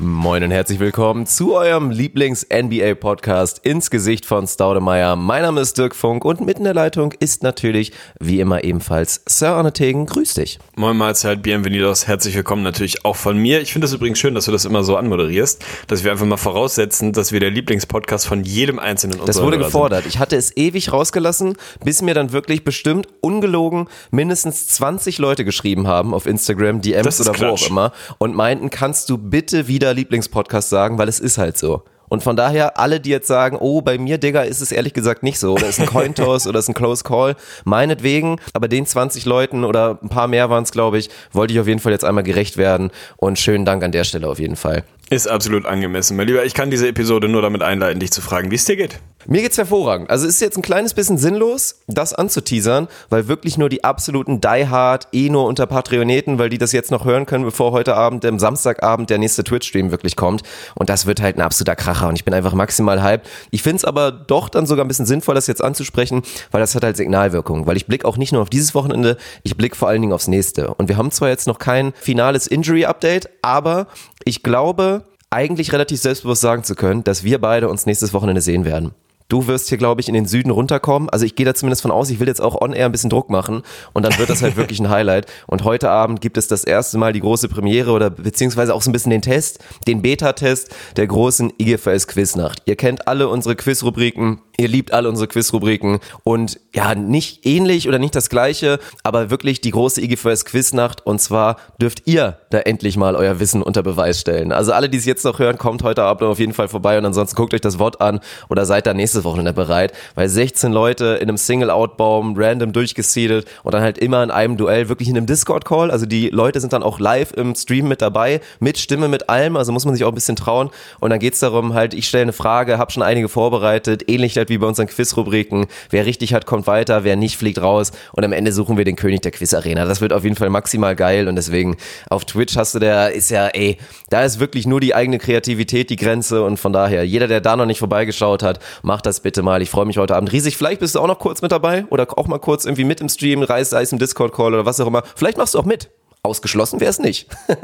Moin und herzlich willkommen zu eurem Lieblings-NBA-Podcast ins Gesicht von Staudemeyer. Mein Name ist Dirk Funk und mitten in der Leitung ist natürlich wie immer ebenfalls Sir Arne Tegen. Grüß dich. Moin Mahlzeit, bienvenidos, herzlich willkommen natürlich auch von mir. Ich finde es übrigens schön, dass du das immer so anmoderierst, dass wir einfach mal voraussetzen, dass wir der Lieblingspodcast von jedem einzelnen Das wurde gefordert. Ich hatte es ewig rausgelassen, bis mir dann wirklich bestimmt ungelogen mindestens 20 Leute geschrieben haben auf Instagram, DMs oder wo auch Klatsch. immer und meinten, kannst du bitte wieder Lieblingspodcast sagen, weil es ist halt so. Und von daher, alle, die jetzt sagen, oh, bei mir, Digga, ist es ehrlich gesagt nicht so, oder ist ein Cointoss oder ist ein Close Call, meinetwegen, aber den 20 Leuten oder ein paar mehr waren es, glaube ich, wollte ich auf jeden Fall jetzt einmal gerecht werden und schönen Dank an der Stelle auf jeden Fall. Ist absolut angemessen. Mein Lieber, ich kann diese Episode nur damit einleiten, dich zu fragen, wie es dir geht. Mir geht's hervorragend. Also es ist jetzt ein kleines bisschen sinnlos, das anzuteasern, weil wirklich nur die absoluten Die Hard, eh nur unter Patreoneten, weil die das jetzt noch hören können, bevor heute Abend, am Samstagabend der nächste Twitch-Stream wirklich kommt. Und das wird halt ein absoluter Kracher und ich bin einfach maximal hyped. Ich find's aber doch dann sogar ein bisschen sinnvoll, das jetzt anzusprechen, weil das hat halt Signalwirkung. Weil ich blick auch nicht nur auf dieses Wochenende, ich blick vor allen Dingen aufs nächste. Und wir haben zwar jetzt noch kein finales Injury-Update, aber ich glaube, eigentlich relativ selbstbewusst sagen zu können, dass wir beide uns nächstes Wochenende sehen werden. Du wirst hier, glaube ich, in den Süden runterkommen. Also ich gehe da zumindest von aus, ich will jetzt auch on-air ein bisschen Druck machen und dann wird das halt wirklich ein Highlight. Und heute Abend gibt es das erste Mal die große Premiere oder beziehungsweise auch so ein bisschen den Test, den Beta-Test der großen IGVS Quiznacht. Ihr kennt alle unsere Quizrubriken, ihr liebt alle unsere Quizrubriken und ja, nicht ähnlich oder nicht das gleiche, aber wirklich die große IGVS Quiznacht und zwar dürft ihr da endlich mal euer Wissen unter Beweis stellen. Also alle, die es jetzt noch hören, kommt heute Abend auf jeden Fall vorbei und ansonsten guckt euch das Wort an oder seid da nächstes Wochenende bereit, weil 16 Leute in einem Single-Out-Baum random durchgesiedelt und dann halt immer in einem Duell, wirklich in einem Discord-Call, also die Leute sind dann auch live im Stream mit dabei, mit Stimme, mit allem, also muss man sich auch ein bisschen trauen. Und dann geht's darum halt, ich stelle eine Frage, habe schon einige vorbereitet, ähnlich halt wie bei unseren Quiz-Rubriken, wer richtig hat, kommt weiter, wer nicht, fliegt raus. Und am Ende suchen wir den König der Quiz-Arena. Das wird auf jeden Fall maximal geil. Und deswegen auf Twitch hast du der, ist ja, ey, da ist wirklich nur die eigene Kreativität die Grenze. Und von daher, jeder, der da noch nicht vorbeigeschaut hat, macht das bitte mal. Ich freue mich heute Abend riesig. Vielleicht bist du auch noch kurz mit dabei oder auch mal kurz irgendwie mit im Stream, sei es im Discord-Call oder was auch immer. Vielleicht machst du auch mit. Ausgeschlossen wäre es nicht.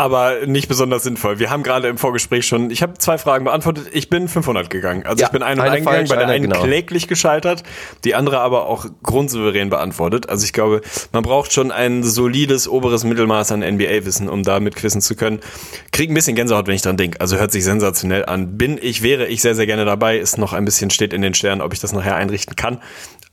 Aber nicht besonders sinnvoll. Wir haben gerade im Vorgespräch schon, ich habe zwei Fragen beantwortet. Ich bin 500 gegangen. Also Ja, ich bin ein und eine eingegangen, bei der einen eine genau. kläglich gescheitert, die andere aber auch grundsouverän beantwortet. Also ich glaube, man braucht schon ein solides oberes Mittelmaß an NBA-Wissen, um da mitquissen zu können. Krieg ein bisschen Gänsehaut, wenn ich dran denke. Also hört sich sensationell an. Bin ich, wäre ich sehr, sehr gerne dabei. Ist noch ein bisschen steht in den Sternen, ob ich das nachher einrichten kann.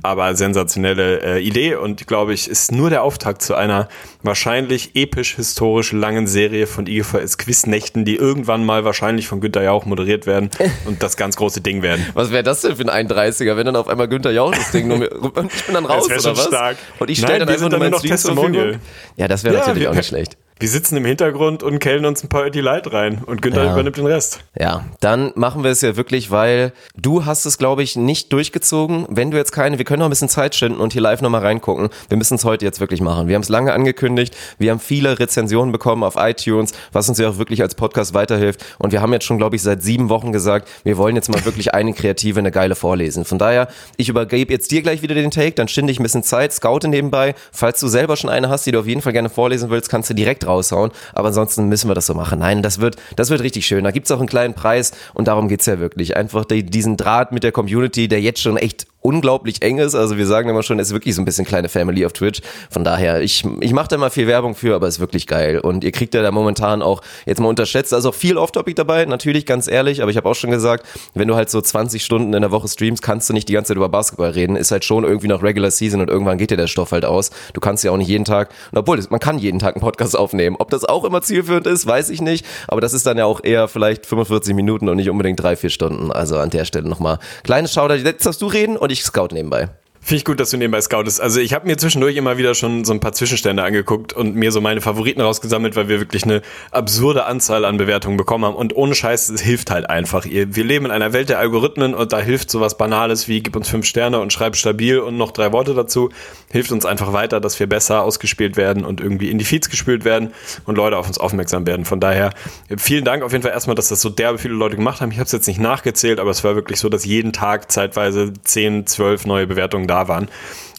Aber sensationelle äh, Idee und glaube ich, ist nur der Auftakt zu einer wahrscheinlich episch-historisch langen Serie von IGVS Quiznächten, die irgendwann mal wahrscheinlich von Günther Jauch moderiert werden und das ganz große Ding werden. Was wäre das denn für ein 31er, wenn dann auf einmal Günther Jauch das Ding nur mir, und ich bin dann raus oder was? stark. Und ich stelle dann einfach nur mein noch Testimonial. Ja, das wäre Ja, natürlich auch nicht schlecht. Wir sitzen im Hintergrund und kellen uns ein paar Light rein und Günther Ja. übernimmt den Rest. Ja, dann machen wir es ja wirklich, weil du hast es, glaube ich, nicht durchgezogen. Wenn du jetzt keine, wir können noch ein bisschen Zeit schinden und hier live nochmal reingucken. Wir müssen es heute jetzt wirklich machen. Wir haben es lange angekündigt. Wir haben viele Rezensionen bekommen auf iTunes, was uns ja auch wirklich als Podcast weiterhilft. Und wir haben jetzt schon, glaube ich, seit sieben Wochen gesagt, wir wollen jetzt mal wirklich eine Kreative, eine geile vorlesen. Von daher, ich übergebe jetzt dir gleich wieder den Take, dann schinde ich ein bisschen Zeit, scoute nebenbei. Falls du selber schon eine hast, die du auf jeden Fall gerne vorlesen willst, kannst du direkt raushauen. Aber ansonsten müssen wir das so machen. Nein, das wird, das wird richtig schön. Da gibt's auch einen kleinen Preis und darum geht's ja wirklich. Einfach die, diesen Draht mit der Community, der jetzt schon echt unglaublich eng ist. Also wir sagen immer schon, es ist wirklich so ein bisschen kleine Family auf Twitch. Von daher, ich, ich mache da mal viel Werbung für, aber es ist wirklich geil. Und ihr kriegt ja da momentan auch jetzt mal unterschätzt, also auch viel Off-Topic dabei, natürlich, ganz ehrlich, aber ich habe auch schon gesagt, wenn du halt so 20 Stunden in der Woche streamst, kannst du nicht die ganze Zeit über Basketball reden. Ist halt schon irgendwie noch Regular Season und irgendwann geht dir der Stoff halt aus. Du kannst ja auch nicht jeden Tag, und obwohl, man kann jeden Tag einen Podcast aufnehmen. Ob das auch immer zielführend ist, weiß ich nicht. Aber das ist dann ja auch eher vielleicht 45 Minuten und nicht unbedingt drei, vier Stunden. Also an der Stelle nochmal kleine Schauder. Jetzt darfst du reden und ich scout nebenbei. Finde ich gut, dass du nebenbei scoutest. Also ich habe mir zwischendurch immer wieder schon so ein paar Zwischenstände angeguckt und mir so meine Favoriten rausgesammelt, weil wir wirklich eine absurde Anzahl an Bewertungen bekommen haben. Und ohne Scheiß, es hilft halt einfach. Wir leben in einer Welt der Algorithmen und da hilft sowas Banales wie gib uns fünf Sterne und schreib stabil und noch drei Worte dazu. Hilft uns einfach weiter, dass wir besser ausgespielt werden und irgendwie in die Feeds gespielt werden und Leute auf uns aufmerksam werden. Von daher vielen Dank auf jeden Fall erstmal, dass das so derbe viele Leute gemacht haben. Ich habe es jetzt nicht nachgezählt, aber es war wirklich so, dass jeden Tag zeitweise zehn, zwölf neue Bewertungen da waren.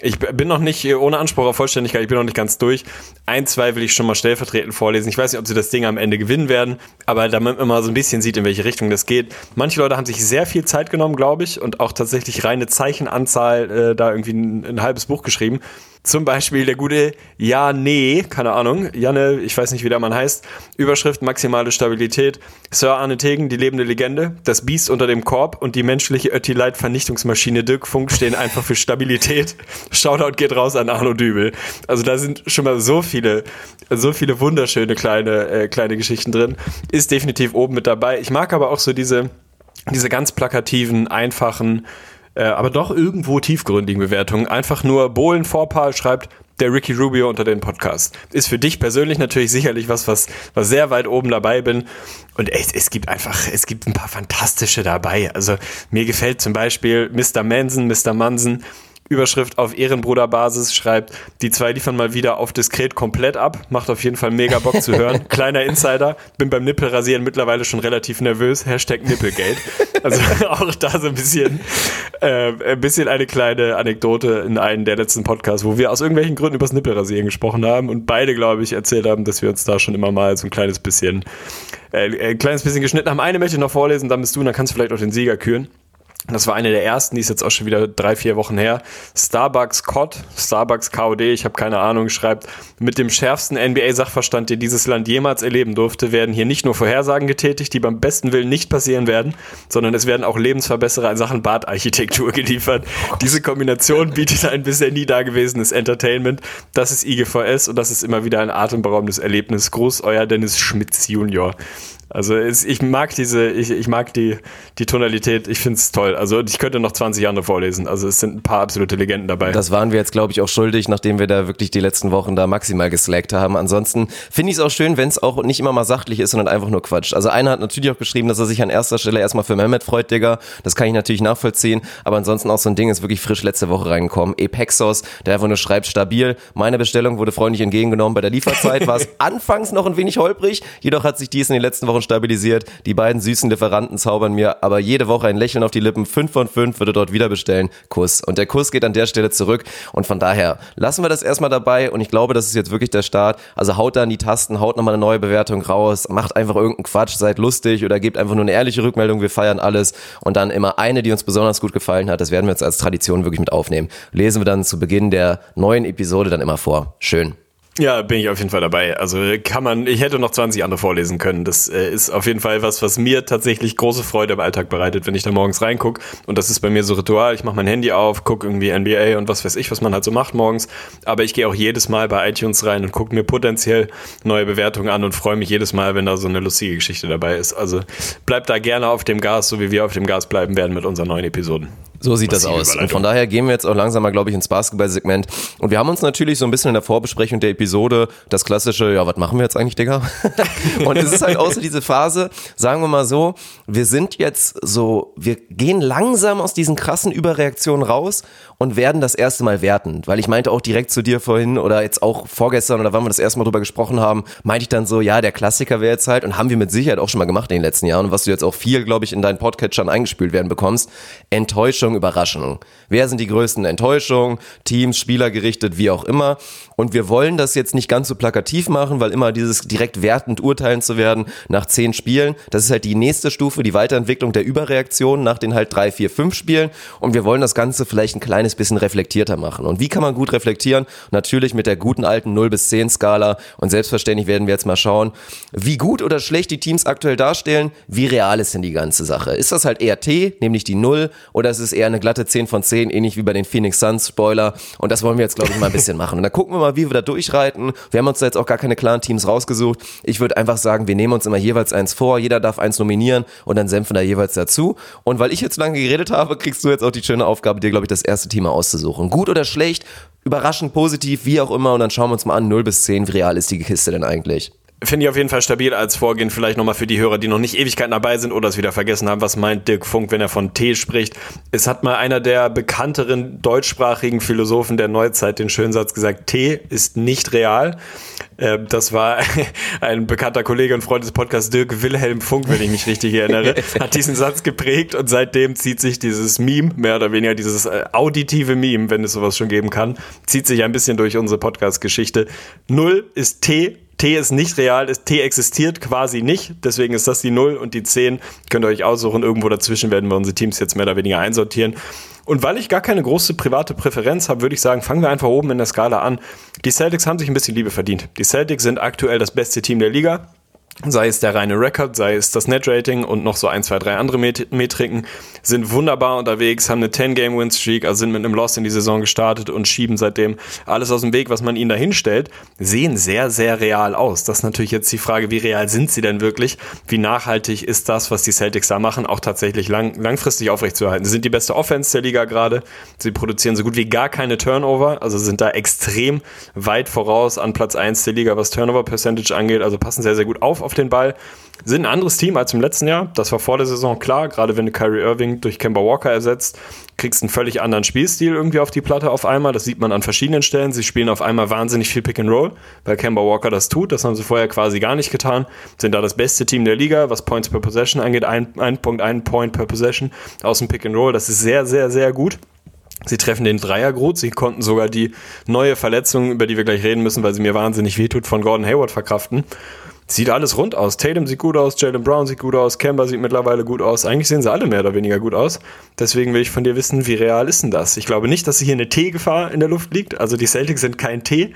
Ich bin noch nicht ohne Anspruch auf Vollständigkeit, ich bin noch nicht ganz durch. Ein, zwei will ich schon mal stellvertretend vorlesen. Ich weiß nicht, ob sie das Ding am Ende gewinnen werden, aber damit man mal so ein bisschen sieht, in welche Richtung das geht. Manche Leute haben sich sehr viel Zeit genommen, glaube ich, und auch tatsächlich reine Zeichenanzahl äh, da irgendwie ein, ein halbes Buch geschrieben. Zum Beispiel der gute Ja, nee, keine Ahnung, Janne, ich weiß nicht, wie der Mann heißt. Überschrift maximale Stabilität. Sir Arne Tegen, die lebende Legende. Das Biest unter dem Korb und die menschliche Ötti-Light-Vernichtungsmaschine Dirk Funk stehen einfach für Stabilität. Shoutout geht raus an Arno Dübel. Also da sind schon mal so viele, so viele wunderschöne kleine, äh, kleine Geschichten drin. Ist definitiv oben mit dabei. Ich mag aber auch so diese, diese ganz plakativen, einfachen, äh, aber doch irgendwo tiefgründigen Bewertungen. Einfach nur Bohlen Vorpal schreibt, der Ricky Rubio unter den Podcast. Ist für dich persönlich natürlich sicherlich was, was, was sehr weit oben dabei bin. Und es, es gibt einfach, es gibt ein paar fantastische dabei. Also mir gefällt zum Beispiel Mr. Manson, Mr. Manson, Überschrift auf Ehrenbruderbasis schreibt, die zwei liefern mal wieder auf diskret komplett ab. Macht auf jeden Fall mega Bock zu hören. Kleiner Insider, bin beim Nippelrasieren mittlerweile schon relativ nervös. Hashtag Nippelgate. Also auch da so ein bisschen, äh, ein bisschen eine kleine Anekdote in einem der letzten Podcasts, wo wir aus irgendwelchen Gründen über das Nippelrasieren gesprochen haben und beide, glaube ich, erzählt haben, dass wir uns da schon immer mal so ein kleines bisschen, äh, ein kleines bisschen geschnitten haben. Eine möchte ich noch vorlesen, dann bist du, und dann kannst du vielleicht auch den Sieger küren. Das war eine der ersten, die ist jetzt auch schon wieder drei, vier Wochen her. Starbucks COD, Starbucks KOD, ich habe keine Ahnung, schreibt, mit dem schärfsten NBA-Sachverstand, den dieses Land jemals erleben durfte, werden hier nicht nur Vorhersagen getätigt, die beim besten Willen nicht passieren werden, sondern es werden auch Lebensverbesserer in Sachen Badarchitektur geliefert. Diese Kombination bietet ein bisher nie dagewesenes Entertainment. Das ist IGVS und das ist immer wieder ein atemberaubendes Erlebnis. Gruß, euer Dennis Schmitz Junior. Also es, ich mag diese, ich, ich mag die, die Tonalität, ich finde es toll. Also ich könnte noch 20 andere vorlesen. Also es sind ein paar absolute Legenden dabei. Das waren wir jetzt, glaube ich, auch schuldig, nachdem wir da wirklich die letzten Wochen da maximal geslackt haben. Ansonsten finde ich es auch schön, wenn es auch nicht immer mal sachlich ist, sondern einfach nur Quatsch. Also einer hat natürlich auch geschrieben, dass er sich an erster Stelle erstmal für Mehmet freut, Digga. Das kann ich natürlich nachvollziehen. Aber ansonsten auch so ein Ding ist wirklich frisch letzte Woche reingekommen. Epexos, der einfach nur schreibt, stabil. Meine Bestellung wurde freundlich entgegengenommen. Bei der Lieferzeit war es anfangs noch ein wenig holprig. Jedoch hat sich dies in den letzten Wochen stabilisiert. Die beiden süßen Lieferanten zaubern mir aber jede Woche ein Lächeln auf die Lippen. Fünf von fünf würde dort wieder bestellen. Kuss. Und der Kuss geht an der Stelle zurück. Und von daher lassen wir das erstmal dabei. Und ich glaube, das ist jetzt wirklich der Start. Also haut da an die Tasten, haut nochmal eine neue Bewertung raus, macht einfach irgendeinen Quatsch, seid lustig oder gebt einfach nur eine ehrliche Rückmeldung. Wir feiern alles. Und dann immer eine, die uns besonders gut gefallen hat. Das werden wir jetzt als Tradition wirklich mit aufnehmen. Lesen wir dann zu Beginn der neuen Episode dann immer vor. Schön. Ja, bin ich auf jeden Fall dabei. Also kann man, ich hätte noch 20 andere vorlesen können. Das äh, ist auf jeden Fall was, was mir tatsächlich große Freude im Alltag bereitet, wenn ich da morgens reingucke. Und das ist bei mir so Ritual. Ich mache mein Handy auf, gucke irgendwie NBA und was weiß ich, was man halt so macht morgens. Aber ich gehe auch jedes Mal bei iTunes rein und gucke mir potenziell neue Bewertungen an und freue mich jedes Mal, wenn da so eine lustige Geschichte dabei ist. Also bleibt da gerne auf dem Gas, so wie wir auf dem Gas bleiben werden mit unseren neuen Episoden. So sieht das aus. Und von daher gehen wir jetzt auch langsam mal, glaube ich, ins Basketball-Segment. Und wir haben uns natürlich so ein bisschen in der Vorbesprechung der Episode das klassische, ja, was machen wir jetzt eigentlich, Digga? und es ist halt so diese Phase, sagen wir mal so, wir sind jetzt so, wir gehen langsam aus diesen krassen Überreaktionen raus und werden das erste Mal werten. Weil ich meinte auch direkt zu dir vorhin oder jetzt auch vorgestern oder wann wir das erste Mal drüber gesprochen haben, meinte ich dann so, ja, der Klassiker wäre jetzt halt und haben wir mit Sicherheit auch schon mal gemacht in den letzten Jahren und was du jetzt auch viel, glaube ich, in deinen Podcatchern eingespült werden bekommst, Enttäuschung, Überraschung. Wer sind die größten Enttäuschungen? Teams, Spieler gerichtet, wie auch immer. Und wir wollen das jetzt nicht ganz so plakativ machen, weil immer dieses direkt wertend urteilen zu werden nach zehn Spielen, das ist halt die nächste Stufe, die Weiterentwicklung der Überreaktion nach den halt drei, vier, fünf Spielen. Und wir wollen das Ganze vielleicht ein kleines bisschen reflektierter machen. Und wie kann man gut reflektieren? Natürlich mit der guten alten 0 bis 10 Skala. Und selbstverständlich werden wir jetzt mal schauen, wie gut oder schlecht die Teams aktuell darstellen. Wie real ist denn die ganze Sache? Ist das halt eher T, nämlich die 0, oder ist es eher eine glatte 10 von 10, ähnlich wie bei den Phoenix Suns, Spoiler. Und das wollen wir jetzt, glaube ich, mal ein bisschen machen. Und dann gucken wir mal, wie wir da durchreiten. Wir haben uns da jetzt auch gar keine klaren Teams rausgesucht. Ich würde einfach sagen, wir nehmen uns immer jeweils eins vor, jeder darf eins nominieren und dann senfen da jeweils dazu. Und weil ich jetzt lange geredet habe, kriegst du jetzt auch die schöne Aufgabe, dir, glaube ich, das erste Team auszusuchen. Gut oder schlecht, überraschend positiv, wie auch immer. Und dann schauen wir uns mal an, 0 bis 10, wie real ist die Kiste denn eigentlich? Finde ich auf jeden Fall stabil als Vorgehen. Vielleicht nochmal für die Hörer, die noch nicht Ewigkeiten dabei sind oder es wieder vergessen haben. Was meint Dirk Funk, wenn er von T spricht? Es hat mal einer der bekannteren deutschsprachigen Philosophen der Neuzeit den schönen Satz gesagt, T ist nicht real. Ähm, das war ein bekannter Kollege und Freund des Podcasts, Dirk Wilhelm Funk, wenn ich mich richtig erinnere, hat diesen Satz geprägt und seitdem zieht sich dieses Meme, mehr oder weniger dieses äh, auditive Meme, wenn es sowas schon geben kann, zieht sich ein bisschen durch unsere Podcast-Geschichte. Null ist T T ist nicht real, T existiert quasi nicht, deswegen ist das die 0 und die 10 könnt ihr euch aussuchen. Irgendwo dazwischen werden wir unsere Teams jetzt mehr oder weniger einsortieren. Und weil ich gar keine große private Präferenz habe, würde ich sagen, fangen wir einfach oben in der Skala an. Die Celtics haben sich ein bisschen Liebe verdient. Die Celtics sind aktuell das beste Team der Liga sei es der reine Record, sei es das Net-Rating und noch so ein, zwei, drei andere Met Metriken, sind wunderbar unterwegs, haben eine 10-Game-Win-Streak, also sind mit einem Loss in die Saison gestartet und schieben seitdem alles aus dem Weg, was man ihnen da hinstellt, sehen sehr, sehr real aus. Das ist natürlich jetzt die Frage, wie real sind sie denn wirklich? Wie nachhaltig ist das, was die Celtics da machen, auch tatsächlich lang, langfristig aufrechtzuerhalten? Sie sind die beste Offense der Liga gerade, sie produzieren so gut wie gar keine Turnover, also sind da extrem weit voraus an Platz 1 der Liga, was Turnover-Percentage angeht, also passen sehr, sehr gut auf auf den Ball. Sind ein anderes Team als im letzten Jahr. Das war vor der Saison klar. Gerade wenn du Kyrie Irving durch Kemba Walker ersetzt, kriegst du einen völlig anderen Spielstil irgendwie auf die Platte auf einmal. Das sieht man an verschiedenen Stellen. Sie spielen auf einmal wahnsinnig viel Pick and Roll, weil Kemba Walker das tut. Das haben sie vorher quasi gar nicht getan. Sind da das beste Team der Liga, was Points per Possession angeht. Ein, ein Punkt, ein Point per Possession aus dem Pick and Roll. Das ist sehr, sehr, sehr gut. Sie treffen den Dreier gut. Sie konnten sogar die neue Verletzung, über die wir gleich reden müssen, weil sie mir wahnsinnig wehtut, von Gordon Hayward verkraften. Sieht alles rund aus. Tatum sieht gut aus, Jalen Brown sieht gut aus, Kemba sieht mittlerweile gut aus. Eigentlich sehen sie alle mehr oder weniger gut aus. Deswegen will ich von dir wissen, wie real ist denn das? Ich glaube nicht, dass hier eine T-Gefahr in der Luft liegt. Also die Celtics sind kein T.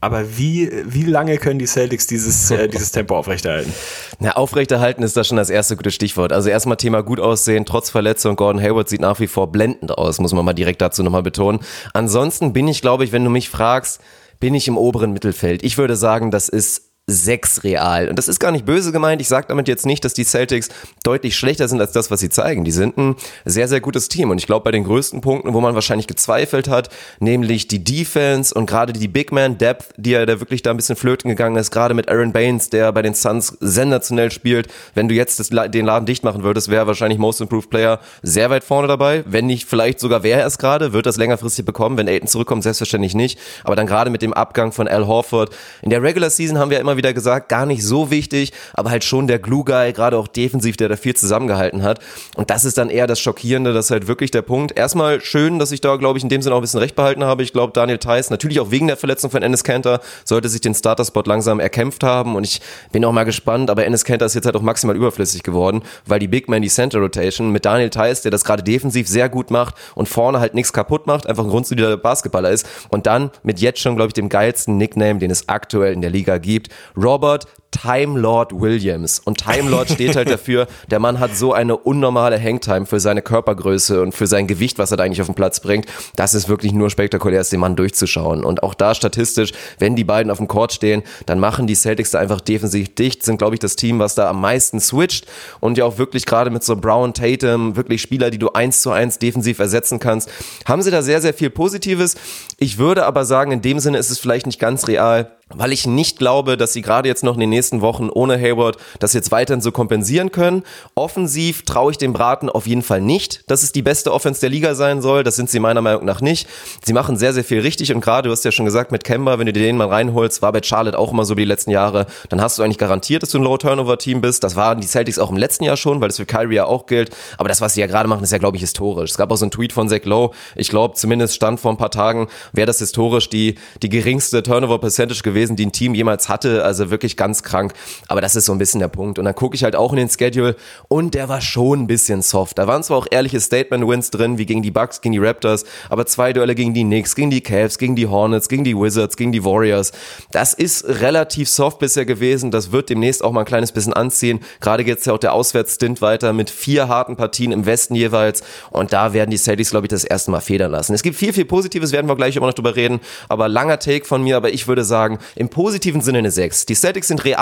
Aber wie, wie lange können die Celtics dieses, äh, dieses Tempo aufrechterhalten? Na, aufrechterhalten ist da schon das erste gute Stichwort. Also erstmal Thema gut aussehen, trotz Verletzung. Gordon Hayward sieht nach wie vor blendend aus, muss man mal direkt dazu nochmal betonen. Ansonsten bin ich, glaube ich, wenn du mich fragst, bin ich im oberen Mittelfeld. Ich würde sagen, das ist 6 real. Und das ist gar nicht böse gemeint. Ich sage damit jetzt nicht, dass die Celtics deutlich schlechter sind als das, was sie zeigen. Die sind ein sehr, sehr gutes Team. Und ich glaube, bei den größten Punkten, wo man wahrscheinlich gezweifelt hat, nämlich die Defense und gerade die Big Man Depth, die ja da wirklich da ein bisschen flöten gegangen ist, gerade mit Aaron Baines, der bei den Suns sensationell spielt. Wenn du jetzt das, den Laden dicht machen würdest, wäre wahrscheinlich Most Improved Player sehr weit vorne dabei. Wenn nicht, vielleicht sogar wäre er es gerade, wird das längerfristig bekommen. Wenn Aiden zurückkommt, selbstverständlich nicht. Aber dann gerade mit dem Abgang von Al Horford. In der Regular Season haben wir immer wieder gesagt, gar nicht so wichtig, aber halt schon der Glue-Guy, gerade auch defensiv, der da viel zusammengehalten hat. Und das ist dann eher das Schockierende, das ist halt wirklich der Punkt. Erstmal schön, dass ich da, glaube ich, in dem Sinne auch ein bisschen recht behalten habe. Ich glaube, Daniel Theiss, natürlich auch wegen der Verletzung von Ennis Kanter, sollte sich den Starter-Spot langsam erkämpft haben. Und ich bin auch mal gespannt, aber Ennis Kanter ist jetzt halt auch maximal überflüssig geworden, weil die Big Man, die Center Rotation mit Daniel Theiss, der das gerade defensiv sehr gut macht und vorne halt nichts kaputt macht, einfach ein grundsolider Basketballer ist. Und dann mit jetzt schon, glaube ich, dem geilsten Nickname, den es aktuell in der Liga gibt, Robert Robert Time Lord Williams. Und Time Lord steht halt dafür, der Mann hat so eine unnormale Hangtime für seine Körpergröße und für sein Gewicht, was er da eigentlich auf den Platz bringt. Das ist wirklich nur spektakulär, ist den Mann durchzuschauen. Und auch da statistisch, wenn die beiden auf dem Court stehen, dann machen die Celtics da einfach defensiv dicht, sind, glaube ich, das Team, was da am meisten switcht und ja auch wirklich gerade mit so Brown, Tatum, wirklich Spieler, die du eins zu eins defensiv ersetzen kannst, haben sie da sehr, sehr viel Positives. Ich würde aber sagen, in dem Sinne ist es vielleicht nicht ganz real, weil ich nicht glaube, dass sie gerade jetzt noch in den nächsten Wochen ohne Hayward das jetzt weiterhin so kompensieren können. Offensiv traue ich dem Braten auf jeden Fall nicht, dass es die beste Offense der Liga sein soll. Das sind sie meiner Meinung nach nicht. Sie machen sehr, sehr viel richtig und gerade, du hast ja schon gesagt, mit Kemba, wenn du dir den mal reinholst, war bei Charlotte auch immer so wie die letzten Jahre, dann hast du eigentlich garantiert, dass du ein Low-Turnover-Team bist. Das waren die Celtics auch im letzten Jahr schon, weil das für Kyrie ja auch gilt. Aber das, was sie ja gerade machen, ist ja, glaube ich, historisch. Es gab auch so einen Tweet von Zach Lowe. Ich glaube, zumindest stand vor ein paar Tagen, wäre das historisch die, die geringste Turnover-Percentage gewesen, die ein Team jemals hatte. Also wirklich ganz geisteskrank. Aber das ist so ein bisschen der Punkt. Und dann gucke ich halt auch in den Schedule und der war schon ein bisschen soft. Da waren zwar auch ehrliche Statement-Wins drin, wie gegen die Bucks, gegen die Raptors, aber zwei Duelle gegen die Knicks, gegen die Cavs, gegen die Hornets, gegen die Wizards, gegen die Warriors. Das ist relativ soft bisher gewesen. Das wird demnächst auch mal ein kleines bisschen anziehen. Gerade geht's ja auch der Auswärtsstint weiter mit vier harten Partien im Westen jeweils. Und da werden die Celtics, glaube ich, das erste Mal federn lassen. Es gibt viel, viel Positives, werden wir gleich immer noch drüber reden. Aber langer Take von mir, aber ich würde sagen, im positiven Sinne eine 6. Die Celtics sind real,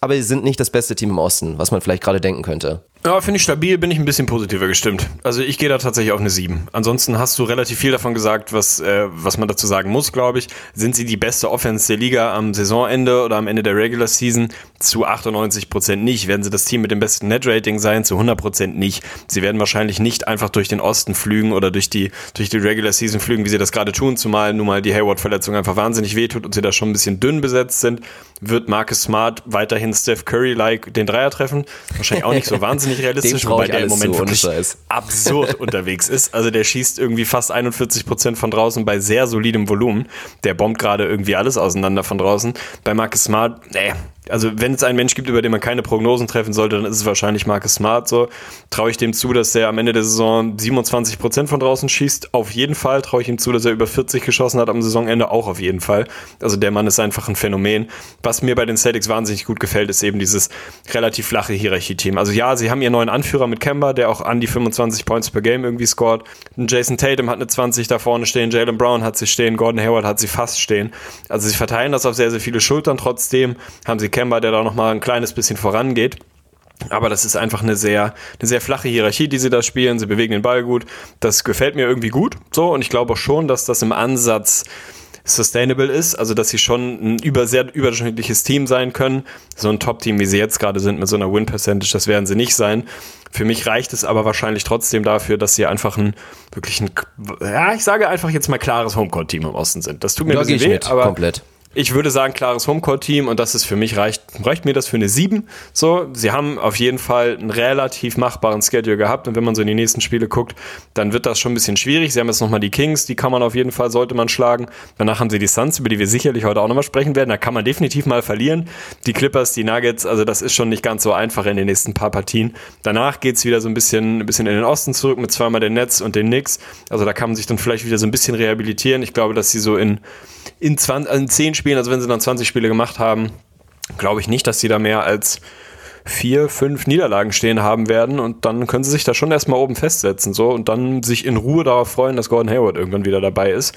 aber sie sind nicht das beste Team im Osten, was man vielleicht gerade denken könnte. Ja, finde ich stabil, bin ich ein bisschen positiver gestimmt. Also ich gehe da tatsächlich auf eine 7. Ansonsten hast du relativ viel davon gesagt, was, äh, was man dazu sagen muss, glaube ich. Sind sie die beste Offense der Liga am Saisonende oder am Ende der Regular Season? Zu 98 Prozent nicht. Werden sie das Team mit dem besten Net-Rating sein? Zu 100 Prozent nicht. Sie werden wahrscheinlich nicht einfach durch den Osten flügen oder durch die, durch die Regular Season flügen, wie sie das gerade tun, zumal nun mal die Hayward-Verletzung einfach wahnsinnig wehtut und sie da schon ein bisschen dünn besetzt sind. Wird Marcus Smart weiterhin Steph Curry-like den Dreier treffen? Wahrscheinlich auch nicht so wahnsinnig realistisch, wobei der im Moment wirklich absurd unterwegs ist. Also der schießt irgendwie fast 41 Prozent von draußen bei sehr solidem Volumen. Der bombt gerade irgendwie alles auseinander von draußen. Bei Marcus Smart, nee, also wenn es einen Mensch gibt, über den man keine Prognosen treffen sollte, dann ist es wahrscheinlich Marcus Smart. So traue ich dem zu, dass der am Ende der Saison 27 Prozent von draußen schießt. Auf jeden Fall traue ich ihm zu, dass er über 40 geschossen hat am Saisonende. Auch auf jeden Fall. Also der Mann ist einfach ein Phänomen. Was mir bei den Celtics wahnsinnig gut gefällt, ist eben dieses relativ flache Hierarchie-Team. Also ja, sie haben ihren neuen Anführer mit Kemba, der auch an die 25 Points per Game irgendwie scored. Jason Tatum hat eine 20 da vorne stehen, Jalen Brown hat sie stehen, Gordon Hayward hat sie fast stehen. Also sie verteilen das auf sehr, sehr viele Schultern. Trotzdem haben sie Kemba, der da nochmal ein kleines bisschen vorangeht. Aber das ist einfach eine sehr, eine sehr flache Hierarchie, die sie da spielen. Sie bewegen den Ball gut. Das gefällt mir irgendwie gut. So, und ich glaube auch schon, dass das im Ansatz sustainable ist, also dass sie schon ein über, sehr überdurchschnittliches Team sein können. So ein Top-Team, wie sie jetzt gerade sind, mit so einer Win-Percentage, das werden sie nicht sein. Für mich reicht es aber wahrscheinlich trotzdem dafür, dass sie einfach ein wirklich ein, ja, ich sage einfach jetzt mal klares Homecourt-Team im Osten sind. Das tut mir Da ein bisschen ich weh, mit, aber komplett. Ich würde sagen, klares Homecourt-Team und das ist für mich, reicht, reicht mir das für eine 7. So, sie haben auf jeden Fall einen relativ machbaren Schedule gehabt und wenn man so in die nächsten Spiele guckt, dann wird das schon ein bisschen schwierig. Sie haben jetzt nochmal die Kings, die kann man auf jeden Fall, sollte man schlagen. Danach haben sie die Suns, über die wir sicherlich heute auch nochmal sprechen werden. Da kann man definitiv mal verlieren. Die Clippers, die Nuggets, also das ist schon nicht ganz so einfach in den nächsten paar Partien. Danach geht's wieder so ein bisschen, ein bisschen in den Osten zurück mit zweimal den Nets und den Knicks. Also da kann man sich dann vielleicht wieder so ein bisschen rehabilitieren. Ich glaube, dass sie so in, in, 20, in 10 Spielen, also wenn sie dann 20 Spiele gemacht haben, glaube ich nicht, dass sie da mehr als vier, fünf Niederlagen stehen haben werden und dann können sie sich da schon erstmal oben festsetzen so und dann sich in Ruhe darauf freuen, dass Gordon Hayward irgendwann wieder dabei ist.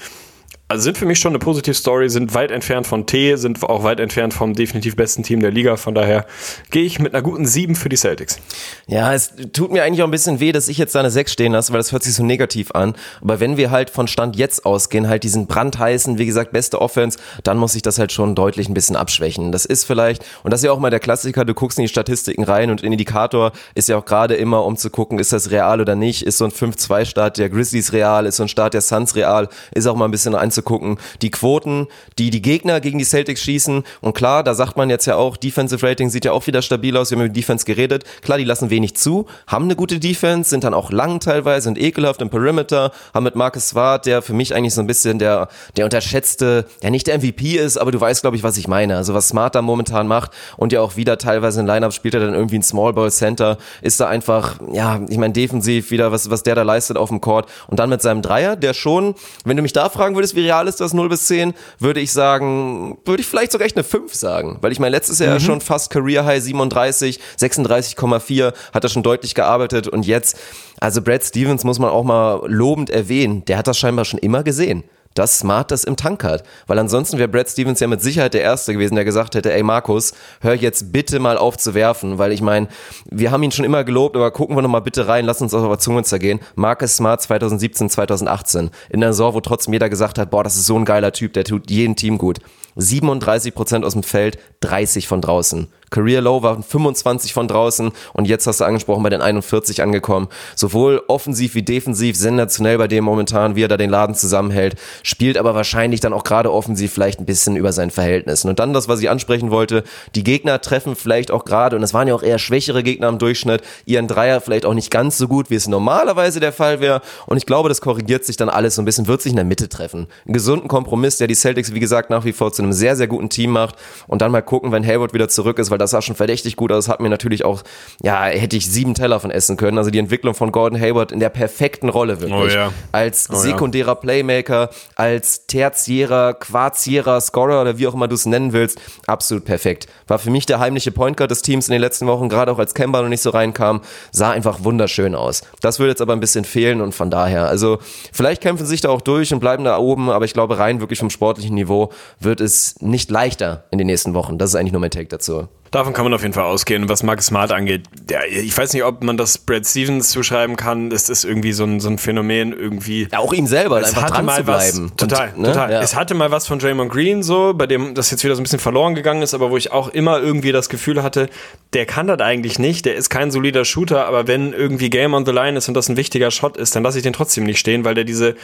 Also sind für mich schon eine positive Story, sind weit entfernt von T, sind auch weit entfernt vom definitiv besten Team der Liga. Von daher gehe ich mit einer guten 7 für die Celtics. Ja, es tut mir eigentlich auch ein bisschen weh, dass ich jetzt da eine 6 stehen lasse, weil das hört sich so negativ an. Aber wenn wir halt von Stand jetzt ausgehen, halt diesen brandheißen, wie gesagt, beste Offense, dann muss ich das halt schon deutlich ein bisschen abschwächen. Das ist vielleicht, und das ist ja auch mal der Klassiker, du guckst in die Statistiken rein und ein Indikator ist ja auch gerade immer, um zu gucken, ist das real oder nicht, ist so ein 5-2-Start der Grizzlies real, ist so ein Start der Suns real, ist auch mal ein bisschen einzugucken, die Quoten, die die Gegner gegen die Celtics schießen. Und klar, da sagt man jetzt ja auch, Defensive Rating sieht ja auch wieder stabil aus, wir haben über Defense geredet. Klar, die lassen wenig zu, haben eine gute Defense, sind dann auch lang teilweise, sind ekelhaft im Perimeter, haben mit Marcus Swart, der für mich eigentlich so ein bisschen der, der unterschätzte, der nicht der MVP ist, aber du weißt, glaube ich, was ich meine. Also was Smart da momentan macht und ja auch wieder teilweise in Lineup spielt er dann irgendwie ein Small Ball Center, ist da einfach, ja, ich meine, defensiv wieder, was, was der da leistet auf dem Court und dann mit seinem Dreier, der schon, wenn du mich da fragen würdest, wie real ist das 0 bis 10, würde ich sagen, würde ich vielleicht sogar echt eine 5 sagen, weil ich meine, letztes Jahr schon fast Career High 37, 36,4, hat er schon deutlich gearbeitet. Und jetzt, also Brad Stevens muss man auch mal lobend erwähnen, der hat das scheinbar schon immer gesehen dass Smart das im Tank hat. Weil ansonsten wäre Brad Stevens ja mit Sicherheit der Erste gewesen, der gesagt hätte, ey Markus, hör jetzt bitte mal auf zu werfen, weil ich meine, wir haben ihn schon immer gelobt, aber gucken wir noch mal bitte rein, lass uns auf der Zunge zergehen. Marcus Smart 2017, 2018. In der Saison, wo trotzdem jeder gesagt hat, boah, das ist so ein geiler Typ, der tut jedem Team gut. 37 Prozent aus dem Feld, 30 von draußen. Career Low waren 25 von draußen und jetzt hast du angesprochen bei den 41 angekommen. Sowohl offensiv wie defensiv sensationell bei dem momentan, wie er da den Laden zusammenhält, spielt aber wahrscheinlich dann auch gerade offensiv vielleicht ein bisschen über seinen Verhältnissen. Und dann das, was ich ansprechen wollte, die Gegner treffen vielleicht auch gerade, und es waren ja auch eher schwächere Gegner im Durchschnitt, ihren Dreier vielleicht auch nicht ganz so gut, wie es normalerweise der Fall wäre. Und ich glaube, das korrigiert sich dann alles so ein bisschen, wird sich in der Mitte treffen. Einen gesunden Kompromiss, der die Celtics, wie gesagt, nach wie vor zu einem sehr, sehr guten Team macht. Und dann mal gucken, wenn Hayward wieder zurück ist, weil das sah schon verdächtig gut aus. Hat mir natürlich auch, ja, hätte ich sieben Teller von essen können. Also die Entwicklung von Gordon Hayward in der perfekten Rolle wirklich. Oh ja. Als Oh ja. sekundärer Playmaker, als tertiärer, quartierer Scorer oder wie auch immer du es nennen willst. Absolut perfekt. War für mich der heimliche Point Guard des Teams in den letzten Wochen, gerade auch als Kemba noch nicht so reinkam. Sah einfach wunderschön aus. Das würde jetzt aber ein bisschen fehlen und von daher, also vielleicht kämpfen sie sich da auch durch und bleiben da oben, aber ich glaube rein wirklich vom sportlichen Niveau wird es nicht leichter in den nächsten Wochen. Das ist eigentlich nur mein Take dazu. Davon kann man auf jeden Fall ausgehen. Was Marcus Smart angeht, ja, ich weiß nicht, ob man das Brad Stevens zuschreiben kann. Das ist irgendwie so ein, so ein Phänomen, irgendwie. Ja, auch ihm selber, Es einfach hatte dran mal zu bleiben. was, total, Und, ne, total. Ja. Es hatte mal was von Draymond Green so, bei dem das jetzt wieder so ein bisschen verloren gegangen ist, aber wo ich auch immer irgendwie das Gefühl hatte, der kann das eigentlich nicht, der ist kein solider Shooter, aber wenn irgendwie Game on the Line ist und das ein wichtiger Shot ist, dann lasse ich den trotzdem nicht stehen, weil der diese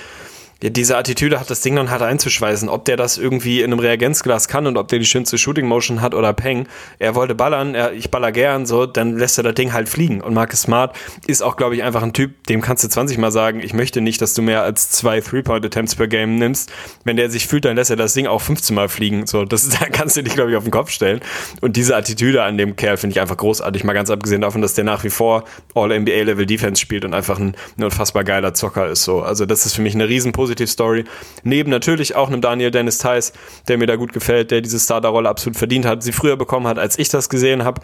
diese Attitüde hat, das Ding dann hart einzuschweißen. Ob der das irgendwie in einem Reagenzglas kann und ob der die schönste Shooting Motion hat oder Peng. Er wollte ballern, er, ich baller gern, so, dann lässt er das Ding halt fliegen. Und Marcus Smart ist auch, glaube ich, einfach ein Typ, dem kannst du 20 Mal sagen, ich möchte nicht, dass du mehr als zwei Three-Point-Attempts per Game nimmst. Wenn der sich fühlt, dann lässt er das Ding auch 15 Mal fliegen. So, das da kannst du dich, glaube ich, auf den Kopf stellen. Und diese Attitüde an dem Kerl finde ich einfach großartig. Mal ganz abgesehen davon, dass der nach wie vor All-NBA-Level Defense spielt und einfach ein, ein unfassbar geiler Zocker ist. So, also das ist für mich eine riesen Positiv-Story. Neben natürlich auch einem Daniel Dennis Theis, der mir da gut gefällt, der diese Starterrolle absolut verdient hat, sie früher bekommen hat, als ich das gesehen habe.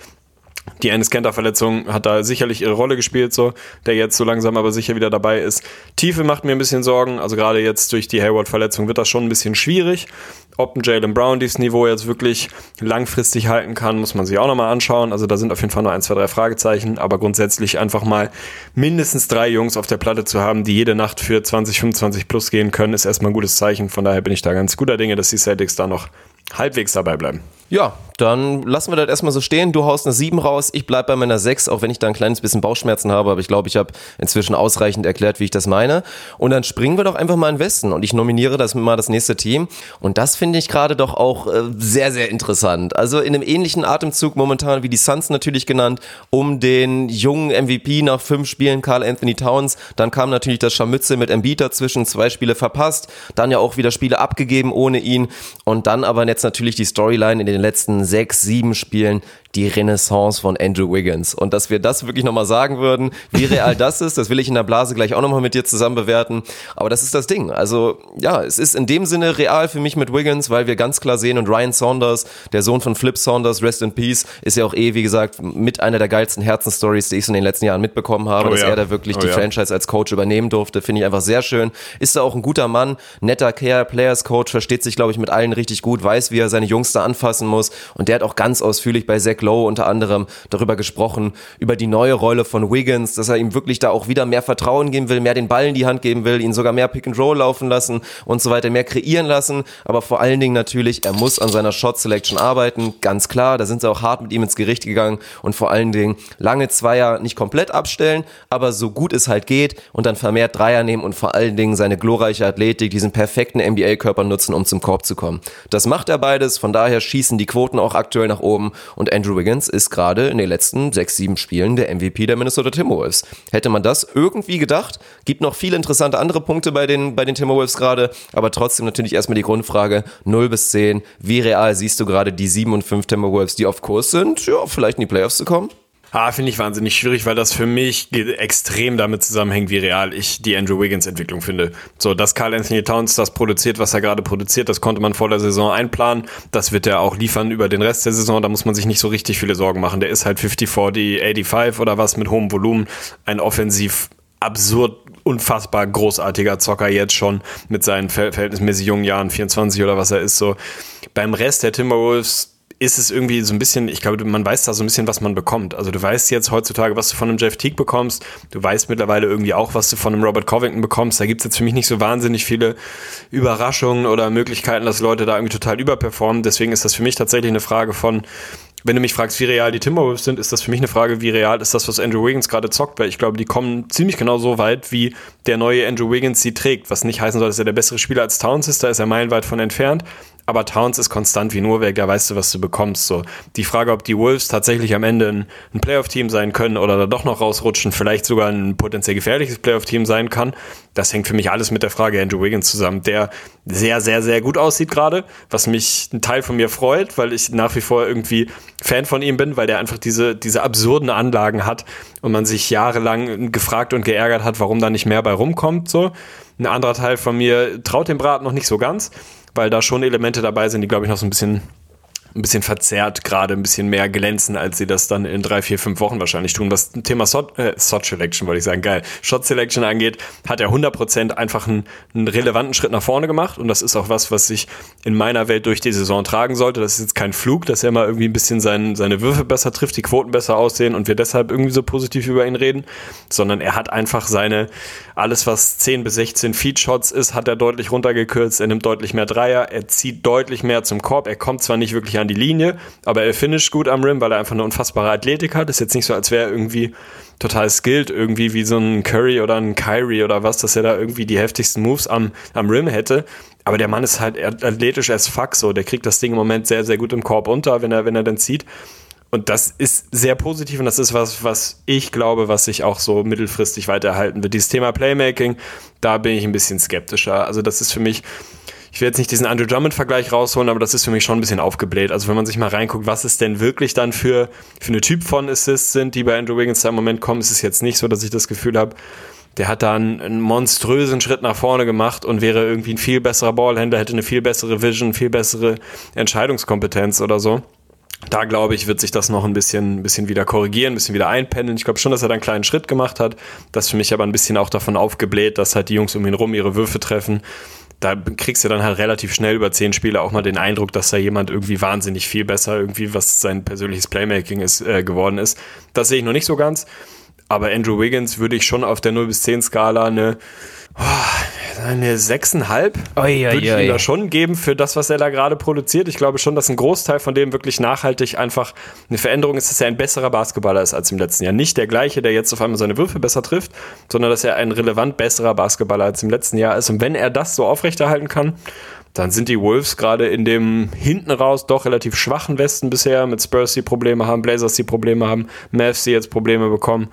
Die Enes Kenter Verletzung hat da sicherlich ihre Rolle gespielt, so, der jetzt so langsam aber sicher wieder dabei ist. Tiefe macht mir ein bisschen Sorgen, also gerade jetzt durch die Hayward Verletzung wird das schon ein bisschen schwierig. Ob ein Jalen Brown dieses Niveau jetzt wirklich langfristig halten kann, muss man sich auch nochmal anschauen. Also da sind auf jeden Fall nur ein, zwei, drei Fragezeichen, aber grundsätzlich einfach mal mindestens drei Jungs auf der Platte zu haben, die jede Nacht für 20, 25 plus gehen können, ist erstmal ein gutes Zeichen. Von daher bin ich da ganz guter Dinge, dass die Celtics da noch halbwegs dabei bleiben. Ja, dann lassen wir das erstmal so stehen. Du haust eine 7 raus, ich bleib bei meiner 6, auch wenn ich da ein kleines bisschen Bauchschmerzen habe, aber ich glaube, ich habe inzwischen ausreichend erklärt, wie ich das meine. Und dann springen wir doch einfach mal in Westen und ich nominiere das mal das nächste Team. Und das finde ich gerade doch auch äh, sehr, sehr interessant. Also in einem ähnlichen Atemzug momentan wie die Suns natürlich genannt, um den jungen MVP nach fünf Spielen, Carl Anthony Towns. Dann kam natürlich das Scharmützel mit Embiid dazwischen, zwei Spiele verpasst, dann ja auch wieder Spiele abgegeben ohne ihn. Und dann aber jetzt natürlich die Storyline in den letzten sechs, sieben Spielen, die Renaissance von Andrew Wiggins. Und dass wir das wirklich nochmal sagen würden, wie real das ist, das will ich in der Blase gleich auch nochmal mit dir zusammen bewerten. Aber das ist das Ding. Also ja, es ist in dem Sinne real für mich mit Wiggins, weil wir ganz klar sehen und Ryan Saunders, der Sohn von Flip Saunders, Rest in Peace, ist ja auch eh, wie gesagt, mit einer der geilsten Herzensstories, die ich so in den letzten Jahren mitbekommen habe, Oh dass ja. er da wirklich Oh die ja. Franchise als Coach übernehmen durfte. Finde ich einfach sehr schön. Ist da auch ein guter Mann, netter Care, Players Coach, versteht sich, glaube ich, mit allen richtig gut, weiß, wie er seine Jungs da anfassen muss. Und der hat auch ganz ausführlich bei Zach Lowe unter anderem darüber gesprochen, über die neue Rolle von Wiggins, dass er ihm wirklich da auch wieder mehr Vertrauen geben will, mehr den Ball in die Hand geben will, ihn sogar mehr Pick and Roll laufen lassen und so weiter, mehr kreieren lassen. Aber vor allen Dingen natürlich, er muss an seiner Shot Selection arbeiten, ganz klar. Da sind sie auch hart mit ihm ins Gericht gegangen und vor allen Dingen lange Zweier nicht komplett abstellen, aber so gut es halt geht und dann vermehrt Dreier nehmen und vor allen Dingen seine glorreiche Athletik, diesen perfekten NBA-Körper nutzen, um zum Korb zu kommen. Das macht er beides, von daher schießen die Quoten auch aktuell nach oben und Andrew Wiggins ist gerade in den letzten sechs, sieben Spielen der MVP der Minnesota Timberwolves. Hätte man das irgendwie gedacht? Gibt noch viele interessante andere Punkte bei den, bei den Timberwolves gerade, aber trotzdem natürlich erstmal die Grundfrage 0 bis 10. Wie real siehst du gerade die 7 und 5 Timberwolves, die auf Kurs sind, ja, vielleicht in die Playoffs zu kommen? Ah, finde ich wahnsinnig schwierig, weil das für mich extrem damit zusammenhängt, wie real ich die Andrew Wiggins Entwicklung finde. So, dass Carl Anthony Towns das produziert, was er gerade produziert, das konnte man vor der Saison einplanen. Das wird er auch liefern über den Rest der Saison. Da muss man sich nicht so richtig viele Sorgen machen. Der ist halt 50-40, 85 oder was mit hohem Volumen. Ein offensiv absurd unfassbar großartiger Zocker jetzt schon mit seinen ver- verhältnismäßig jungen Jahren, 24 oder was er ist so. Beim Rest der Timberwolves ist es irgendwie so ein bisschen, ich glaube, man weiß da so ein bisschen, was man bekommt. Also du weißt jetzt heutzutage, was du von einem Jeff Teague bekommst. Du weißt mittlerweile irgendwie auch, was du von einem Robert Covington bekommst. Da gibt's jetzt für mich nicht so wahnsinnig viele Überraschungen oder Möglichkeiten, dass Leute da irgendwie total überperformen. Deswegen ist das für mich tatsächlich eine Frage von, wenn du mich fragst, wie real die Timberwolves sind, ist das für mich eine Frage, wie real ist das, was Andrew Wiggins gerade zockt, weil ich glaube, die kommen ziemlich genau so weit, wie der neue Andrew Wiggins sie trägt, was nicht heißen soll, dass er der bessere Spieler als Towns ist, da ist er meilenweit von entfernt, aber Towns ist konstant wie nur weg, da weißt du, was du bekommst. So die Frage, ob die Wolves tatsächlich am Ende ein, ein Playoff-Team sein können oder da doch noch rausrutschen, vielleicht sogar ein potenziell gefährliches Playoff-Team sein kann, das hängt für mich alles mit der Frage Andrew Wiggins zusammen, der sehr, sehr, sehr gut aussieht gerade, was mich ein Teil von mir freut, weil ich nach wie vor irgendwie Fan von ihm bin, weil der einfach diese, diese absurden Anlagen hat und man sich jahrelang gefragt und geärgert hat, warum da nicht mehr bei rumkommt. So. Ein anderer Teil von mir traut dem Brat noch nicht so ganz weil da schon Elemente dabei sind, die, glaube ich, noch so ein bisschen ein bisschen verzerrt gerade ein bisschen mehr glänzen, als sie das dann in drei, vier, fünf Wochen wahrscheinlich tun. Was Thema Shot, äh, Shot Selection, wollte ich sagen, geil, Shot Selection angeht, hat er 100% einfach einen, einen relevanten Schritt nach vorne gemacht. Und das ist auch was, was sich in meiner Welt durch die Saison tragen sollte. Das ist jetzt kein Flug, dass er mal irgendwie ein bisschen sein, seine Würfe besser trifft, die Quoten besser aussehen und wir deshalb irgendwie so positiv über ihn reden, sondern er hat einfach seine, alles was 10 bis 16 Feed Shots ist, hat er deutlich runtergekürzt, er nimmt deutlich mehr Dreier, er zieht deutlich mehr zum Korb, er kommt zwar nicht wirklich an die Linie, aber er finisht gut am Rim, weil er einfach eine unfassbare Athletik hat. Ist jetzt nicht so, als wäre er irgendwie total skilled, irgendwie wie so ein Curry oder ein Kyrie oder was, dass er da irgendwie die heftigsten Moves am, am Rim hätte. Aber der Mann ist halt athletisch as fuck so. Der kriegt das Ding im Moment sehr, sehr gut im Korb unter, wenn er, wenn er dann zieht. Und das ist sehr positiv und das ist was, was ich glaube, was sich auch so mittelfristig weiterhalten wird. Dieses Thema Playmaking, da bin ich ein bisschen skeptischer. Also das ist für mich, ich will jetzt nicht diesen Andrew Drummond-Vergleich rausholen, aber das ist für mich schon ein bisschen aufgebläht. Also wenn man sich mal reinguckt, was es denn wirklich dann für, für eine Typ von Assists sind, die bei Andrew Wiggins da im Moment kommen, ist es jetzt nicht so, dass ich das Gefühl habe, der hat da einen, einen, monströsen Schritt nach vorne gemacht und wäre irgendwie ein viel besserer Ballhändler, hätte eine viel bessere Vision, viel bessere Entscheidungskompetenz oder so. Da glaube ich, wird sich das noch ein bisschen, bisschen wieder korrigieren, ein bisschen wieder einpendeln. Ich glaube schon, dass er da einen kleinen Schritt gemacht hat. Das für mich aber ein bisschen auch davon aufgebläht, dass halt die Jungs um ihn rum ihre Würfe treffen da kriegst du dann halt relativ schnell über zehn Spiele auch mal den Eindruck, dass da jemand irgendwie wahnsinnig viel besser irgendwie, was sein persönliches Playmaking ist, äh, geworden ist. Das sehe ich noch nicht so ganz. Aber Andrew Wiggins würde ich schon auf der 0 bis 10 Skala eine eine 6,5 würde ich ihm da schon geben für das, was er da gerade produziert. Ich glaube schon, dass ein Großteil von dem wirklich nachhaltig einfach eine Veränderung ist, dass er ein besserer Basketballer ist als im letzten Jahr. Nicht der gleiche, der jetzt auf einmal seine Würfe besser trifft, sondern dass er ein relevant besserer Basketballer als im letzten Jahr ist. Und wenn er das so aufrechterhalten kann, dann sind die Wolves gerade in dem hinten raus doch relativ schwachen Westen bisher mit Spurs, die Probleme haben, Blazers, die Probleme haben, Mavs, die jetzt Probleme bekommen.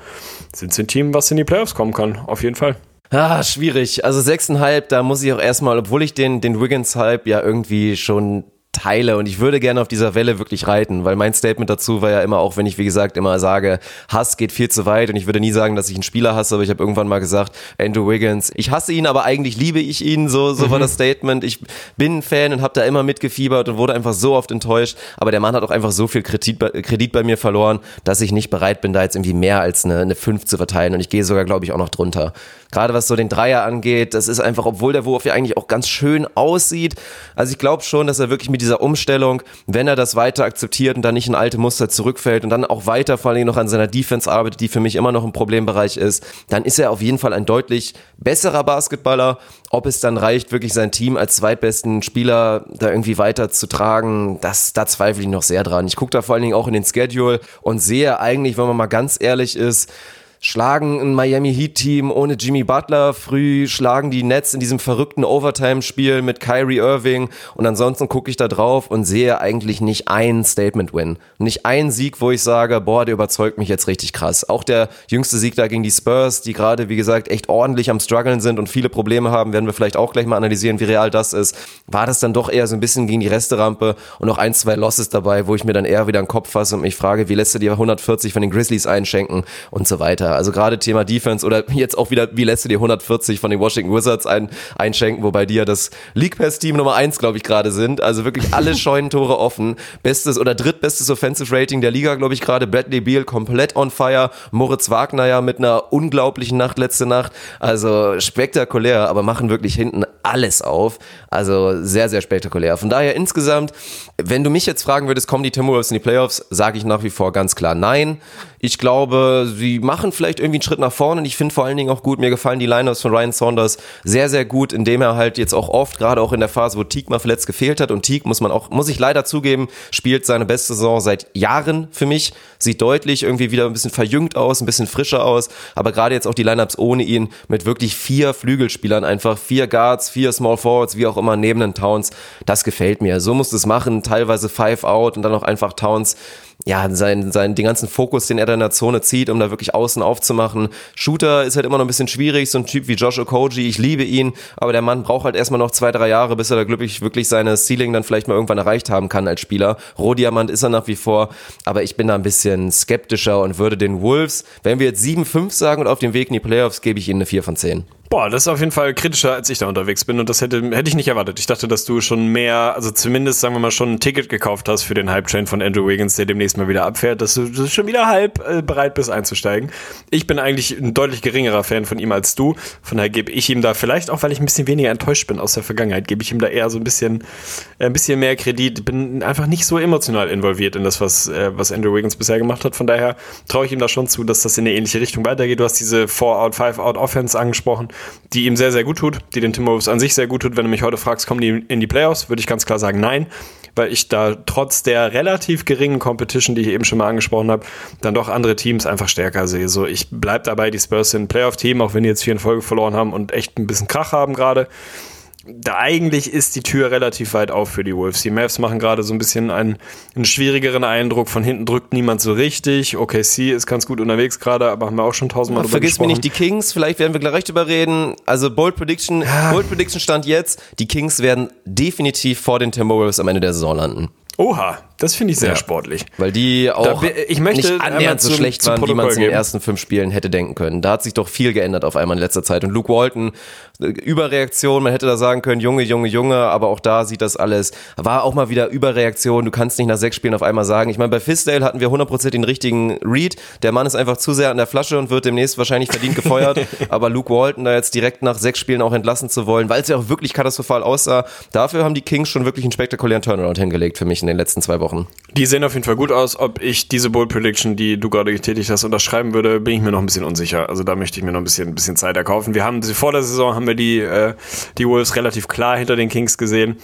Sind sie ein Team, was in die Playoffs kommen kann, auf jeden Fall. Ah, schwierig. Also sechseinhalb, da muss ich auch erstmal, obwohl ich den, den Wiggins-Hype ja irgendwie schon teile und ich würde gerne auf dieser Welle wirklich reiten, weil mein Statement dazu war ja immer auch, wenn ich wie gesagt immer sage, Hass geht viel zu weit und ich würde nie sagen, dass ich einen Spieler hasse, aber ich habe irgendwann mal gesagt, Andrew Wiggins, ich hasse ihn, aber eigentlich liebe ich ihn, so so mhm. war das Statement. Ich bin ein Fan und habe da immer mitgefiebert und wurde einfach so oft enttäuscht, aber der Mann hat auch einfach so viel Kredit, Kredit bei mir verloren, dass ich nicht bereit bin, da jetzt irgendwie mehr als eine, eine 5 zu verteilen und ich gehe sogar, glaube ich, auch noch drunter. Gerade was so den Dreier angeht, das ist einfach, obwohl der Wurf ja eigentlich auch ganz schön aussieht. Also ich glaube schon, dass er wirklich mit dieser Umstellung, wenn er das weiter akzeptiert und dann nicht in alte Muster zurückfällt und dann auch weiter vor allem noch an seiner Defense arbeitet, die für mich immer noch ein Problembereich ist, dann ist er auf jeden Fall ein deutlich besserer Basketballer. Ob es dann reicht, wirklich sein Team als zweitbesten Spieler da irgendwie weiter zu tragen, das, da zweifle ich noch sehr dran. Ich gucke da vor allen Dingen auch in den Schedule und sehe eigentlich, wenn man mal ganz ehrlich ist, schlagen ein Miami Heat Team ohne Jimmy Butler früh, schlagen die Nets in diesem verrückten Overtime-Spiel mit Kyrie Irving und ansonsten gucke ich da drauf und sehe eigentlich nicht einen Statement-Win. Nicht einen Sieg, wo ich sage, boah, der überzeugt mich jetzt richtig krass. Auch der jüngste Sieg da gegen die Spurs, die gerade, wie gesagt, echt ordentlich am struggeln sind und viele Probleme haben, werden wir vielleicht auch gleich mal analysieren, wie real das ist. War das dann doch eher so ein bisschen gegen die Resterampe und noch ein, zwei Losses dabei, wo ich mir dann eher wieder den Kopf fasse und mich frage, wie lässt du dir 140 von den Grizzlies einschenken und so weiter. Also gerade Thema Defense oder jetzt auch wieder, wie lässt du dir 140 von den Washington Wizards ein, einschenken, wobei die ja das League Pass Team Nummer eins, glaube ich, gerade sind. Also wirklich alle Scheunentore offen. Bestes oder drittbestes Offensive Rating der Liga, glaube ich, gerade. Bradley Beal komplett on fire. Moritz Wagner ja mit einer unglaublichen Nacht letzte Nacht. Also spektakulär, aber machen wirklich hinten alles auf. Also sehr, sehr spektakulär. Von daher insgesamt, wenn du mich jetzt fragen würdest, kommen die Timberwolves in die Playoffs, sage ich nach wie vor ganz klar nein. Ich glaube, sie machen vielleicht irgendwie einen Schritt nach vorne. Und ich finde vor allen Dingen auch gut, mir gefallen die Liners von Ryan Saunders sehr, sehr gut, indem er halt jetzt auch oft, gerade auch in der Phase, wo Teague mal verletzt gefehlt hat. Und Teague, muss man auch, muss ich leider zugeben, spielt seine beste Saison seit Jahren für mich, sieht deutlich irgendwie wieder ein bisschen verjüngt aus, ein bisschen frischer aus, aber gerade jetzt auch die Lineups ohne ihn mit wirklich vier Flügelspielern, einfach vier Guards, vier Small Forwards, wie auch immer, neben den Towns, das gefällt mir. So musst du es machen, teilweise Five Out und dann auch einfach Towns ja, sein, sein, den ganzen Fokus, den er da in der Zone zieht, um da wirklich außen aufzumachen. Shooter ist halt immer noch ein bisschen schwierig, so ein Typ wie Josh Okoji, ich liebe ihn, aber der Mann braucht halt erstmal noch zwei, drei Jahre, bis er da glücklich wirklich seine Ceiling dann vielleicht mal irgendwann erreicht haben kann als Spieler. Rohdiamant ist er nach wie vor, aber ich bin da ein bisschen skeptischer und würde den Wolves, wenn wir jetzt 7-5 sagen und auf dem Weg in die Playoffs, gebe ich ihnen eine 4 von 10. Boah, das ist auf jeden Fall kritischer, als ich da unterwegs bin und das hätte, hätte ich nicht erwartet. Ich dachte, dass du schon mehr, also zumindest, sagen wir mal, schon ein Ticket gekauft hast für den Hype-Train von Andrew Wiggins, der demnächst mal wieder abfährt, dass du, schon wieder halb äh, bereit bist einzusteigen. Ich bin eigentlich ein deutlich geringerer Fan von ihm als du, von daher gebe ich ihm da vielleicht auch, weil ich ein bisschen weniger enttäuscht bin aus der Vergangenheit, gebe ich ihm da eher so ein bisschen, äh, ein bisschen mehr Kredit, bin einfach nicht so emotional involviert in das, was, äh, was Andrew Wiggins bisher gemacht hat, von daher traue ich ihm da schon zu, dass das in eine ähnliche Richtung weitergeht. Du hast diese 4-Out, 5-Out-Offense angesprochen, die ihm sehr, sehr gut tut, die den Timberwolves an sich sehr gut tut. Wenn du mich heute fragst, kommen die in die Playoffs, würde ich ganz klar sagen, nein, weil ich da trotz der relativ geringen Competition, die ich eben schon mal angesprochen habe, dann doch andere Teams einfach stärker sehe. So, ich bleib dabei, die Spurs sind ein Playoff-Team, auch wenn die jetzt vier in Folge verloren haben und echt ein bisschen Krach haben gerade da eigentlich ist die Tür relativ weit auf für die Wolves. Die Mavs machen gerade so ein bisschen einen, einen schwierigeren Eindruck. Von hinten drückt niemand so richtig. OKC ist ganz gut unterwegs gerade, aber haben wir auch schon tausendmal drüber Vergiss mir nicht die Kings, vielleicht werden wir gleich drüber reden. Also Bold Prediction, ja. Bold Prediction stand jetzt, die Kings werden definitiv vor den Timberwolves am Ende der Saison landen. Oha, das finde ich sehr ja, sportlich. Weil die auch da, ich möchte nicht annähernd so schlecht waren, wie man es in den ersten fünf Spielen hätte denken können. Da hat sich doch viel geändert auf einmal in letzter Zeit. Und Luke Walton, äh, Überreaktion, man hätte da sagen können, Junge, Junge, Junge, aber auch da sieht das alles, war auch mal wieder Überreaktion. Du kannst nicht nach sechs Spielen auf einmal sagen. Ich meine, bei Fisdale hatten wir 100% den richtigen Read. Der Mann ist einfach zu sehr an der Flasche und wird demnächst wahrscheinlich verdient gefeuert. aber Luke Walton da jetzt direkt nach sechs Spielen auch entlassen zu wollen, weil es ja auch wirklich katastrophal aussah, dafür haben die Kings schon wirklich einen spektakulären Turnaround hingelegt für mich in den letzten zwei Wochen. Die sehen auf jeden Fall gut aus. Ob ich diese Bold Prediction, die du gerade getätigt hast, unterschreiben würde, bin ich mir noch ein bisschen unsicher. Also da möchte ich mir noch ein bisschen, ein bisschen Zeit erkaufen. Wir haben vor der Saison haben wir die, äh, die Wolves relativ klar hinter den Kings gesehen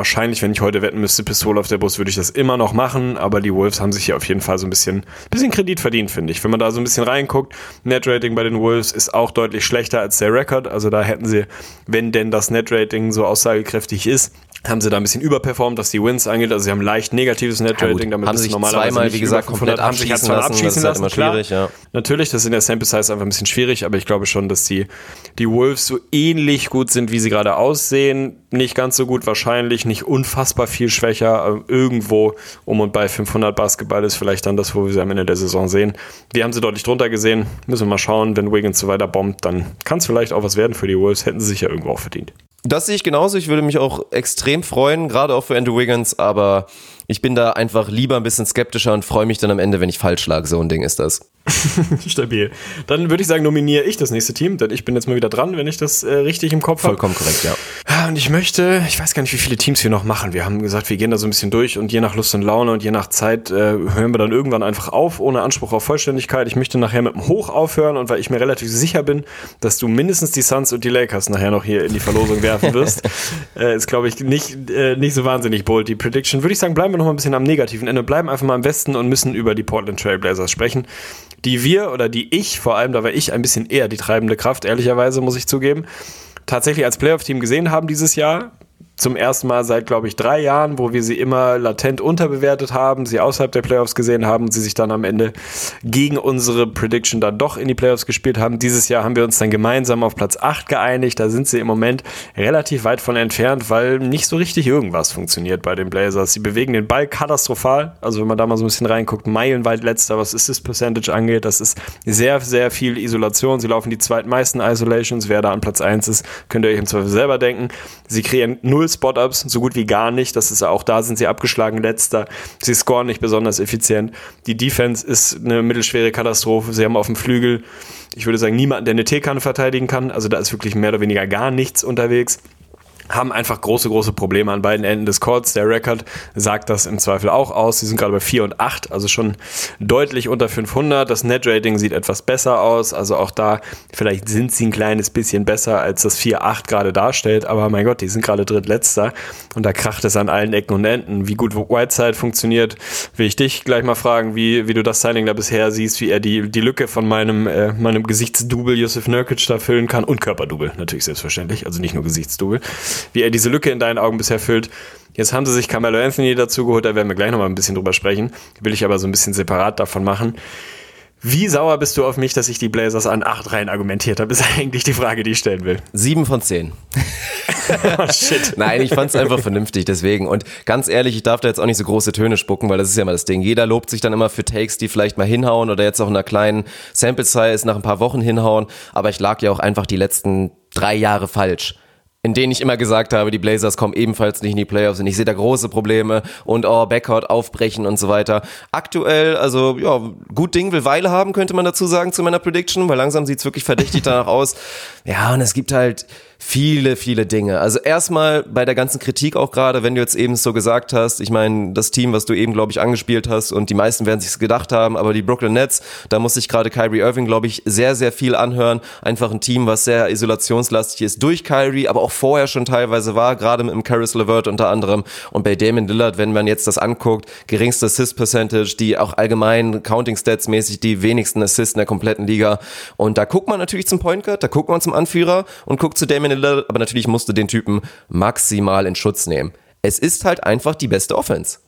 wahrscheinlich, wenn ich heute wetten müsste, Pistole auf der Brust, würde ich das immer noch machen. Aber die Wolves haben sich hier auf jeden Fall so ein bisschen, bisschen Kredit verdient, finde ich. Wenn man da so ein bisschen reinguckt, Netrating bei den Wolves ist auch deutlich schlechter als der Rekord. Also da hätten sie, wenn denn das Netrating so aussagekräftig ist, haben sie da ein bisschen überperformt, was die Wins angeht. Also sie haben leicht negatives Netrating, ja, damit haben sich normalerweise zweimal, wie gesagt, komplett haben sich lassen, abschießen das ist halt immer schwierig, ja. Natürlich, das ist in der Sample Size einfach ein bisschen schwierig, aber ich glaube schon, dass die, die Wolves so ähnlich gut sind, wie sie gerade aussehen. Nicht ganz so gut wahrscheinlich, nicht unfassbar viel schwächer. Irgendwo um und bei 500 Basketball ist vielleicht dann das, wo wir sie am Ende der Saison sehen. Wir haben sie deutlich drunter gesehen. Müssen wir mal schauen, wenn Wiggins so weiter bombt, dann kann es vielleicht auch was werden für die Wolves. Hätten sie sich ja irgendwo auch verdient. Das sehe ich genauso. Ich würde mich auch extrem freuen, gerade auch für Andrew Wiggins, aber ich bin da einfach lieber ein bisschen skeptischer und freue mich dann am Ende, wenn ich falsch lag. So ein Ding ist das. Stabil. Dann würde ich sagen, nominiere ich das nächste Team, denn ich bin jetzt mal wieder dran, wenn ich das äh, richtig im Kopf habe. Vollkommen korrekt, ja. Und ich möchte, ich weiß gar nicht, wie viele Teams wir noch machen. Wir haben gesagt, wir gehen da so ein bisschen durch und je nach Lust und Laune und je nach Zeit äh, hören wir dann irgendwann einfach auf, ohne Anspruch auf Vollständigkeit. Ich möchte nachher mit dem Hoch aufhören und weil ich mir relativ sicher bin, dass du mindestens die Suns und die Lakers nachher noch hier in die Verlosung werfen wirst, äh, ist, glaube ich, nicht, äh, nicht so wahnsinnig bold, die Prediction. Würde ich sagen, bleiben wir noch mal ein bisschen am negativen Ende, bleiben einfach mal im Westen und müssen über die Portland Trailblazers sprechen die wir oder die ich, vor allem da war ich ein bisschen eher die treibende Kraft, ehrlicherweise muss ich zugeben, tatsächlich als Playoff-Team gesehen haben dieses Jahr zum ersten Mal seit, glaube ich, drei Jahren, wo wir sie immer latent unterbewertet haben, sie außerhalb der Playoffs gesehen haben und sie sich dann am Ende gegen unsere Prediction dann doch in die Playoffs gespielt haben. Dieses Jahr haben wir uns dann gemeinsam auf Platz 8 geeinigt. Da sind sie im Moment relativ weit von entfernt, weil nicht so richtig irgendwas funktioniert bei den Blazers. Sie bewegen den Ball katastrophal. Also wenn man da mal so ein bisschen reinguckt, meilenweit letzter, was ist das Percentage angeht, das ist sehr, sehr viel Isolation. Sie laufen die zweitmeisten Isolations. Wer da an Platz 1 ist, könnt ihr euch im Zweifel selber denken. Sie kreieren null Spot-Ups, so gut wie gar nicht. Das ist auch da sind sie abgeschlagen letzter. Sie scoren nicht besonders effizient. Die Defense ist eine mittelschwere Katastrophe. Sie haben auf dem Flügel, ich würde sagen, niemanden, der eine T-Kanne verteidigen kann. Also da ist wirklich mehr oder weniger gar nichts unterwegs. Haben einfach große, große Probleme an beiden Enden des Courts. Der Rekord sagt das im Zweifel auch aus. Sie sind gerade bei 4 und 8, also schon deutlich unter 500. Das Net-Rating sieht etwas besser aus. Also auch da, vielleicht sind sie ein kleines bisschen besser, als das 4-8 gerade darstellt. Aber mein Gott, die sind gerade drittletzter. Und da kracht es an allen Ecken und Enden. Wie gut Whiteside funktioniert, will ich dich gleich mal fragen, wie, wie du das Signing da bisher siehst, wie er die, die Lücke von meinem, äh, meinem Gesichtsdouble Yusuf Nurkic da füllen kann. Und Körperdouble, natürlich selbstverständlich. Also nicht nur Gesichtsdouble wie er diese Lücke in deinen Augen bisher füllt. Jetzt haben sie sich Carmelo Anthony dazu geholt, da werden wir gleich nochmal ein bisschen drüber sprechen. Will ich aber so ein bisschen separat davon machen. Wie sauer bist du auf mich, dass ich die Blazers an acht Reihen argumentiert habe, ist eigentlich die Frage, die ich stellen will. Sieben von zehn. oh, shit. Nein, ich fand es einfach vernünftig, deswegen. Und ganz ehrlich, ich darf da jetzt auch nicht so große Töne spucken, weil das ist ja mal das Ding. Jeder lobt sich dann immer für Takes, die vielleicht mal hinhauen oder jetzt auch in einer kleinen Sample Size nach ein paar Wochen hinhauen. Aber ich lag ja auch einfach die letzten drei Jahre falsch in denen ich immer gesagt habe, die Blazers kommen ebenfalls nicht in die Playoffs und ich sehe da große Probleme und oh, Backcourt aufbrechen und so weiter. Aktuell, also ja, gut Ding will Weile haben, könnte man dazu sagen zu meiner Prediction, weil langsam sieht's wirklich verdächtig danach aus. Ja, und es gibt halt viele, viele Dinge. Also erstmal bei der ganzen Kritik auch gerade, wenn du jetzt eben so gesagt hast, ich meine, das Team, was du eben, glaube ich, angespielt hast und die meisten werden sich's gedacht haben, aber die Brooklyn Nets, da muss sich gerade Kyrie Irving, glaube ich, sehr, sehr viel anhören. Einfach ein Team, was sehr isolationslastig ist durch Kyrie, aber auch vorher schon teilweise war, gerade mit dem Caris LeVert unter anderem. Und bei Damon Lillard, wenn man jetzt das anguckt, geringste Assist Percentage, die auch allgemein Counting Stats mäßig die wenigsten Assists in der kompletten Liga. Und da guckt man natürlich zum Point Guard, da guckt man zum Anführer und guckt zu Damon Lillard, aber natürlich musste den Typen maximal in Schutz nehmen. Es ist halt einfach die beste Offense.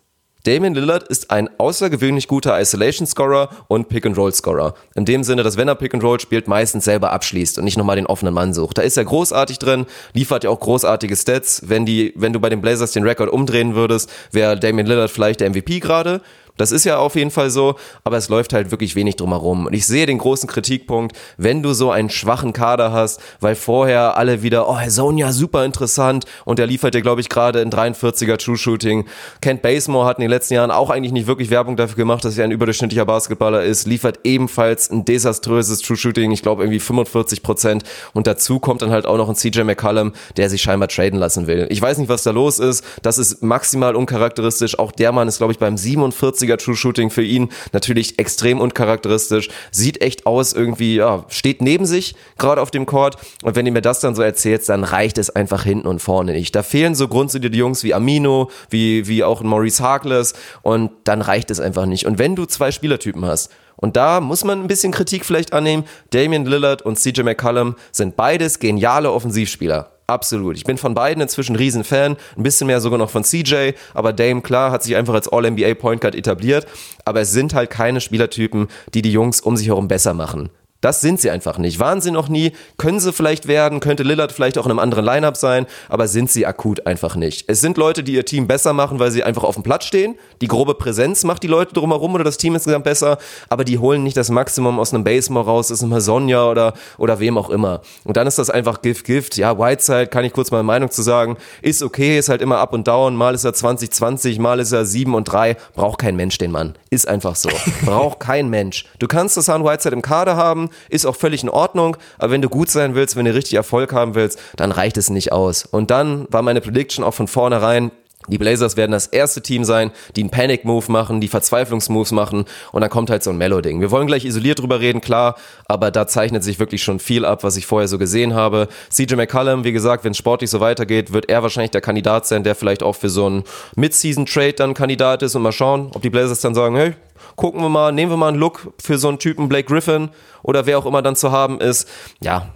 Damian Lillard ist ein außergewöhnlich guter Isolation-Scorer und Pick-and-Roll-Scorer. In dem Sinne, dass wenn er Pick-and-Roll spielt, meistens selber abschließt und nicht nochmal den offenen Mann sucht. Da ist er großartig drin, liefert ja auch großartige Stats. Wenn, die, wenn du bei den Blazers den Rekord umdrehen würdest, wäre Damian Lillard vielleicht der MVP gerade. Das ist ja auf jeden Fall so, aber es läuft halt wirklich wenig drumherum. Und ich sehe den großen Kritikpunkt, wenn du so einen schwachen Kader hast, weil vorher alle wieder, oh, Sonja, super interessant und der liefert dir, glaube ich, gerade in 43er True Shooting. Kent Basemore hat in den letzten Jahren auch eigentlich nicht wirklich Werbung dafür gemacht, dass er ein überdurchschnittlicher Basketballer ist, liefert ebenfalls ein desaströses True Shooting, ich glaube irgendwie 45 Prozent. Und dazu kommt dann halt auch noch ein CJ McCallum, der sich scheinbar traden lassen will. Ich weiß nicht, was da los ist. Das ist maximal uncharakteristisch. Auch der Mann ist, glaube ich, beim 47 80er True Shooting für ihn natürlich extrem uncharakteristisch. Sieht echt aus, irgendwie, ja, steht neben sich, gerade auf dem Court. Und wenn ihr mir das dann so erzählt, dann reicht es einfach hinten und vorne nicht. Da fehlen so grundsätzlich die Jungs wie Amino, wie, wie auch Maurice Harkless und dann reicht es einfach nicht. Und wenn du zwei Spielertypen hast, und da muss man ein bisschen Kritik vielleicht annehmen. Damian Lillard und CJ McCollum sind beides geniale Offensivspieler. Absolut. Ich bin von beiden inzwischen Riesenfan. Ein bisschen mehr sogar noch von CJ. Aber Dame, klar, hat sich einfach als All-NBA Point Guard etabliert. Aber es sind halt keine Spielertypen, die die Jungs um sich herum besser machen. Das sind sie einfach nicht. Waren sie noch nie, können sie vielleicht werden, könnte Lillard vielleicht auch in einem anderen Lineup sein, aber sind sie akut einfach nicht. Es sind Leute, die ihr Team besser machen, weil sie einfach auf dem Platz stehen. Die grobe Präsenz macht die Leute drumherum oder das Team insgesamt besser, aber die holen nicht das Maximum aus einem Basemore raus, aus einem Sonja oder, oder wem auch immer. Und dann ist das einfach Gift, Gift. Ja, Whiteside, kann ich kurz meine Meinung zu sagen, ist okay, ist halt immer up und down. Mal ist er 2020, mal ist er 7 und 3. Braucht kein Mensch den Mann. Ist einfach so. Braucht kein Mensch. Du kannst das Whiteside im Kader haben, ist auch völlig in Ordnung, aber wenn du gut sein willst, wenn du richtig Erfolg haben willst, dann reicht es nicht aus. Und dann war meine Prediction auch von vornherein, die Blazers werden das erste Team sein, die einen Panic-Move machen, die Verzweiflungsmoves machen und dann kommt halt so ein Mellow-Ding. Wir wollen gleich isoliert drüber reden, klar, aber da zeichnet sich wirklich schon viel ab, was ich vorher so gesehen habe. CJ McCallum, wie gesagt, wenn es sportlich so weitergeht, wird er wahrscheinlich der Kandidat sein, der vielleicht auch für so einen Mid-Season-Trade dann Kandidat ist und mal schauen, ob die Blazers dann sagen, hey, gucken wir mal, nehmen wir mal einen Look für so einen Typen Blake Griffin oder wer auch immer dann zu haben ist. Ja,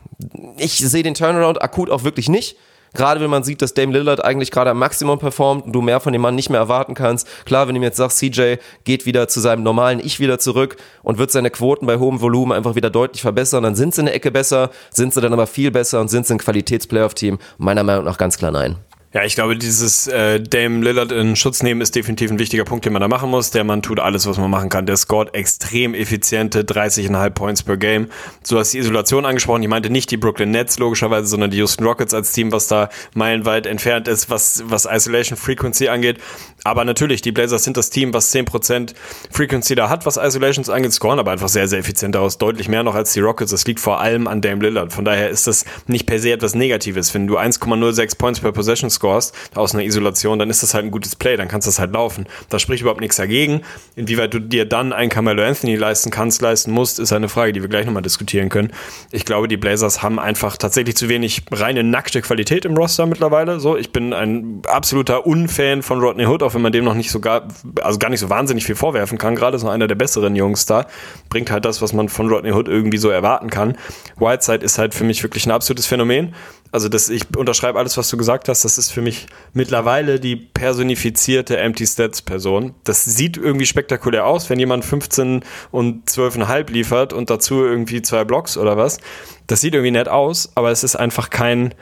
ich sehe den Turnaround akut auch wirklich nicht. Gerade wenn man sieht, dass Dame Lillard eigentlich gerade am Maximum performt und du mehr von dem Mann nicht mehr erwarten kannst. Klar, wenn du mir jetzt sagst, CJ geht wieder zu seinem normalen Ich wieder zurück und wird seine Quoten bei hohem Volumen einfach wieder deutlich verbessern, dann sind sie in der Ecke besser, sind sie dann aber viel besser und sind sie ein Qualitätsplayoff-Team? Meiner Meinung nach ganz klar nein. Ja, ich glaube, dieses äh, Dame Lillard in Schutz nehmen ist definitiv ein wichtiger Punkt, den man da machen muss. Der Mann tut alles, was man machen kann. Der scored extrem effiziente 30,5 Points per Game. Du hast die Isolation angesprochen. Ich meinte nicht die Brooklyn Nets logischerweise, sondern die Houston Rockets als Team, was da meilenweit entfernt ist, was, was Isolation Frequency angeht. Aber natürlich, die Blazers sind das Team, was 10% Frequency da hat, was Isolations angeht, scoren aber einfach sehr, sehr effizient daraus. Deutlich mehr noch als die Rockets. Das liegt vor allem an Dame Lillard. Von daher ist das nicht per se etwas Negatives. Wenn du 1,06 Points per Possession scorest aus einer Isolation, dann ist das halt ein gutes Play, dann kannst du das halt laufen. Da spricht überhaupt nichts dagegen. Inwieweit du dir dann ein Carmelo Anthony leisten kannst, leisten musst, ist eine Frage, die wir gleich nochmal diskutieren können. Ich glaube, die Blazers haben einfach tatsächlich zu wenig reine nackte Qualität im Roster mittlerweile. So, ich bin ein absoluter Unfan von Rodney Hood, auch wenn man dem noch nicht so gar, also gar nicht so wahnsinnig viel vorwerfen kann. Gerade so einer der besseren Jungs da. Bringt halt das, was man von Rodney Hood irgendwie so erwarten kann. Whiteside ist halt für mich wirklich ein absolutes Phänomen. Also das, ich unterschreibe alles, was du gesagt hast. Das ist für mich mittlerweile die personifizierte Empty Stats Person. Das sieht irgendwie spektakulär aus, wenn jemand 15 und 12,5 liefert und dazu irgendwie zwei Blocks oder was. Das sieht irgendwie nett aus, aber es ist einfach kein,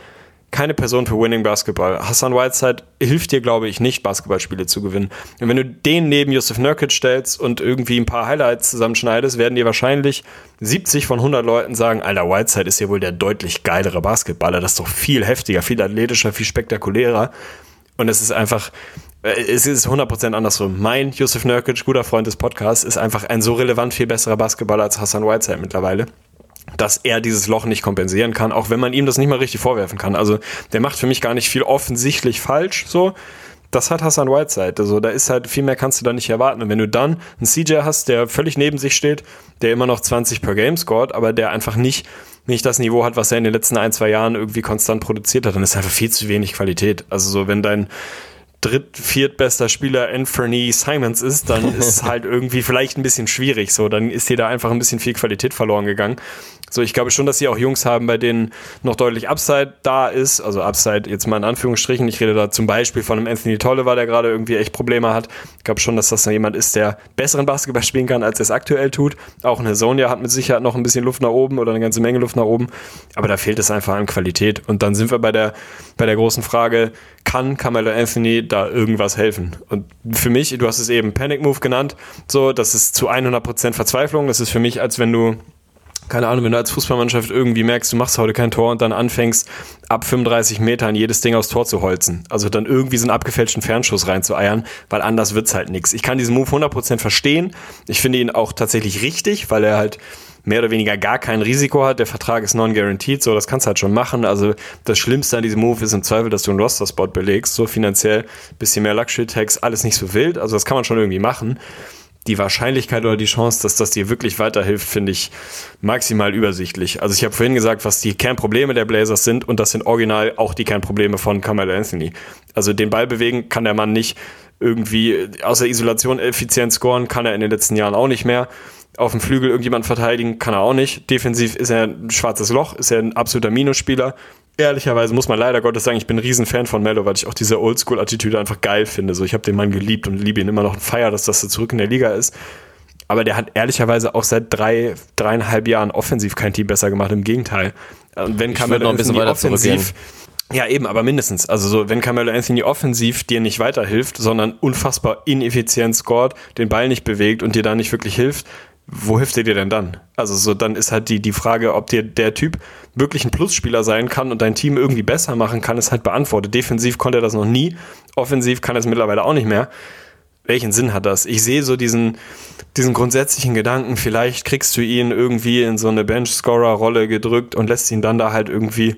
keine Person für Winning Basketball. Hassan Whiteside hilft dir, glaube ich, nicht, Basketballspiele zu gewinnen. Und wenn du den neben Yusuf Nurkic stellst und irgendwie ein paar Highlights zusammenschneidest, werden dir wahrscheinlich 70 von 100 Leuten sagen, Alter, Whiteside ist ja wohl der deutlich geilere Basketballer. Das ist doch viel heftiger, viel athletischer, viel spektakulärer. Und es ist einfach, äh, es ist 100% andersrum. Mein Yusuf Nurkic, guter Freund des Podcasts, ist einfach ein so relevant viel besserer Basketballer als Hassan Whiteside mittlerweile dass er dieses Loch nicht kompensieren kann, auch wenn man ihm das nicht mal richtig vorwerfen kann. Also der macht für mich gar nicht viel offensichtlich falsch, so. Das hat Hassan Whiteside. Also da ist halt viel mehr kannst du da nicht erwarten. Und wenn du dann einen CJ hast, der völlig neben sich steht, der immer noch 20 per Game scored, aber der einfach nicht nicht das Niveau hat, was er in den letzten ein, zwei Jahren irgendwie konstant produziert hat, dann ist einfach viel zu wenig Qualität. Also so, wenn dein dritt-, viertbester Spieler Anthony Simons ist, dann ist halt irgendwie vielleicht ein bisschen schwierig. So, dann ist dir da einfach ein bisschen viel Qualität verloren gegangen. So, ich glaube schon, dass sie auch Jungs haben, bei denen noch deutlich Upside da ist. Also Upside jetzt mal in Anführungsstrichen. Ich rede da zum Beispiel von einem Anthony Tolliver, der gerade irgendwie echt Probleme hat. Ich glaube schon, dass das noch jemand ist, der besseren Basketball spielen kann, als er es aktuell tut. Auch eine Sonja hat mit Sicherheit noch ein bisschen Luft nach oben oder eine ganze Menge Luft nach oben. Aber da fehlt es einfach an Qualität. Und dann sind wir bei der, bei der großen Frage, kann Carmelo Anthony da irgendwas helfen? Und für mich, du hast es eben Panic Move genannt, so, das ist zu 100% Verzweiflung. Das ist für mich, als wenn du keine Ahnung, wenn du als Fußballmannschaft irgendwie merkst, du machst heute kein Tor und dann anfängst, ab 35 Metern jedes Ding aufs Tor zu holzen. Also dann irgendwie so einen abgefälschten Fernschuss reinzueiern, weil anders wird's halt nix. Ich kann diesen Move 100% verstehen. Ich finde ihn auch tatsächlich richtig, weil er halt mehr oder weniger gar kein Risiko hat. Der Vertrag ist non-guaranteed, so das kannst du halt schon machen. Also das Schlimmste an diesem Move ist im Zweifel, dass du einen Roster-Spot belegst, so finanziell, bisschen mehr Luxury-Tax, alles nicht so wild. Also das kann man schon irgendwie machen die Wahrscheinlichkeit oder die Chance, dass das dir wirklich weiterhilft, finde ich maximal übersichtlich. Also ich habe vorhin gesagt, was die Kernprobleme der Blazers sind und das sind original auch die Kernprobleme von Carmelo Anthony. Also den Ball bewegen kann der Mann nicht irgendwie außer Isolation effizient scoren, kann er in den letzten Jahren auch nicht mehr. Auf dem Flügel irgendjemand verteidigen kann er auch nicht. Defensiv ist er ein schwarzes Loch, ist er ein absoluter Minusspieler ehrlicherweise muss man leider Gottes sagen, ich bin ein Riesenfan von Mello, weil ich auch diese Oldschool-Attitüde einfach geil finde. So, ich habe den Mann geliebt und liebe ihn immer noch und feier, dass das so zurück in der Liga ist. Aber der hat ehrlicherweise auch seit drei, dreieinhalb Jahren offensiv kein Team besser gemacht. Im Gegenteil. Und wenn Carmelo Anthony offensiv, ja eben, aber mindestens. Also so, wenn Carmelo Anthony offensiv dir nicht weiterhilft, sondern unfassbar ineffizient scored, den Ball nicht bewegt und dir da nicht wirklich hilft, wo hilft er dir denn dann? Also so, dann ist halt die, die Frage, ob dir der Typ wirklich ein Plusspieler sein kann und dein Team irgendwie besser machen kann, ist halt beantwortet. Defensiv konnte er das noch nie, offensiv kann er es mittlerweile auch nicht mehr. Welchen Sinn hat das? Ich sehe so diesen, diesen grundsätzlichen Gedanken, vielleicht kriegst du ihn irgendwie in so eine Bench-Scorer-Rolle gedrückt und lässt ihn dann da halt irgendwie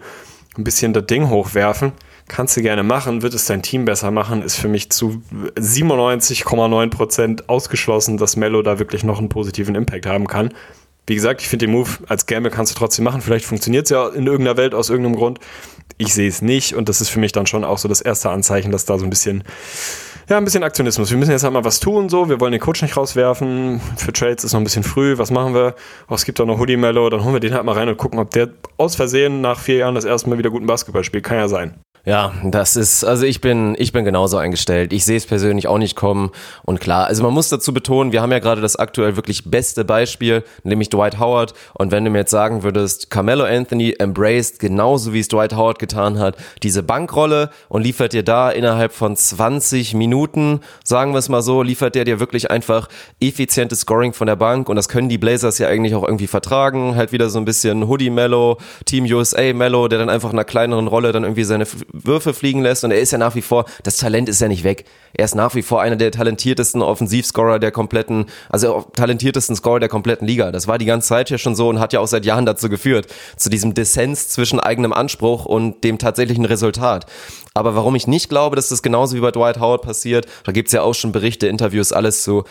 ein bisschen das Ding hochwerfen. Kannst du gerne machen, wird es dein Team besser machen, ist für mich zu 97,9% ausgeschlossen, dass Mello da wirklich noch einen positiven Impact haben kann. Wie gesagt, ich finde den Move als Gamble kannst du trotzdem machen. Vielleicht funktioniert es ja in irgendeiner Welt aus irgendeinem Grund. Ich sehe es nicht und das ist für mich dann schon auch so das erste Anzeichen, dass da so ein bisschen, ja, ein bisschen Aktionismus. Wir müssen jetzt halt mal was tun, so. Wir wollen den Coach nicht rauswerfen. Für Trades ist noch ein bisschen früh. Was machen wir? Oh, es gibt auch noch Hoodie Mello. Dann holen wir den halt mal rein und gucken, ob der aus Versehen nach vier Jahren das erste Mal wieder guten Basketball spielt. Kann ja sein. Ja, das ist, also ich bin, ich bin genauso eingestellt. Ich sehe es persönlich auch nicht kommen. Und klar, also man muss dazu betonen, wir haben ja gerade das aktuell wirklich beste Beispiel, nämlich Dwight Howard. Und wenn du mir jetzt sagen würdest, Carmelo Anthony embraced genauso wie es Dwight Howard getan hat, diese Bankrolle und liefert dir da innerhalb von 20 Minuten, sagen wir es mal so, liefert der dir wirklich einfach effizientes Scoring von der Bank. Und das können die Blazers ja eigentlich auch irgendwie vertragen. Halt wieder so ein bisschen Hoodie Mellow, Team USA Mellow, der dann einfach in einer kleineren Rolle dann irgendwie seine Würfe fliegen lässt und er ist ja nach wie vor, das Talent ist ja nicht weg. Er ist nach wie vor einer der talentiertesten Offensivscorer der kompletten, also talentiertesten Scorer der kompletten Liga. Das war die ganze Zeit ja schon so und hat ja auch seit Jahren dazu geführt, zu diesem Dissens zwischen eigenem Anspruch und dem tatsächlichen Resultat. Aber warum ich nicht glaube, dass das genauso wie bei Dwight Howard passiert, da gibt's ja auch schon Berichte, Interviews, alles zu,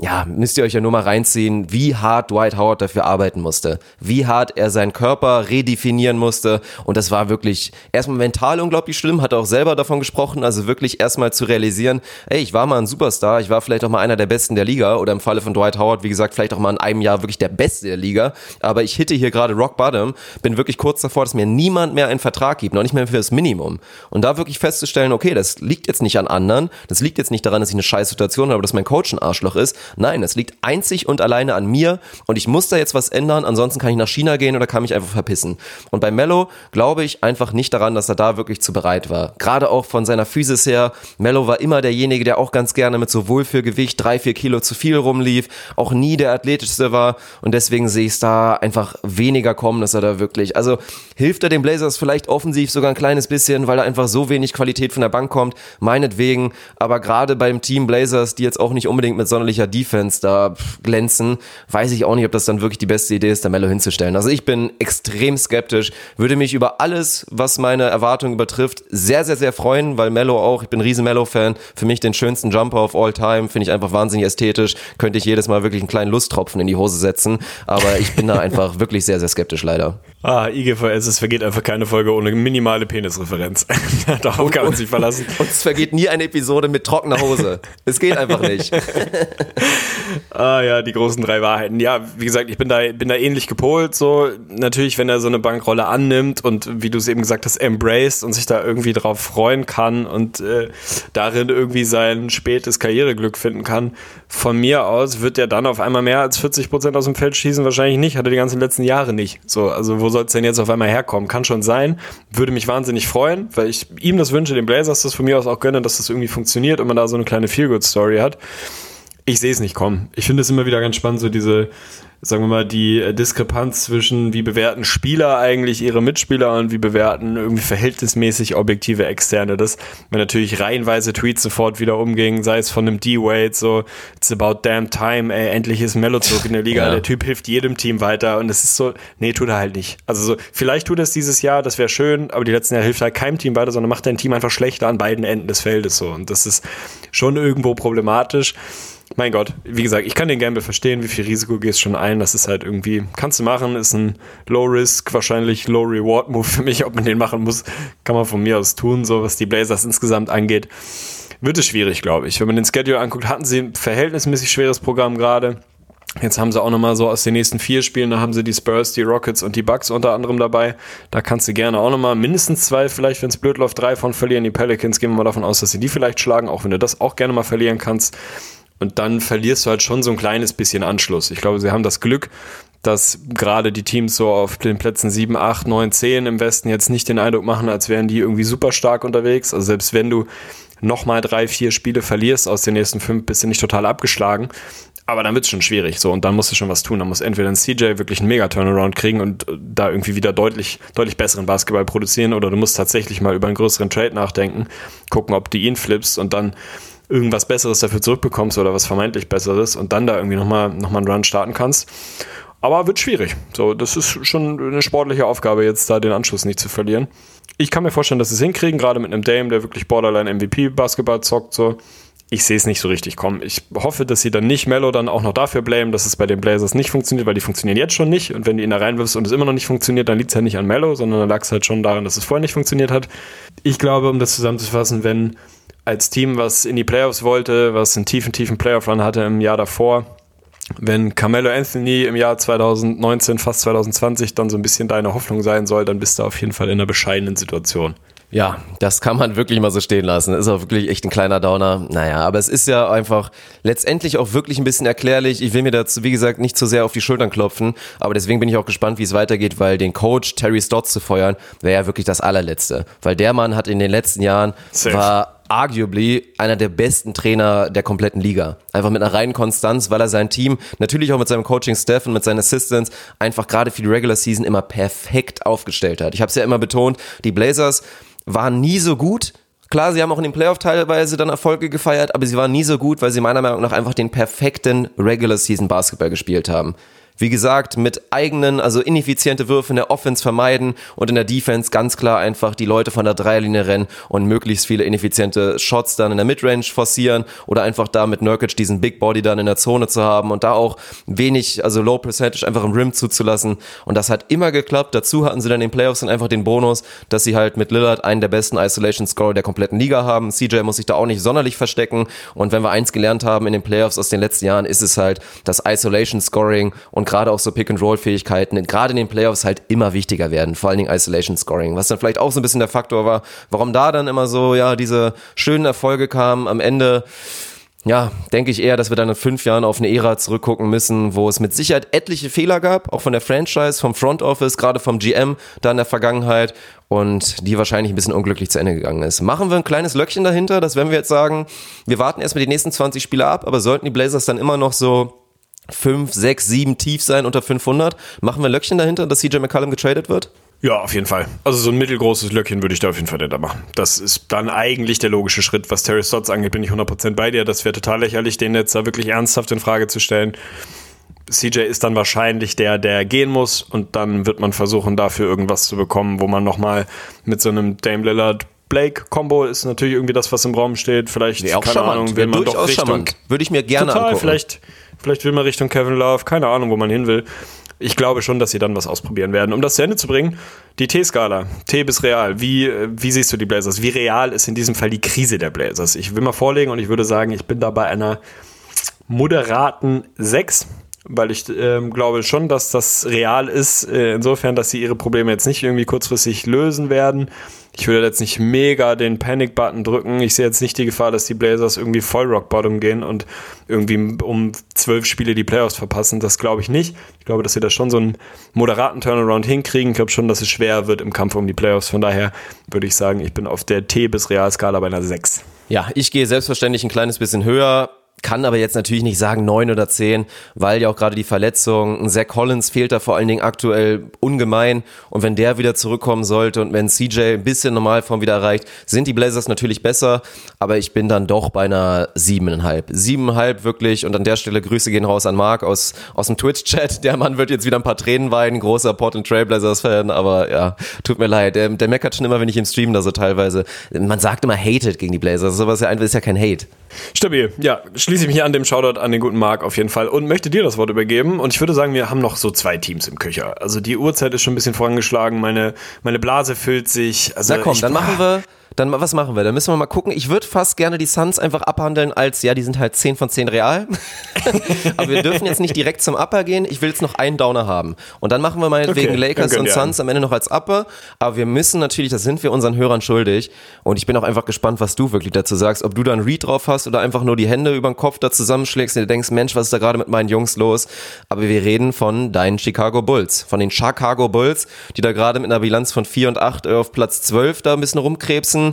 ja, müsst ihr euch ja nur mal reinziehen, wie hart Dwight Howard dafür arbeiten musste, wie hart er seinen Körper redefinieren musste. Und das war wirklich erstmal mental unglaublich schlimm, hat er auch selber davon gesprochen, also wirklich erstmal zu realisieren, ey, ich war mal ein Superstar, ich war vielleicht auch mal einer der Besten der Liga oder im Falle von Dwight Howard, wie gesagt, vielleicht auch mal in einem Jahr wirklich der Beste der Liga, aber ich hitte hier gerade Rock Bottom, bin wirklich kurz davor, dass mir niemand mehr einen Vertrag gibt, noch nicht mehr für das Minimum. Und da wirklich festzustellen, okay, das liegt jetzt nicht an anderen, das liegt jetzt nicht daran, dass ich eine scheiß Situation habe, dass mein Coach ein Arschloch ist, Nein, es liegt einzig und alleine an mir und ich muss da jetzt was ändern, ansonsten kann ich nach China gehen oder kann mich einfach verpissen. Und bei Mello glaube ich einfach nicht daran, dass er da wirklich zu bereit war. Gerade auch von seiner Physis her. Mello war immer derjenige, der auch ganz gerne mit so Wohlfühlgewicht drei, vier Kilo zu viel rumlief, auch nie der athletischste war und deswegen sehe ich es da einfach weniger kommen, dass er da wirklich, also hilft er den Blazers vielleicht offensiv sogar ein kleines bisschen, weil da einfach so wenig Qualität von der Bank kommt, meinetwegen, aber gerade beim Team Blazers, die jetzt auch nicht unbedingt mit sonderlicher Defense da glänzen, weiß ich auch nicht, ob das dann wirklich die beste Idee ist, da Mello hinzustellen. Also ich bin extrem skeptisch, würde mich über alles, was meine Erwartungen übertrifft, sehr, sehr, sehr freuen, weil Mello auch, ich bin ein riesen Mello-Fan, für mich den schönsten Jumper of all time, finde ich einfach wahnsinnig ästhetisch, könnte ich jedes Mal wirklich einen kleinen Lusttropfen in die Hose setzen, aber ich bin da einfach wirklich sehr, sehr skeptisch leider. Ah, IGVS, es vergeht einfach keine Folge ohne minimale Penisreferenz. Darauf kann man sich verlassen. Und es vergeht nie eine Episode mit trockener Hose. Es geht einfach nicht. ah ja, die großen drei Wahrheiten. Ja, wie gesagt, ich bin da, bin da ähnlich gepolt. So natürlich, wenn er so eine Bankrolle annimmt und wie du es eben gesagt hast, embraced und sich da irgendwie drauf freuen kann und äh, darin irgendwie sein spätes Karriereglück finden kann. Von mir aus wird er dann auf einmal mehr als 40 Prozent aus dem Feld schießen. Wahrscheinlich nicht. Hat er die ganzen letzten Jahre nicht. So, also wo soll es denn jetzt auf einmal herkommen? Kann schon sein. Würde mich wahnsinnig freuen, weil ich ihm das wünsche, den Blazers das von mir aus auch gönne, dass das irgendwie funktioniert und man da so eine kleine Feel-Good-Story hat ich sehe es nicht kommen. Ich finde es immer wieder ganz spannend, so diese, sagen wir mal, die äh, Diskrepanz zwischen, wie bewerten Spieler eigentlich ihre Mitspieler und wie bewerten irgendwie verhältnismäßig objektive Externe. Das, wenn natürlich reihenweise Tweets sofort wieder umgingen, sei es von einem D-Wade, so, it's about damn time, ey, endlich ist Mello zurück in der Liga, ja. der Typ hilft jedem Team weiter und es ist so, nee, tut er halt nicht. Also so, vielleicht tut er es dieses Jahr, das wäre schön, aber die letzten Jahre hilft halt keinem Team weiter, sondern macht dein Team einfach schlechter an beiden Enden des Feldes so und das ist schon irgendwo problematisch mein Gott, wie gesagt, ich kann den Gamble verstehen, wie viel Risiko gehst schon ein. Das ist halt irgendwie, kannst du machen, ist ein Low-Risk, wahrscheinlich Low-Reward-Move für mich. Ob man den machen muss, kann man von mir aus tun, so was die Blazers insgesamt angeht. Wird es schwierig, glaube ich. Wenn man den Schedule anguckt, hatten sie ein verhältnismäßig schweres Programm gerade. Jetzt haben sie auch nochmal so aus den nächsten vier Spielen, da haben sie die Spurs, die Rockets und die Bucks unter anderem dabei. Da kannst du gerne auch nochmal mindestens zwei, vielleicht, wenn es blöd läuft, drei von verlieren. Die Pelicans gehen wir mal davon aus, dass sie die vielleicht schlagen, auch wenn du das auch gerne mal verlieren kannst. Und dann verlierst du halt schon so ein kleines bisschen Anschluss. Ich glaube, sie haben das Glück, dass gerade die Teams so auf den Plätzen 7, 8, 9, 10 im Westen jetzt nicht den Eindruck machen, als wären die irgendwie super stark unterwegs. Also selbst wenn du nochmal drei, vier Spiele verlierst aus den nächsten fünf, bist du nicht total abgeschlagen. Aber dann wird es schon schwierig. So, und dann musst du schon was tun. Dann muss entweder ein CJ wirklich einen Mega-Turnaround kriegen und da irgendwie wieder deutlich, deutlich besseren Basketball produzieren, oder du musst tatsächlich mal über einen größeren Trade nachdenken, gucken, ob du ihn flippst und dann irgendwas Besseres dafür zurückbekommst oder was vermeintlich Besseres und dann da irgendwie nochmal noch mal einen Run starten kannst. Aber wird schwierig. So, das ist schon eine sportliche Aufgabe, jetzt da den Anschluss nicht zu verlieren. Ich kann mir vorstellen, dass sie es hinkriegen, gerade mit einem Dame, der wirklich Borderline MVP Basketball zockt, so. Ich sehe es nicht so richtig kommen. Ich hoffe, dass sie dann nicht Mello dann auch noch dafür blamen, dass es bei den Blazers nicht funktioniert, weil die funktionieren jetzt schon nicht. Und wenn du ihn da reinwirfst und es immer noch nicht funktioniert, dann liegt es halt nicht an Mello, sondern dann lag es halt schon daran, dass es vorher nicht funktioniert hat. Ich glaube, um das zusammenzufassen, wenn als Team, was in die Playoffs wollte, was einen tiefen, tiefen Playoff-Run hatte im Jahr davor. Wenn Carmelo Anthony im Jahr 2019, fast 2020 dann so ein bisschen deine Hoffnung sein soll, dann bist du auf jeden Fall in einer bescheidenen Situation. Ja, das kann man wirklich mal so stehen lassen. Ist auch wirklich echt ein kleiner Downer. Naja, aber es ist ja einfach letztendlich auch wirklich ein bisschen erklärlich. Ich will mir dazu, wie gesagt, nicht zu sehr auf die Schultern klopfen, aber deswegen bin ich auch gespannt, wie es weitergeht, weil den Coach Terry Stotts zu feuern, wäre ja wirklich das allerletzte. Weil der Mann hat in den letzten Jahren, Safe. war arguably einer der besten Trainer der kompletten Liga. Einfach mit einer reinen Konstanz, weil er sein Team, natürlich auch mit seinem Coaching-Staff und mit seinen Assistants, einfach gerade für die Regular Season immer perfekt aufgestellt hat. Ich habe es ja immer betont, die Blazers waren nie so gut, Klar, sie haben auch in den Playoff teilweise dann Erfolge gefeiert, aber sie waren nie so gut, weil sie meiner Meinung nach einfach den perfekten Regular Season Basketball gespielt haben. Wie gesagt, mit eigenen, also ineffiziente Würfe in der Offense vermeiden und in der Defense ganz klar einfach die Leute von der Dreierlinie rennen und möglichst viele ineffiziente Shots dann in der Midrange forcieren oder einfach da mit Nurkic diesen Big Body dann in der Zone zu haben und da auch wenig, also Low Percentage einfach im Rim zuzulassen. Und das hat immer geklappt. Dazu hatten sie dann in den Playoffs dann einfach den Bonus, dass sie halt mit Lillard einen der besten Isolation Scorer der kompletten Liga haben. CJ muss sich da auch nicht sonderlich verstecken. Und wenn wir eins gelernt haben in den Playoffs aus den letzten Jahren, ist es halt das Isolation Scoring und gerade auch so Pick-and-Roll-Fähigkeiten gerade in den Playoffs halt immer wichtiger werden, vor allen Dingen Isolation-Scoring, was dann vielleicht auch so ein bisschen der Faktor war, warum da dann immer so, ja, diese schönen Erfolge kamen am Ende ja, denke ich eher, dass wir dann in fünf Jahren auf eine Ära zurückgucken müssen, wo es mit Sicherheit etliche Fehler gab, auch von der Franchise, vom Front Office, gerade vom GM da in der Vergangenheit und die wahrscheinlich ein bisschen unglücklich zu Ende gegangen ist. Machen wir ein kleines Löckchen dahinter, das werden wir jetzt sagen, wir warten erstmal die nächsten 20 Spiele ab, aber sollten die Blazers dann immer noch so 5, 6, 7 tief sein unter 500. Machen wir Löckchen dahinter, dass CJ McCallum getradet wird? Ja, auf jeden Fall. Also so ein mittelgroßes Löckchen würde ich da auf jeden Fall da machen. Das ist dann eigentlich der logische Schritt. Was Terry Stotts angeht, bin ich 100% bei dir. Das wäre total lächerlich, den jetzt da wirklich ernsthaft in Frage zu stellen. CJ ist dann wahrscheinlich der, der gehen muss und dann wird man versuchen, dafür irgendwas zu bekommen, wo man nochmal mit so einem Dame Lillard Blake-Combo ist natürlich irgendwie das, was im Raum steht. Vielleicht, Wäre auch keine charmant. Ahnung, will man doch Richtung, charmant. Würde ich mir gerne Total, angucken. vielleicht, vielleicht will man Richtung Kevin Love, keine Ahnung, wo man hin will. Ich glaube schon, dass sie dann was ausprobieren werden. Um das zu Ende zu bringen, die T-Skala, T bis real. Wie, äh, wie siehst du die Blazers? Wie real ist in diesem Fall die Krise der Blazers? Ich will mal vorlegen und ich würde sagen, ich bin da bei einer moderaten 6, weil ich ähm, glaube schon, dass das real ist, äh, insofern, dass sie ihre Probleme jetzt nicht irgendwie kurzfristig lösen werden. Ich würde jetzt nicht mega den Panic-Button drücken. Ich sehe jetzt nicht die Gefahr, dass die Blazers irgendwie voll Rock Bottom gehen und irgendwie um zwölf Spiele die Playoffs verpassen. Das glaube ich nicht. Ich glaube, dass sie da schon so einen moderaten Turnaround hinkriegen. Ich glaube schon, dass es schwer wird im Kampf um die Playoffs. Von daher würde ich sagen, ich bin auf der T- bis Realskala bei einer 6. Ja, ich gehe selbstverständlich ein kleines bisschen höher. Kann aber jetzt natürlich nicht sagen neun oder zehn, weil ja auch gerade die Verletzung, Zach Collins fehlt da vor allen Dingen aktuell ungemein und wenn der wieder zurückkommen sollte und wenn CJ ein bisschen Normalform wieder erreicht, sind die Blazers natürlich besser, aber ich bin dann doch bei einer siebeneinhalb. Siebeneinhalb wirklich und an der Stelle Grüße gehen raus an Marc aus, aus dem Twitch-Chat. Der Mann wird jetzt wieder ein paar Tränen weinen, großer Portland Trailblazers-Fan, aber ja, tut mir leid. Der, der meckert schon immer, wenn ich im Stream da so teilweise, man sagt immer hated gegen die Blazers, sowas ja einfach ist ja kein Hate. Stabil. Ja, schließe ich mich an dem Shoutout an den guten Marc auf jeden Fall und möchte dir das Wort übergeben. Und ich würde sagen, wir haben noch so zwei Teams im Köcher. Also die Uhrzeit ist schon ein bisschen vorangeschlagen. Meine, meine Blase füllt sich. Also Na komm, ich, dann machen wir, dann was machen wir? Dann müssen wir mal gucken. Ich würde fast gerne die Suns einfach abhandeln als, ja, die sind halt 10 von 10 real. Aber wir dürfen jetzt nicht direkt zum Upper gehen. Ich will jetzt noch einen Downer haben. Und dann machen wir meinetwegen Okay, Lakers und Suns am Ende noch als Upper. Aber wir müssen natürlich, das sind wir unseren Hörern schuldig. Und ich bin auch einfach gespannt, was du wirklich dazu sagst. Ob du da einen Read drauf hast oder einfach nur die Hände über den Kopf da zusammenschlägst und dir denkst, Mensch, was ist da gerade mit meinen Jungs los? Aber wir reden von deinen Chicago Bulls. Von den Chicago Bulls, die da gerade mit einer Bilanz von 4 und 8 auf Platz 12 da ein bisschen rumkrebsen.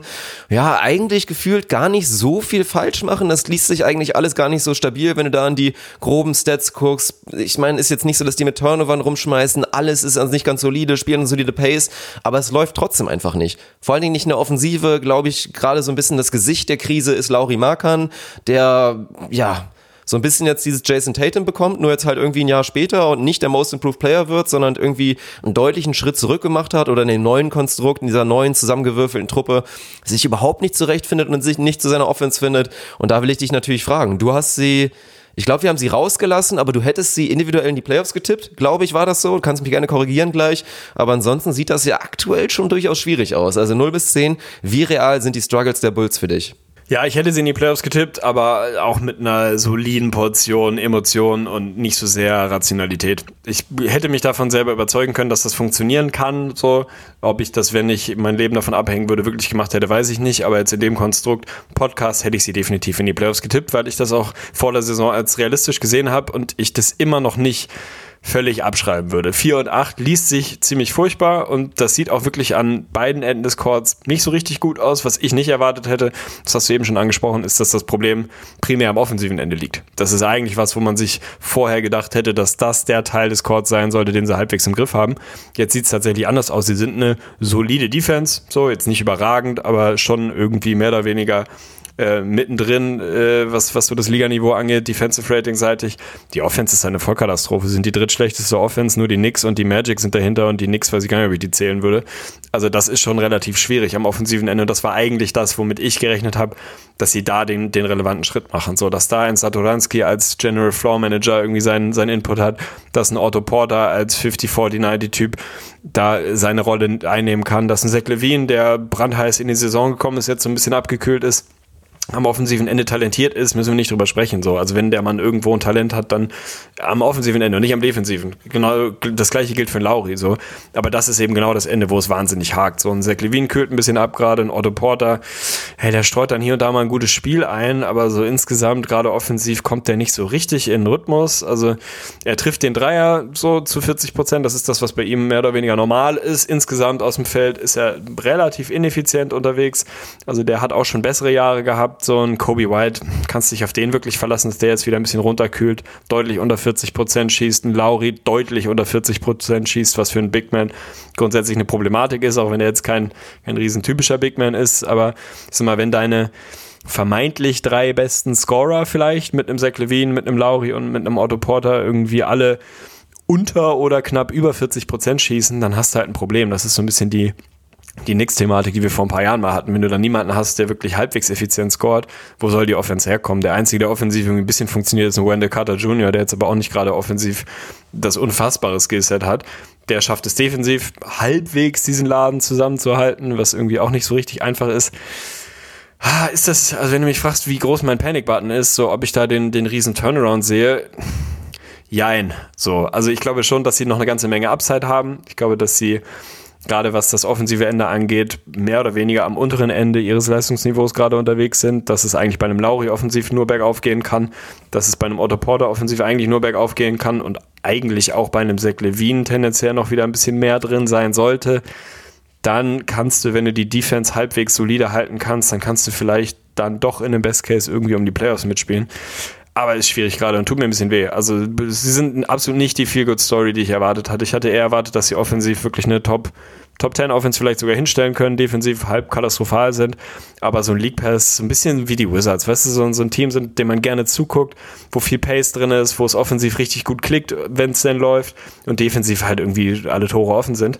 Ja, eigentlich gefühlt gar nicht so viel falsch machen. Das liest sich eigentlich alles gar nicht so stabil, wenn du da an die groben Stats guckst. Ich meine, ist jetzt nicht so, dass die mit Turnovern rumschmeißen. Alles ist also nicht ganz solide, spielen eine solide Pace, aber es läuft trotzdem einfach nicht. Vor allen Dingen nicht in der Offensive, glaube ich, gerade so ein bisschen das Gesicht der Krise ist Lauri Markan, der, ja, so ein bisschen jetzt dieses Jason Tatum bekommt, nur jetzt halt irgendwie ein Jahr später und nicht der Most Improved Player wird, sondern irgendwie einen deutlichen Schritt zurück gemacht hat oder in dem neuen Konstrukt, in dieser neuen zusammengewürfelten Truppe sich überhaupt nicht zurechtfindet und sich nicht zu seiner Offense findet. Und da will ich dich natürlich fragen. Du hast sie ich glaube, wir haben sie rausgelassen, aber du hättest sie individuell in die Playoffs getippt. Glaube ich, war das so. Du kannst mich gerne korrigieren gleich. Aber ansonsten sieht das ja aktuell schon durchaus schwierig aus. Also 0 bis 10. Wie real sind die Struggles der Bulls für dich? Ja, ich hätte sie in die Playoffs getippt, aber auch mit einer soliden Portion Emotion und nicht so sehr Rationalität. Ich hätte mich davon selber überzeugen können, dass das funktionieren kann. So, ob ich das, wenn ich mein Leben davon abhängen würde, wirklich gemacht hätte, weiß ich nicht. Aber jetzt in dem Konstrukt Podcast hätte ich sie definitiv in die Playoffs getippt, weil ich das auch vor der Saison als realistisch gesehen habe und ich das immer noch nicht völlig abschreiben würde. 4 und 8 liest sich ziemlich furchtbar und das sieht auch wirklich an beiden Enden des Courts nicht so richtig gut aus. Was ich nicht erwartet hätte, das hast du eben schon angesprochen, ist, dass das Problem primär am offensiven Ende liegt. Das ist eigentlich was, wo man sich vorher gedacht hätte, dass das der Teil des Courts sein sollte, den sie halbwegs im Griff haben. Jetzt sieht es tatsächlich anders aus. Sie sind eine solide Defense, so jetzt nicht überragend, aber schon irgendwie mehr oder weniger äh, mittendrin, äh, was, was so das Liganiveau angeht, Defensive Rating seitig. Die Offense ist eine Vollkatastrophe, sind die drittschlechteste Offense, nur die Knicks und die Magic sind dahinter und die Knicks weiß ich gar nicht, ob ich die zählen würde. Also das ist schon relativ schwierig am offensiven Ende und das war eigentlich das, womit ich gerechnet habe, dass sie da den, den relevanten Schritt machen. So, dass da ein Satoransky als General Floor Manager irgendwie seinen, seinen Input hat, dass ein Otto Porter als 50-40-90-Typ da seine Rolle einnehmen kann, dass ein Zach Levine, der brandheiß in die Saison gekommen ist, jetzt so ein bisschen abgekühlt ist, am offensiven Ende talentiert ist, müssen wir nicht drüber sprechen. So, also wenn der Mann irgendwo ein Talent hat, dann am offensiven Ende und nicht am defensiven. Genau das gleiche gilt für Lauri. So, aber das ist eben genau das Ende, wo es wahnsinnig hakt. So ein Zach Levine kühlt ein bisschen ab gerade, ein Otto Porter, hey, der streut dann hier und da mal ein gutes Spiel ein, aber so insgesamt gerade offensiv kommt der nicht so richtig in Rhythmus. Also er trifft den Dreier so zu 40 Prozent. Das ist das, was bei ihm mehr oder weniger normal ist. Insgesamt aus dem Feld ist er relativ ineffizient unterwegs. Also der hat auch schon bessere Jahre gehabt so ein Kobe White, kannst dich auf den wirklich verlassen, dass der jetzt wieder ein bisschen runterkühlt, deutlich unter 40 Prozent schießt, ein Lauri deutlich unter 40 Prozent schießt, was für einen Big Man grundsätzlich eine Problematik ist, auch wenn er jetzt kein, kein riesen typischer Big Man ist, aber ich sag mal, wenn deine vermeintlich drei besten Scorer vielleicht mit einem Zach Levine, mit einem Lauri und mit einem Otto Porter irgendwie alle unter oder knapp über 40 Prozent schießen, dann hast du halt ein Problem. Das ist so ein bisschen die, die Nix-Thematik, die wir vor ein paar Jahren mal hatten. Wenn du dann niemanden hast, der wirklich halbwegs effizient scored, wo soll die Offense herkommen? Der einzige, der offensiv irgendwie ein bisschen funktioniert, ist ein Wendell Carter Jr., der jetzt aber auch nicht gerade offensiv das unfassbare Skillset hat. Der schafft es defensiv halbwegs, diesen Laden zusammenzuhalten, was irgendwie auch nicht so richtig einfach ist. Ah, ist das, also wenn du mich fragst, wie groß mein Panic-Button ist, so ob ich da den, den riesen Turnaround sehe, jein. So, also ich glaube schon, dass sie noch eine ganze Menge Upside haben. Ich glaube, dass sie gerade was das offensive Ende angeht, mehr oder weniger am unteren Ende ihres Leistungsniveaus gerade unterwegs sind, dass es eigentlich bei einem Lauri offensiv nur bergauf gehen kann, dass es bei einem Otto Porter offensiv eigentlich nur bergauf gehen kann und eigentlich auch bei einem Zach Levine tendenziell noch wieder ein bisschen mehr drin sein sollte, dann kannst du, wenn du die Defense halbwegs solide halten kannst, dann kannst du vielleicht dann doch in dem Best Case irgendwie um die Playoffs mitspielen. Aber ist schwierig gerade und tut mir ein bisschen weh. Also sie sind absolut nicht die Feel-Good-Story, die ich erwartet hatte. Ich hatte eher erwartet, dass sie offensiv wirklich eine Top, Top 10 Offense vielleicht sogar hinstellen können, defensiv halb katastrophal sind. Aber so ein League Pass, so ein bisschen wie die Wizards, weißt du, so, so ein Team sind, dem man gerne zuguckt, wo viel Pace drin ist, wo es offensiv richtig gut klickt, wenn es denn läuft und defensiv halt irgendwie alle Tore offen sind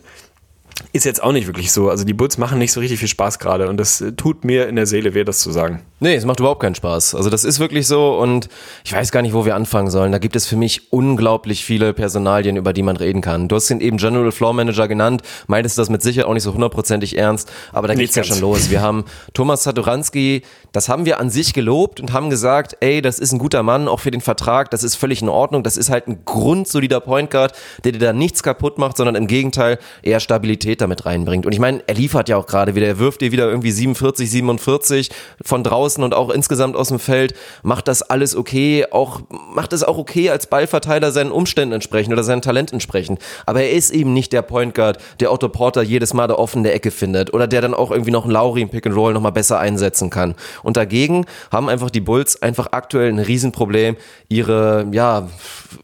ist jetzt auch nicht wirklich so. Also die Bulls machen nicht so richtig viel Spaß gerade und das tut mir in der Seele weh, das zu sagen. Nee, es macht überhaupt keinen Spaß. Also das ist wirklich so und ich weiß gar nicht, wo wir anfangen sollen. Da gibt es für mich unglaublich viele Personalien, über die man reden kann. Du hast den eben General Floor Manager genannt, meintest das mit Sicherheit auch nicht so hundertprozentig ernst, aber da geht's ja schon los. Wir haben Thomas Satoranski, das haben wir an sich gelobt und haben gesagt, ey, das ist ein guter Mann, auch für den Vertrag, das ist völlig in Ordnung, das ist halt ein grundsolider Point Guard, der dir da nichts kaputt macht, sondern im Gegenteil eher Stabilität damit reinbringt. Und ich meine, er liefert ja auch gerade wieder, er wirft dir wieder irgendwie 47, 47 von draußen und auch insgesamt aus dem Feld, macht das alles okay, auch macht es auch okay als Ballverteiler seinen Umständen entsprechend oder seinem Talent entsprechend. Aber er ist eben nicht der Point Guard, der Otto Porter jedes Mal da offen in der Ecke findet oder der dann auch irgendwie noch einen Lauri im Pick and Roll nochmal besser einsetzen kann. Und dagegen haben einfach die Bulls einfach aktuell ein Riesenproblem, ihre, ja,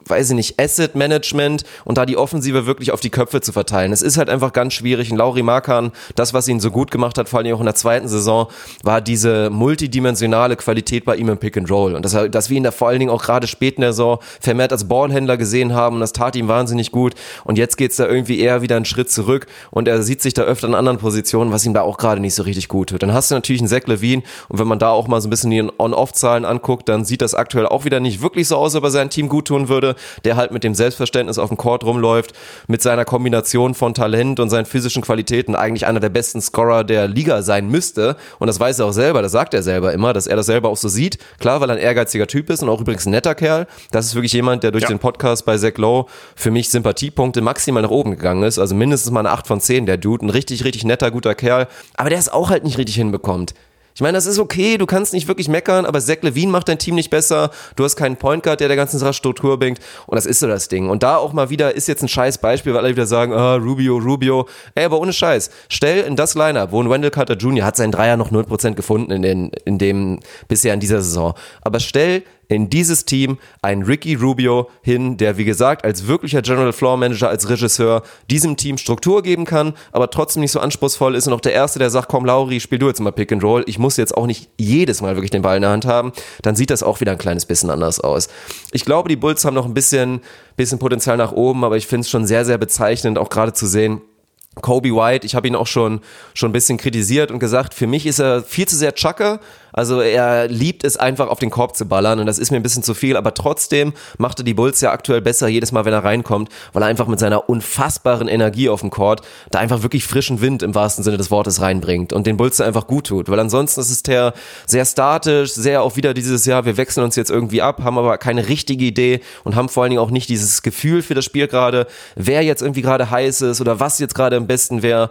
weiß ich nicht, Asset Management und da die Offensive wirklich auf die Köpfe zu verteilen. Es ist halt einfach ganz schwierig. Ein Lauri Markan, das, was ihn so gut gemacht hat, vor allem auch in der zweiten Saison, war diese multidimensionale Qualität bei ihm im Pick and Roll. Und dass, er, dass wir ihn da vor allen Dingen auch gerade spät in der Saison vermehrt als Ballhändler gesehen haben das tat ihm wahnsinnig gut. Und jetzt geht's da irgendwie eher wieder einen Schritt zurück und er sieht sich da öfter in anderen Positionen, was ihm da auch gerade nicht so richtig gut tut. Dann hast du natürlich einen Zach Levine und wenn man da auch mal so ein bisschen die On-Off-Zahlen anguckt, dann sieht das aktuell auch wieder nicht wirklich so aus, ob er sein Team gut tun würde der halt mit dem Selbstverständnis auf dem Court rumläuft, mit seiner Kombination von Talent und seinen physischen Qualitäten eigentlich einer der besten Scorer der Liga sein müsste. Und das weiß er auch selber, das sagt er selber immer, dass er das selber auch so sieht. Klar, weil er ein ehrgeiziger Typ ist und auch übrigens ein netter Kerl. Das ist wirklich jemand, der durch ja. den Podcast bei Zach Lowe für mich Sympathiepunkte maximal nach oben gegangen ist. Also mindestens mal eine 8 von 10, der Dude. Ein richtig, richtig netter, guter Kerl. Aber der es auch halt nicht richtig hinbekommt Ich meine, das ist okay, du kannst nicht wirklich meckern, aber Zach Levine macht dein Team nicht besser. Du hast keinen Point Guard, der der ganzen Sache Struktur bringt. Und das ist so das Ding. Und da auch mal wieder ist jetzt ein scheiß Beispiel, weil alle wieder sagen, ah, Rubio, Rubio. Ey, aber ohne Scheiß. Stell in das Lineup, wo ein Wendell Carter Jr. hat seinen Dreier noch 0% gefunden in, den, in dem bisher in dieser Saison. Aber stell in dieses Team einen Ricky Rubio hin, der wie gesagt als wirklicher General Floor Manager, als Regisseur diesem Team Struktur geben kann, aber trotzdem nicht so anspruchsvoll ist und auch der Erste, der sagt, komm Lauri, spiel du jetzt mal Pick and Roll, ich muss jetzt auch nicht jedes Mal wirklich den Ball in der Hand haben, dann sieht das auch wieder ein kleines bisschen anders aus. Ich glaube, die Bulls haben noch ein bisschen, bisschen Potenzial nach oben, aber ich finde es schon sehr, sehr bezeichnend, auch gerade zu sehen, Kobe White, ich habe ihn auch schon schon ein bisschen kritisiert und gesagt, für mich ist er viel zu sehr Chucker, also er liebt es einfach auf den Korb zu ballern und das ist mir ein bisschen zu viel, aber trotzdem macht er die Bulls ja aktuell besser jedes Mal, wenn er reinkommt, weil er einfach mit seiner unfassbaren Energie auf dem Court da einfach wirklich frischen Wind im wahrsten Sinne des Wortes reinbringt und den Bulls einfach gut tut, weil ansonsten ist es der sehr statisch, sehr auch wieder dieses Jahr, wir wechseln uns jetzt irgendwie ab, haben aber keine richtige Idee und haben vor allen Dingen auch nicht dieses Gefühl für das Spiel gerade, wer jetzt irgendwie gerade heiß ist oder was jetzt gerade am besten wäre.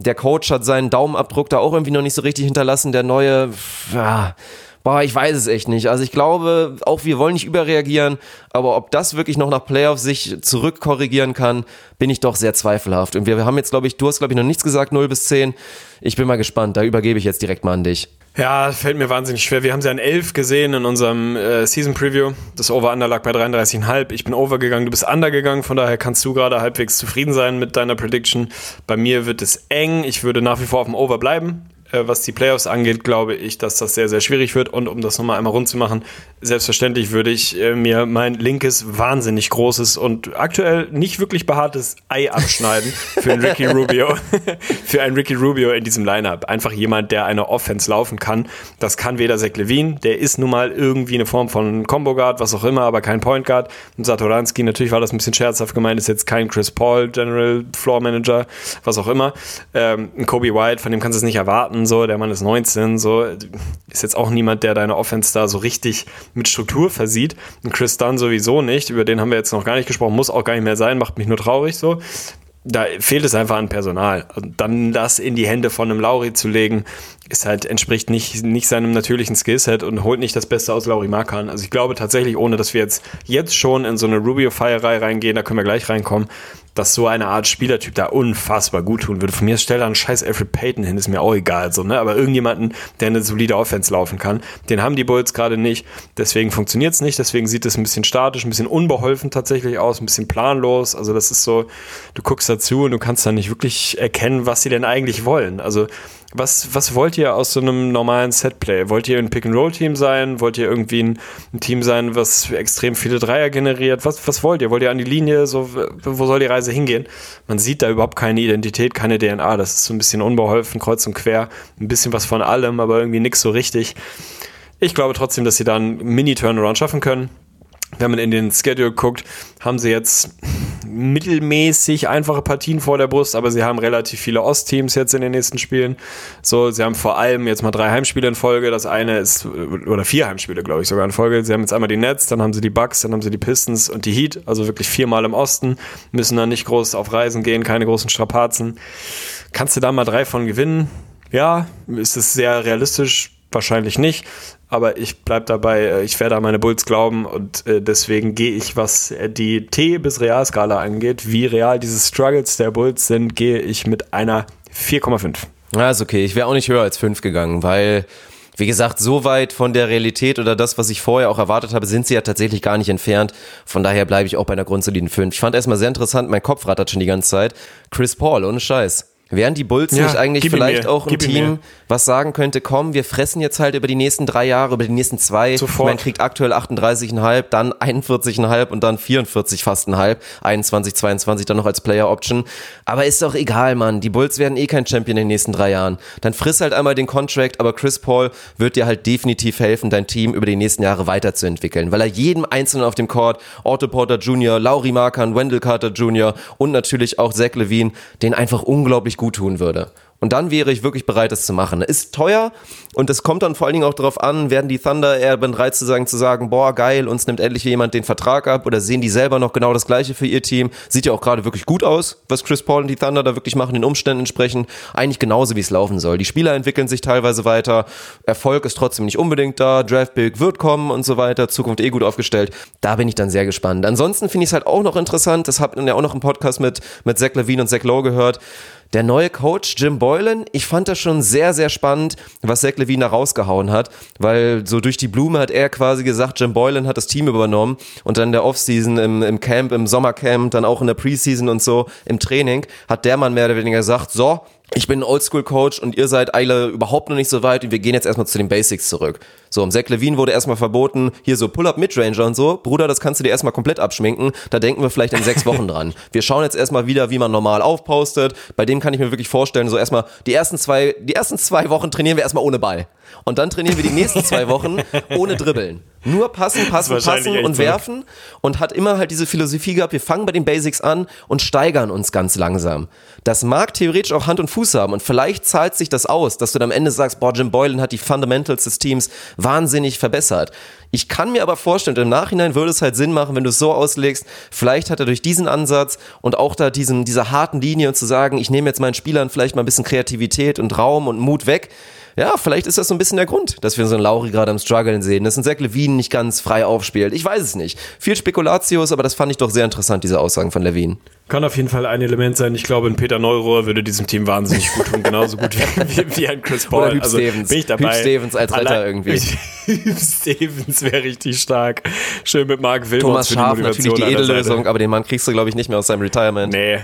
Der Coach hat seinen Daumenabdruck da auch irgendwie noch nicht so richtig hinterlassen. Der neue, ja, boah, ich weiß es echt nicht. Also ich glaube, auch wir wollen nicht überreagieren, aber ob das wirklich noch nach Playoffs sich zurückkorrigieren kann, bin ich doch sehr zweifelhaft. Und wir, haben jetzt, glaube ich, du hast, glaube ich, noch nichts gesagt, 0 bis 10. Ich bin mal gespannt. Da übergebe ich jetzt direkt mal an dich. Ja, fällt mir wahnsinnig schwer. Wir haben sie an 11 gesehen in unserem äh, Season Preview. Das Over-Under lag bei 33,5. Ich bin over gegangen, du bist under gegangen. Von daher kannst du gerade halbwegs zufrieden sein mit deiner Prediction. Bei mir wird es eng. Ich würde nach wie vor auf dem Over bleiben. Äh, was die Playoffs angeht, glaube ich, dass das sehr, sehr schwierig wird. Und um das nochmal einmal rund zu machen, selbstverständlich würde ich äh, mir mein linkes, wahnsinnig großes und aktuell nicht wirklich behaartes Ei abschneiden für einen Ricky Rubio. für einen Ricky Rubio in diesem Lineup. Einfach jemand, der eine Offense laufen kann. Das kann weder Zach Levine, der ist nun mal irgendwie eine Form von Combo Guard, was auch immer, aber kein Point Guard. Und Satoranski, natürlich war das ein bisschen scherzhaft gemeint, ist jetzt kein Chris Paul, General Floor Manager, was auch immer. Ähm, ein Kobe White, von dem kannst du es nicht erwarten, so, der Mann ist 19, so, ist jetzt auch niemand, der deine Offense da so richtig mit Struktur versieht. Und Chris Dunn sowieso nicht, über den haben wir jetzt noch gar nicht gesprochen, muss auch gar nicht mehr sein, macht mich nur traurig so. Da fehlt es einfach an Personal. Und dann das in die Hände von einem Lauri zu legen, ist halt, entspricht nicht, nicht seinem natürlichen Skillset und holt nicht das Beste aus Lauri Markan. Also ich glaube tatsächlich, ohne dass wir jetzt, jetzt schon in so eine Rubio-Feierei reingehen, da können wir gleich reinkommen, dass so eine Art Spielertyp da unfassbar gut tun würde. Von mir stell da einen scheiß Alfred Payton hin, ist mir auch egal, so, ne? Aber irgendjemanden, der eine solide Offense laufen kann, den haben die Bulls gerade nicht. Deswegen funktioniert es nicht. Deswegen sieht es ein bisschen statisch, ein bisschen unbeholfen tatsächlich aus, ein bisschen planlos. Also das ist so, du guckst dazu und du kannst da nicht wirklich erkennen, was sie denn eigentlich wollen. Also was, was wollt ihr aus so einem normalen Setplay? Wollt ihr ein Pick-and-Roll-Team sein? Wollt ihr irgendwie ein, ein, Team sein, was extrem viele Dreier generiert? Was, was wollt ihr? Wollt ihr an die Linie? So, wo soll die Reise hingehen? Man sieht da überhaupt keine Identität, keine DNA. Das ist so ein bisschen unbeholfen, kreuz und quer. Ein bisschen was von allem, aber irgendwie nichts so richtig. Ich glaube trotzdem, dass sie da einen Mini-Turnaround schaffen können wenn man in den Schedule guckt, haben sie jetzt mittelmäßig einfache Partien vor der Brust, aber sie haben relativ viele Ostteams jetzt in den nächsten Spielen. So, sie haben vor allem jetzt mal drei Heimspiele in Folge. Das eine ist, oder vier Heimspiele, glaube ich, sogar in Folge. Sie haben jetzt einmal die Nets, dann haben sie die Bucks, dann haben sie die Pistons und die Heat, also wirklich viermal im Osten, müssen dann nicht groß auf Reisen gehen, keine großen Strapazen. Kannst du da mal drei von gewinnen? Ja, ist es sehr realistisch? Wahrscheinlich nicht aber ich bleib dabei, äh, ich werde an meine Bulls glauben und äh, deswegen gehe ich, was die T- bis Realskala angeht, wie real diese Struggles der Bulls sind, gehe ich mit einer 4,5. Ja, ist okay. Ich wäre auch nicht höher als 5 gegangen, weil wie gesagt, so weit von der Realität oder das, was ich vorher auch erwartet habe, sind sie ja tatsächlich gar nicht entfernt. Von daher bleibe ich auch bei einer grundsoliden 5. Ich fand erstmal sehr interessant, mein Kopf rattert schon die ganze Zeit. Chris Paul, ohne Scheiß. Wären die Bulls ja, nicht eigentlich vielleicht auch ein Team, was sagen könnte, komm, wir fressen jetzt halt über die nächsten drei Jahre, über die nächsten zwei. Sofort. Man kriegt aktuell 38,5, dann 41,5 und dann 44 fast ein halb, 21, 22 dann noch als Player Option. Aber ist doch egal, Mann. Die Bulls werden eh kein Champion in den nächsten drei Jahren. Dann friss halt einmal den Contract, aber Chris Paul wird dir halt definitiv helfen, dein Team über die nächsten Jahre weiterzuentwickeln, weil er jedem Einzelnen auf dem Court, Otto Porter Jr., Laurie Markan, Wendell Carter Jr. und natürlich auch Zach Levine, den einfach unglaublich gut tun würde. Und dann wäre ich wirklich bereit, das zu machen. Ist teuer und es kommt dann vor allen Dingen auch darauf an, werden die Thunder eher bereit zu sagen, zu sagen, boah, geil, uns nimmt endlich jemand den Vertrag ab oder sehen die selber noch genau das Gleiche für ihr Team. Sieht ja auch gerade wirklich gut aus, was Chris Paul und die Thunder da wirklich machen, den Umständen entsprechend. Eigentlich genauso, wie es laufen soll. Die Spieler entwickeln sich teilweise weiter. Erfolg ist trotzdem nicht unbedingt da. Draft Pick wird kommen und so weiter. Zukunft eh gut aufgestellt. Da bin ich dann sehr gespannt. Ansonsten finde ich es halt auch noch interessant. Das habt ihr ja auch noch im Podcast mit, mit Zach Levine und Zach Lowe gehört der neue Coach Jim Boylan, ich fand das schon sehr, sehr spannend, was Zach Levine da rausgehauen hat, weil so durch die Blume hat er quasi gesagt, Jim Boylan hat das Team übernommen und dann in der Offseason, im, im Camp, im Sommercamp, dann auch in der Preseason und so, im Training, hat der Mann mehr oder weniger gesagt, so, ich bin ein Oldschool-Coach und ihr seid alle überhaupt noch nicht so weit und wir gehen jetzt erstmal zu den Basics zurück. So, um Zach Levine wurde erstmal verboten, hier so Pull-Up Midranger und so. Bruder, das kannst du dir erstmal komplett abschminken. Da denken wir vielleicht in sechs Wochen dran. Wir schauen jetzt erstmal wieder, wie man normal aufpostet. Bei dem kann ich mir wirklich vorstellen, so erstmal die ersten zwei, die ersten zwei Wochen trainieren wir erstmal ohne Ball. Und dann trainieren wir die nächsten zwei Wochen ohne Dribbeln. Nur passen, passen, passen und werfen. Und hat immer halt diese Philosophie gehabt, wir fangen bei den Basics an und steigern uns ganz langsam. Das mag theoretisch auch Hand und Fuß haben und vielleicht zahlt sich das aus, dass du dann am Ende sagst, boah, Jim Boylan hat die Fundamentals des Teams wahnsinnig verbessert. Ich kann mir aber vorstellen, im Nachhinein würde es halt Sinn machen, wenn du es so auslegst, vielleicht hat er durch diesen Ansatz und auch da diesen, dieser harten Linie und zu sagen, ich nehme jetzt meinen Spielern vielleicht mal ein bisschen Kreativität und Raum und Mut weg, ja, vielleicht ist das so ein bisschen der Grund, dass wir so einen Lauri gerade am Struggeln sehen, dass ein Zach Levine nicht ganz frei aufspielt. Ich weiß es nicht. Viel Spekulatius, aber das fand ich doch sehr interessant, diese Aussagen von Levine. Kann auf jeden Fall ein Element sein. Ich glaube, ein Peter Neurohr würde diesem Team wahnsinnig gut tun, genauso gut wie, wie, ein Chris Paul. Oder Hüb also, Stevens. Bin ich dabei. Hüb Stevens als Retter irgendwie. Hüb Stevens wäre richtig stark. Schön mit Mark Wilmots Thomas Scharf, natürlich die Edellösung, aber den Mann kriegst du, glaube ich, nicht mehr aus seinem Retirement. Nee,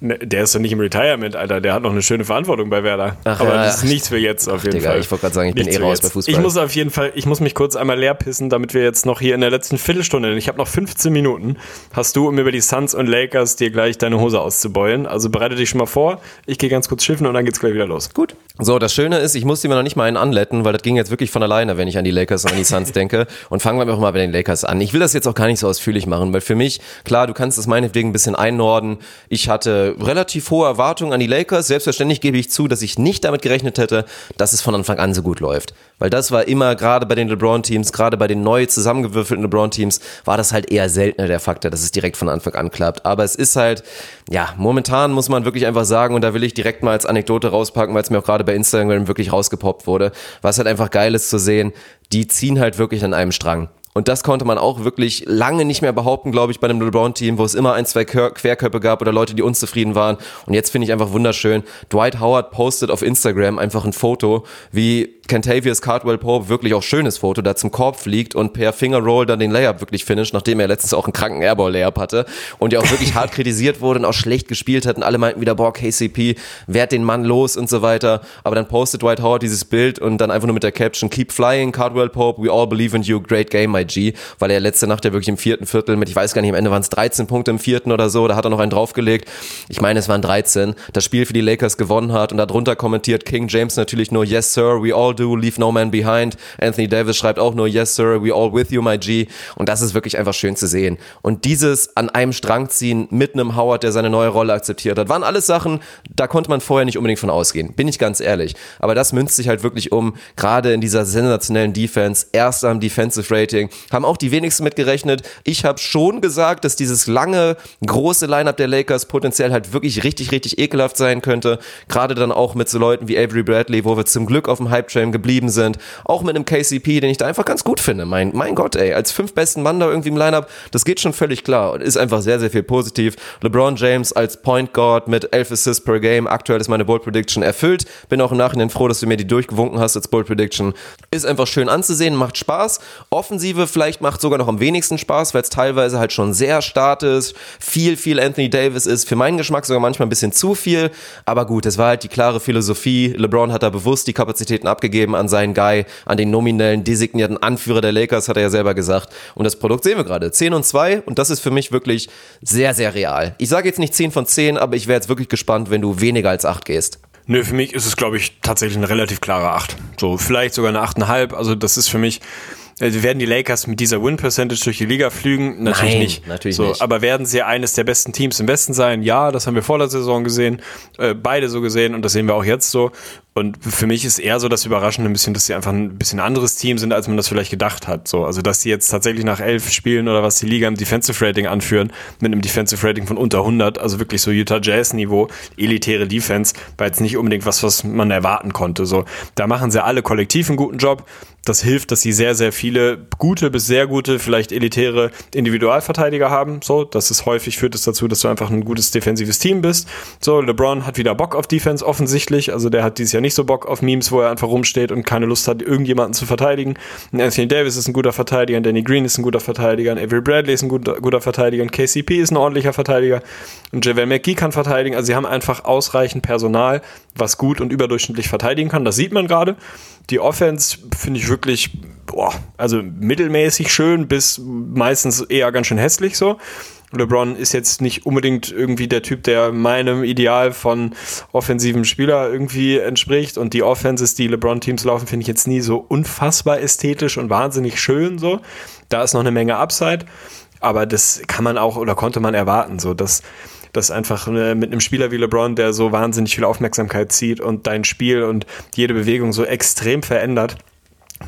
Ne, der ist doch nicht im Retirement, Alter. Der hat noch eine schöne Verantwortung bei Werder. Ach, Aber ja, das ist nichts für jetzt auf jeden Digga, Fall. Ich wollte gerade sagen, ich nichts bin eh raus bei Fußball. Ich muss auf jeden Fall, ich muss mich kurz einmal leer pissen, damit wir jetzt noch hier in der letzten Viertelstunde, ich habe noch 15 Minuten, hast du, um über die Suns und Lakers dir gleich deine Hose auszubeulen. Also bereite dich schon mal vor. Ich gehe ganz kurz schiffen und dann geht's gleich wieder los. Gut. So, das Schöne ist, ich musste mir noch nicht mal einen anletten, weil das ging jetzt wirklich von alleine, wenn ich an die Lakers und an die Suns denke. Und fangen wir auch mal bei den Lakers an. Ich will das jetzt auch gar nicht so ausführlich machen, weil für mich, klar, du kannst das meinetwegen ein bisschen einnorden. Ich hatte relativ hohe Erwartungen an die Lakers. Selbstverständlich gebe ich zu, dass ich nicht damit gerechnet hätte, dass es von Anfang an so gut läuft. Weil das war immer, gerade bei den LeBron-Teams, gerade bei den neu zusammengewürfelten LeBron-Teams, war das halt eher seltener der Faktor, dass es direkt von Anfang an klappt. Aber es ist halt, ja, momentan muss man wirklich einfach sagen, und da will ich direkt mal als Anekdote rauspacken, weil es mir auch gerade bei Instagram wirklich rausgepoppt wurde, was halt einfach geil ist zu sehen, die ziehen halt wirklich an einem Strang. Und das konnte man auch wirklich lange nicht mehr behaupten, glaube ich, bei einem LeBron-Team, wo es immer ein, zwei Querköpfe gab oder Leute, die unzufrieden waren. Und jetzt finde ich einfach wunderschön. Dwight Howard postet auf Instagram einfach ein Foto, wie Kentavious Cardwell Pope wirklich auch schönes Foto, da zum Korb fliegt und per Fingerroll dann den Layup wirklich finisht, nachdem er letztens auch einen kranken Airball-Layup hatte und ja auch wirklich hart kritisiert wurde und auch schlecht gespielt hat und alle meinten wieder, boah, KCP, werd den Mann los und so weiter. Aber dann postet Dwight Howard dieses Bild und dann einfach nur mit der Caption, keep flying, Cardwell Pope, we all believe in you, great game, my G, weil er letzte Nacht ja wirklich im vierten Viertel mit, ich weiß gar nicht, am Ende waren es 13 Punkte im vierten oder so, da hat er noch einen draufgelegt. Ich meine, es waren 13, das Spiel für die Lakers gewonnen hat und darunter kommentiert King James natürlich nur, yes sir, we all do, leave no man behind. Anthony Davis schreibt auch nur, yes sir, we all with you, my G. Und das ist wirklich einfach schön zu sehen. Und dieses an einem Strang ziehen mit einem Howard, der seine neue Rolle akzeptiert hat, waren alles Sachen, da konnte man vorher nicht unbedingt von ausgehen. Bin ich ganz ehrlich. Aber das münzt sich halt wirklich um, gerade in dieser sensationellen Defense, erst am Defensive Rating, haben auch die wenigsten mitgerechnet. Ich habe schon gesagt, dass dieses lange, große Lineup der Lakers potenziell halt wirklich richtig, richtig ekelhaft sein könnte. Gerade dann auch mit so Leuten wie Avery Bradley, wo wir zum Glück auf dem Hype-Train geblieben geblieben sind. Auch mit einem KCP, den ich da einfach ganz gut finde. Mein, mein Gott, ey, als fünf besten Mann da irgendwie im Lineup, das geht schon völlig klar und ist einfach sehr, sehr viel positiv. LeBron James als Point Guard mit 11 Assists per Game. Aktuell ist meine Bold Prediction erfüllt. Bin auch im Nachhinein froh, dass du mir die durchgewunken hast als Bold Prediction. Ist einfach schön anzusehen, macht Spaß. Offensive vielleicht macht sogar noch am wenigsten Spaß, weil es teilweise halt schon sehr statisch, viel, viel Anthony Davis ist. Für meinen Geschmack sogar manchmal ein bisschen zu viel. Aber gut, es war halt die klare Philosophie. LeBron hat da bewusst die Kapazitäten abgegeben an seinen Guy, an den nominellen designierten Anführer der Lakers, hat er ja selber gesagt. Und das Produkt sehen wir gerade. 10 und 2 und das ist für mich wirklich sehr, sehr real. Ich sage jetzt nicht 10 von 10, aber ich wäre jetzt wirklich gespannt, wenn du weniger als 8 gehst. Nö, für mich ist es, glaube ich, tatsächlich eine relativ klare 8. So, vielleicht sogar eine 8,5. Also, das ist für mich äh, werden die Lakers mit dieser Win-Percentage durch die Liga flügen? Natürlich Nein, nicht. natürlich so, nicht. Aber werden sie eines der besten Teams im Westen sein? Ja, das haben wir vor der Saison gesehen, äh, beide so gesehen und das sehen wir auch jetzt so. Und für mich ist eher so das Überraschende ein bisschen, dass sie einfach ein bisschen anderes Team sind, als man das vielleicht gedacht hat. So, also dass sie jetzt tatsächlich nach elf Spielen oder was die Liga im Defensive Rating anführen, mit einem Defensive Rating von unter 100, also wirklich so Utah Jazz Niveau, elitäre Defense, war jetzt nicht unbedingt was, was man erwarten konnte. So, da machen sie alle kollektiv einen guten Job. Das hilft, dass sie sehr, sehr viele gute bis sehr gute, vielleicht elitäre Individualverteidiger haben. So, das ist häufig führt es dazu, dass du einfach ein gutes defensives Team bist. So, LeBron hat wieder Bock auf Defense offensichtlich. Also der hat dieses Jahr nicht so Bock auf Memes, wo er einfach rumsteht und keine Lust hat, irgendjemanden zu verteidigen. Anthony Davis ist ein guter Verteidiger, Danny Green ist ein guter Verteidiger, Avery Bradley ist ein guter, guter Verteidiger, und KCP ist ein ordentlicher Verteidiger und JaVale McGee kann verteidigen. Also sie haben einfach ausreichend Personal, was gut und überdurchschnittlich verteidigen kann. Das sieht man gerade. Die Offense finde ich wirklich, boah, also mittelmäßig schön bis meistens eher ganz schön hässlich so. LeBron ist jetzt nicht unbedingt irgendwie der Typ, der meinem Ideal von offensiven Spieler irgendwie entspricht. Und die Offenses, die LeBron-Teams laufen, finde ich jetzt nie so unfassbar ästhetisch und wahnsinnig schön so. Da ist noch eine Menge Upside. Aber das kann man auch oder konnte man erwarten, so dass das einfach äh, mit einem Spieler wie LeBron, der so wahnsinnig viel Aufmerksamkeit zieht und dein Spiel und jede Bewegung so extrem verändert,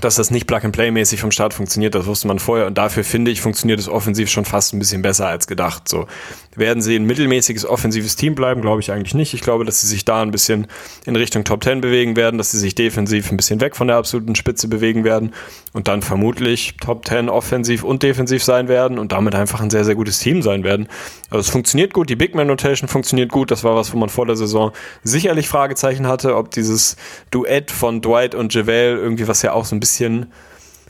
dass das nicht Plug-and-Play-mäßig vom Start funktioniert, das wusste man vorher. Und dafür finde ich, funktioniert es offensiv schon fast ein bisschen besser als gedacht. So werden sie ein mittelmäßiges offensives Team bleiben, glaube ich eigentlich nicht. Ich glaube, dass sie sich da ein bisschen in Richtung Top 10 bewegen werden, dass sie sich defensiv ein bisschen weg von der absoluten Spitze bewegen werden und dann vermutlich Top 10 offensiv und defensiv sein werden und damit einfach ein sehr, sehr gutes Team sein werden. Also es funktioniert gut, die Big Man Notation funktioniert gut. Das war was, wo man vor der Saison sicherlich Fragezeichen hatte, ob dieses Duett von Dwight und JaVale irgendwie, was ja auch so ein bisschen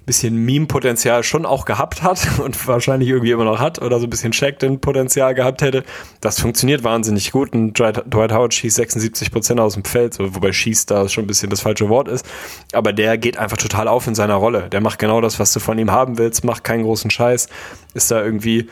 bisschen Meme-Potenzial schon auch gehabt hat und wahrscheinlich irgendwie immer noch hat oder so ein bisschen Checked-In-Potenzial gehabt hätte. Das funktioniert wahnsinnig gut und Dwight Howard schießt 76 Prozent aus dem Feld, wobei schießt da schon ein bisschen das falsche Wort ist. Aber der geht einfach total auf in seiner Rolle. Der macht genau das, was du von ihm haben willst, macht keinen großen Scheiß, ist da irgendwie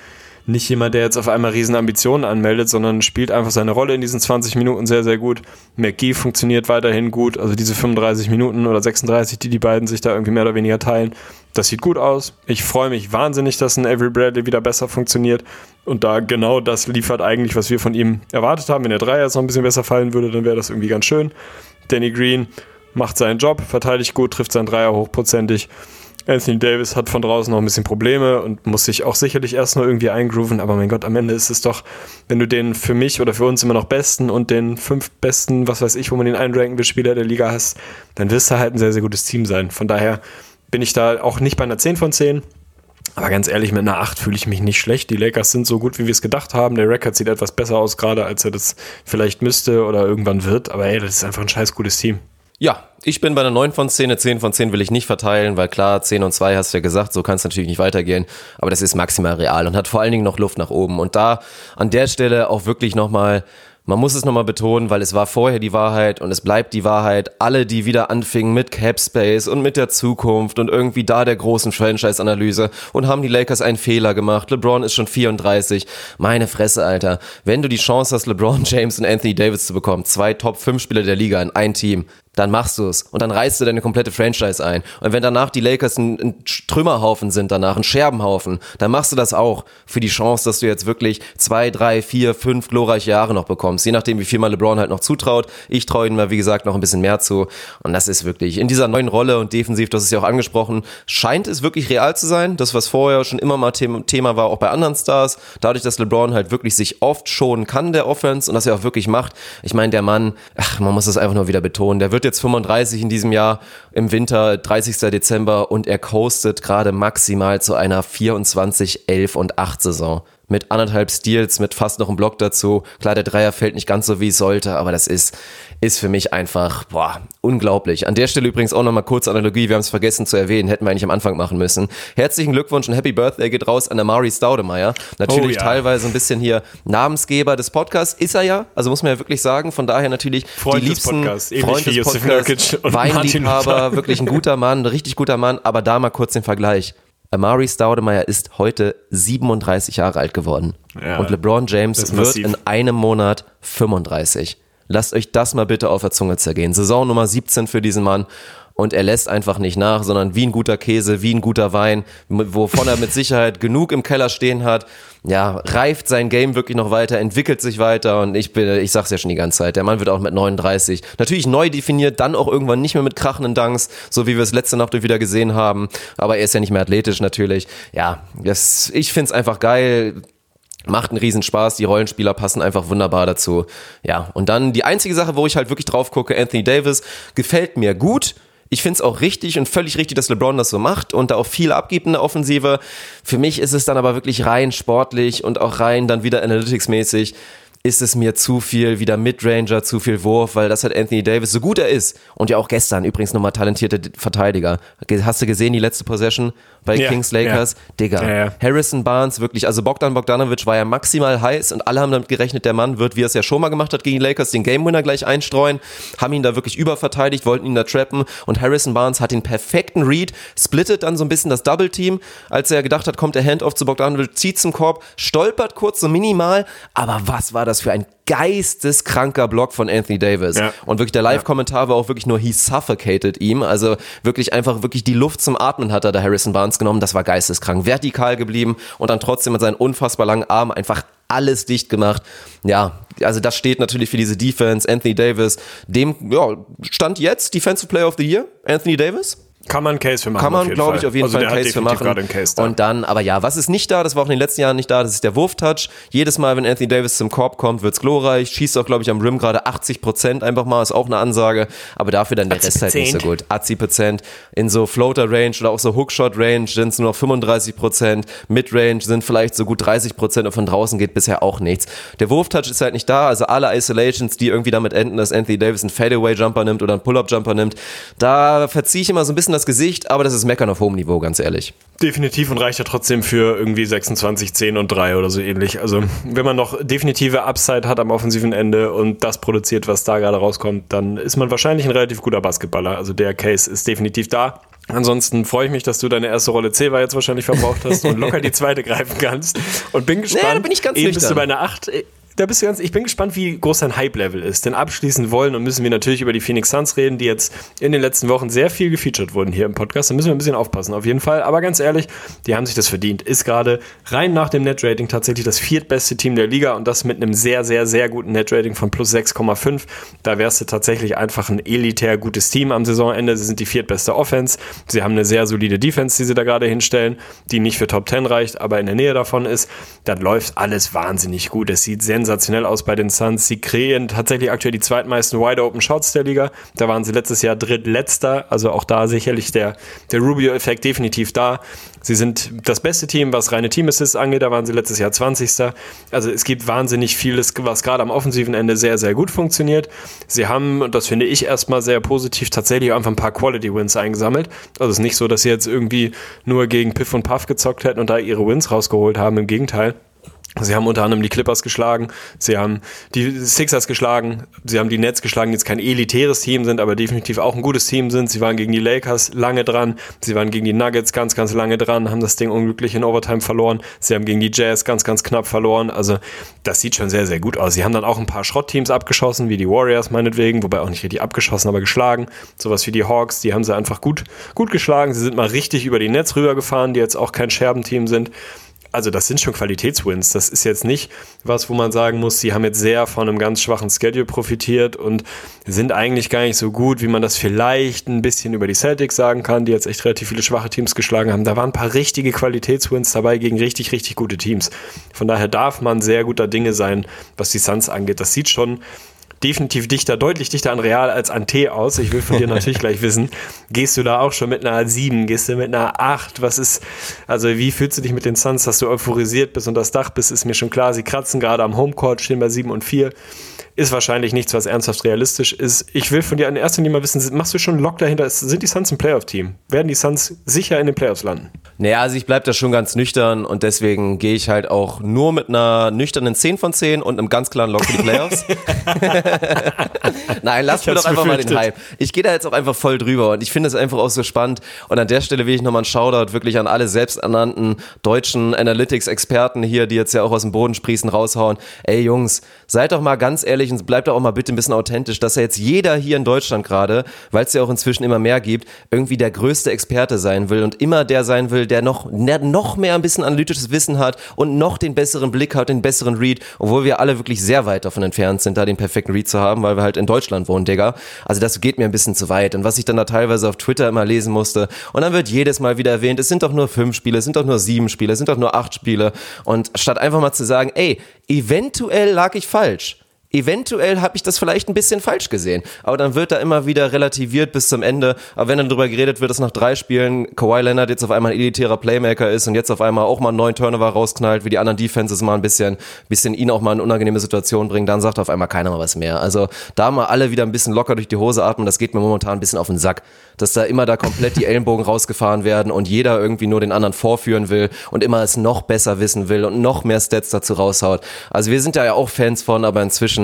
nicht jemand, der jetzt auf einmal riesen Ambitionen anmeldet, sondern spielt einfach seine Rolle in diesen 20 Minuten sehr, sehr gut. McGee funktioniert weiterhin gut. Also diese 35 Minuten oder 36, die die beiden sich da irgendwie mehr oder weniger teilen, das sieht gut aus. Ich freue mich wahnsinnig, dass ein Avery Bradley wieder besser funktioniert und da genau das liefert eigentlich, was wir von ihm erwartet haben. Wenn der Dreier jetzt noch ein bisschen besser fallen würde, dann wäre das irgendwie ganz schön. Danny Green macht seinen Job, verteidigt gut, trifft seinen Dreier hochprozentig. Anthony Davis hat von draußen noch ein bisschen Probleme und muss sich auch sicherlich erst noch irgendwie eingrooven, aber mein Gott, am Ende ist es doch, wenn du den für mich oder für uns immer noch besten und den fünf besten, was weiß ich, wo man den einranken will, Spieler der Liga hast, dann wirst du halt ein sehr, sehr gutes Team sein. Von daher bin ich da auch nicht bei einer 10 von 10. Aber ganz ehrlich, mit einer 8 fühle ich mich nicht schlecht. Die Lakers sind so gut, wie wir es gedacht haben. Der Record sieht etwas besser aus gerade, als er das vielleicht müsste oder irgendwann wird. Aber ey, das ist einfach ein scheiß gutes Team. Ja, ich bin bei einer 9 von 10, eine 10 von 10 will ich nicht verteilen, weil klar, 10 und 2 hast du ja gesagt, so kann es natürlich nicht weitergehen, aber das ist maximal real und hat vor allen Dingen noch Luft nach oben. Und da an der Stelle auch wirklich nochmal man muss es nochmal betonen, weil es war vorher die Wahrheit und es bleibt die Wahrheit. Alle, die wieder anfingen mit Capspace und mit der Zukunft und irgendwie da der großen Franchise-Analyse und haben die Lakers einen Fehler gemacht. LeBron ist schon 34. Meine Fresse, Alter. Wenn du die Chance hast, LeBron James und Anthony Davis zu bekommen, zwei Top-5-Spieler der Liga in ein Team, dann machst du es und dann reißt du deine komplette Franchise ein. Und wenn danach die Lakers ein, ein Trümmerhaufen sind, danach ein Scherbenhaufen, dann machst du das auch für die Chance, dass du jetzt wirklich zwei, drei, vier, fünf glorreiche Jahre noch bekommst, je nachdem, wie viel mal LeBron halt noch zutraut. Ich traue ihm mal, wie gesagt, noch ein bisschen mehr zu. Und das ist wirklich in dieser neuen Rolle und defensiv, das ist ja auch angesprochen, scheint es wirklich real zu sein. Das, was vorher schon immer mal Thema war, auch bei anderen Stars. Dadurch, dass LeBron halt wirklich sich oft schonen kann, der Offense, und das er auch wirklich macht. Ich meine, der Mann, ach, man muss das einfach nur wieder betonen, der wird jetzt 35 in diesem Jahr im Winter, 30. Dezember und er coastet gerade maximal zu einer 24, 11 und 8 Saison mit anderthalb Steals, mit fast noch einem Block dazu. Klar, der Dreier fällt nicht ganz so, wie es sollte, aber das ist, ist für mich einfach, boah, unglaublich. An der Stelle übrigens auch nochmal kurze Analogie, wir haben es vergessen zu erwähnen, hätten wir eigentlich am Anfang machen müssen. Herzlichen Glückwunsch und Happy Birthday geht raus an Amari Staudemeyer. Natürlich Oh ja. teilweise ein bisschen hier Namensgeber des Podcasts, ist er ja, also muss man ja wirklich sagen, von daher natürlich Freund die liebsten Podcasts, Freund des Podcasts, Weinliebhaber, wirklich ein guter Mann, ein richtig guter Mann, aber da mal kurz den Vergleich. Amari Staudemeyer ist heute 37 Jahre alt geworden. Ja, und LeBron James wird massiv. in einem Monat 35. Lasst euch das mal bitte auf der Zunge zergehen. Saison Nummer 17 für diesen Mann. Und er lässt einfach nicht nach, sondern wie ein guter Käse, wie ein guter Wein, wovon er mit Sicherheit genug im Keller stehen hat. Ja, reift sein Game wirklich noch weiter, entwickelt sich weiter und ich bin, ich sag's ja schon die ganze Zeit, der Mann wird auch mit 39 natürlich neu definiert, dann auch irgendwann nicht mehr mit krachenden Dunks, so wie wir es letzte Nacht wieder gesehen haben, aber er ist ja nicht mehr athletisch natürlich. Ja, das, ich find's einfach geil Macht einen Riesenspaß, die Rollenspieler passen einfach wunderbar dazu. Ja, und dann die einzige Sache, wo ich halt wirklich drauf gucke, Anthony Davis, gefällt mir gut. Ich finde es auch richtig und völlig richtig, dass LeBron das so macht und da auch viel abgibt in der Offensive. Für mich ist es dann aber wirklich rein sportlich und auch rein dann wieder analytics-mäßig ist es mir zu viel wieder Midranger, zu viel Wurf, weil das hat Anthony Davis, so gut er ist und ja auch gestern übrigens nochmal talentierte Verteidiger. Hast du gesehen, die letzte Possession bei Ja, Kings Lakers? ja. Digga, Ja. Harrison Barnes wirklich, also Bogdan Bogdanovic war ja maximal heiß und alle haben damit gerechnet, der Mann wird, wie er es ja schon mal gemacht hat gegen die Lakers, den Game Winner gleich einstreuen, haben ihn da wirklich überverteidigt, wollten ihn da trappen und Harrison Barnes hat den perfekten Read, splittet dann so ein bisschen das Double Team, als er gedacht hat, kommt der Handoff zu Bogdanovic, zieht zum Korb, stolpert kurz so minimal, aber was war das für ein geisteskranker Block von Anthony Davis. Ja. Und wirklich der Live-Kommentar war auch wirklich nur, he suffocated ihm. Also wirklich einfach wirklich die Luft zum Atmen hat er da Harrison Barnes genommen. Das war geisteskrank. Vertikal geblieben und dann trotzdem mit seinen unfassbar langen Armen einfach alles dicht gemacht. Ja, also das steht natürlich für diese Defense. Anthony Davis, dem, ja, stand jetzt Defensive Player of the Year, Anthony Davis. Kann man einen Case für machen. Kann man, glaube ich, auf jeden also Fall einen Case für machen. einen Case da. Und dann, aber ja, was ist nicht da? Das war auch in den letzten Jahren nicht da. Das ist der Wurftouch. Jedes Mal, wenn Anthony Davis zum Korb kommt, wird's glorreich. Schießt auch, glaube ich, am Rim gerade 80 Prozent einfach mal. Ist auch eine Ansage. Aber dafür dann der Rest halt nicht so gut. 80 Prozent. In so Floater Range oder auch so Hookshot Range sind es nur noch 35 Prozent. Mid Range sind vielleicht so gut 30 Prozent und von draußen geht bisher auch nichts. Der Wurftouch ist halt nicht da. Also alle Isolations, die irgendwie damit enden, dass Anthony Davis einen Fadeaway Jumper nimmt oder einen Pull-Up Jumper nimmt, da verziehe ich immer so ein bisschen das Gesicht. Aber das ist Meckern auf hohem Niveau, ganz ehrlich. Definitiv und reicht ja trotzdem für irgendwie 26, 10 und 3 oder so ähnlich. Also, wenn man noch definitive Upside hat am offensiven Ende und das produziert, was da gerade rauskommt, dann ist man wahrscheinlich ein relativ guter Basketballer. Also, der Case ist definitiv da. Ansonsten freue ich mich, dass du deine erste Rolle Zewa jetzt wahrscheinlich verbraucht hast und locker die zweite greifen kannst. Und bin gespannt. da bin ich ganz Eben bist du bei einer 8. Da bist du ganz, ich bin gespannt, wie groß dein Hype-Level ist. Denn abschließend wollen und müssen wir natürlich über die Phoenix Suns reden, die jetzt in den letzten Wochen sehr viel gefeatured wurden hier im Podcast. Da müssen wir ein bisschen aufpassen, auf jeden Fall. Aber ganz ehrlich, die haben sich das verdient. Ist gerade rein nach dem Net-Rating tatsächlich das viertbeste Team der Liga und das mit einem sehr, sehr, sehr guten Net-Rating von plus 6,5. Da wärst du tatsächlich einfach ein elitär gutes Team am Saisonende. Sie sind die viertbeste Offense. Sie haben eine sehr solide Defense, die sie da gerade hinstellen, die nicht für Top 10 reicht, aber in der Nähe davon ist. Dann läuft alles wahnsinnig gut. Es sieht sensationell aus bei den Suns. Sie kreieren tatsächlich aktuell die zweitmeisten Wide Open Shots der Liga. Da waren sie letztes Jahr drittletzter. Also auch da sicherlich der, der Rubio-Effekt definitiv da. Sie sind das beste Team, was reine Team-Assists angeht. Da waren sie letztes Jahr 20. Also es gibt wahnsinnig vieles, was gerade am offensiven Ende sehr, sehr gut funktioniert. Sie haben, und das finde ich erstmal sehr positiv, tatsächlich einfach ein paar Quality-Wins eingesammelt. Also es ist nicht so, dass sie jetzt irgendwie nur gegen Piff und Puff gezockt hätten und da ihre Wins rausgeholt haben. Im Gegenteil. Sie haben unter anderem die Clippers geschlagen, sie haben die Sixers geschlagen, sie haben die Nets geschlagen, die jetzt kein elitäres Team sind, aber definitiv auch ein gutes Team sind. Sie waren gegen die Lakers lange dran, sie waren gegen die Nuggets ganz, ganz lange dran, haben das Ding unglücklich in Overtime verloren. Sie haben gegen die Jazz ganz, ganz knapp verloren. Also das sieht schon sehr, sehr gut aus. Sie haben dann auch ein paar Schrottteams abgeschossen, wie die Warriors meinetwegen, wobei auch nicht richtig abgeschossen, aber geschlagen. Sowas wie die Hawks, die haben sie einfach gut, gut geschlagen. Sie sind mal richtig über die Nets rübergefahren, die jetzt auch kein Scherbenteam sind also das sind schon Qualitätswins. Das ist jetzt nicht was, wo man sagen muss, sie haben jetzt sehr von einem ganz schwachen Schedule profitiert und sind eigentlich gar nicht so gut, wie man das vielleicht ein bisschen über die Celtics sagen kann, die jetzt echt relativ viele schwache Teams geschlagen haben. Da waren ein paar richtige Qualitätswins dabei gegen richtig, richtig gute Teams. Von daher darf man sehr guter Dinge sein, was die Suns angeht. Das sieht schon definitiv dichter, deutlich dichter an Real als an T aus. Ich will von dir natürlich gleich wissen, gehst du da auch schon mit einer 7, gehst du mit einer 8? Was ist, also wie fühlst du dich mit den Suns, dass du euphorisiert bist und das Dach bist, ist mir schon klar. Sie kratzen gerade am Homecourt, stehen bei 7 und 4. Ist wahrscheinlich nichts, was ernsthaft realistisch ist. Ich will von dir in erster Linie mal wissen, machst du schon einen Lock dahinter? Sind die Suns ein Playoff-Team? Werden die Suns sicher in den Playoffs landen? Naja, also ich bleib da schon ganz nüchtern und deswegen gehe ich halt auch nur mit einer nüchternen 10 von 10 und einem ganz klaren Lock für die Playoffs. Nein, lass mir doch einfach mal den befürchtet. Hype. Ich gehe da jetzt auch einfach voll drüber und ich finde es einfach auch so spannend. Und an der Stelle will ich nochmal einen Shoutout wirklich an alle selbsternannten deutschen Analytics-Experten hier, die jetzt ja auch aus dem Boden sprießen, raushauen. Ey Jungs, seid doch mal ganz ehrlich und bleibt auch mal bitte ein bisschen authentisch, dass ja jetzt jeder hier in Deutschland gerade, weil es ja auch inzwischen immer mehr gibt, irgendwie der größte Experte sein will und immer der sein will, der noch, noch mehr ein bisschen analytisches Wissen hat und noch den besseren Blick hat, den besseren Read, obwohl wir alle wirklich sehr weit davon entfernt sind, da den perfekten Read zu haben, weil wir halt in Deutschland wohnen, Digga. Also das geht mir ein bisschen zu weit. Und was ich dann da teilweise auf Twitter immer lesen musste, und dann wird jedes Mal wieder erwähnt, es sind doch nur fünf Spiele, es sind doch nur sieben Spiele, es sind doch nur acht Spiele. Und statt einfach mal zu sagen, ey, eventuell lag ich falsch Eventuell habe ich das vielleicht ein bisschen falsch gesehen, aber dann wird da immer wieder relativiert bis zum Ende. Aber wenn dann darüber geredet wird, dass nach drei Spielen Kawhi Leonard jetzt auf einmal ein elitärer Playmaker ist und jetzt auf einmal auch mal einen neuen Turnover rausknallt, wie die anderen Defenses mal ein bisschen, bisschen ihn auch mal in unangenehme Situationen bringen, dann sagt auf einmal keiner mal was mehr. Also da mal alle wieder ein bisschen locker durch die Hose atmen, das geht mir momentan ein bisschen auf den Sack, dass da immer da komplett die Ellenbogen rausgefahren werden und jeder irgendwie nur den anderen vorführen will und immer es noch besser wissen will und noch mehr Stats dazu raushaut. Also wir sind da ja auch Fans von, aber inzwischen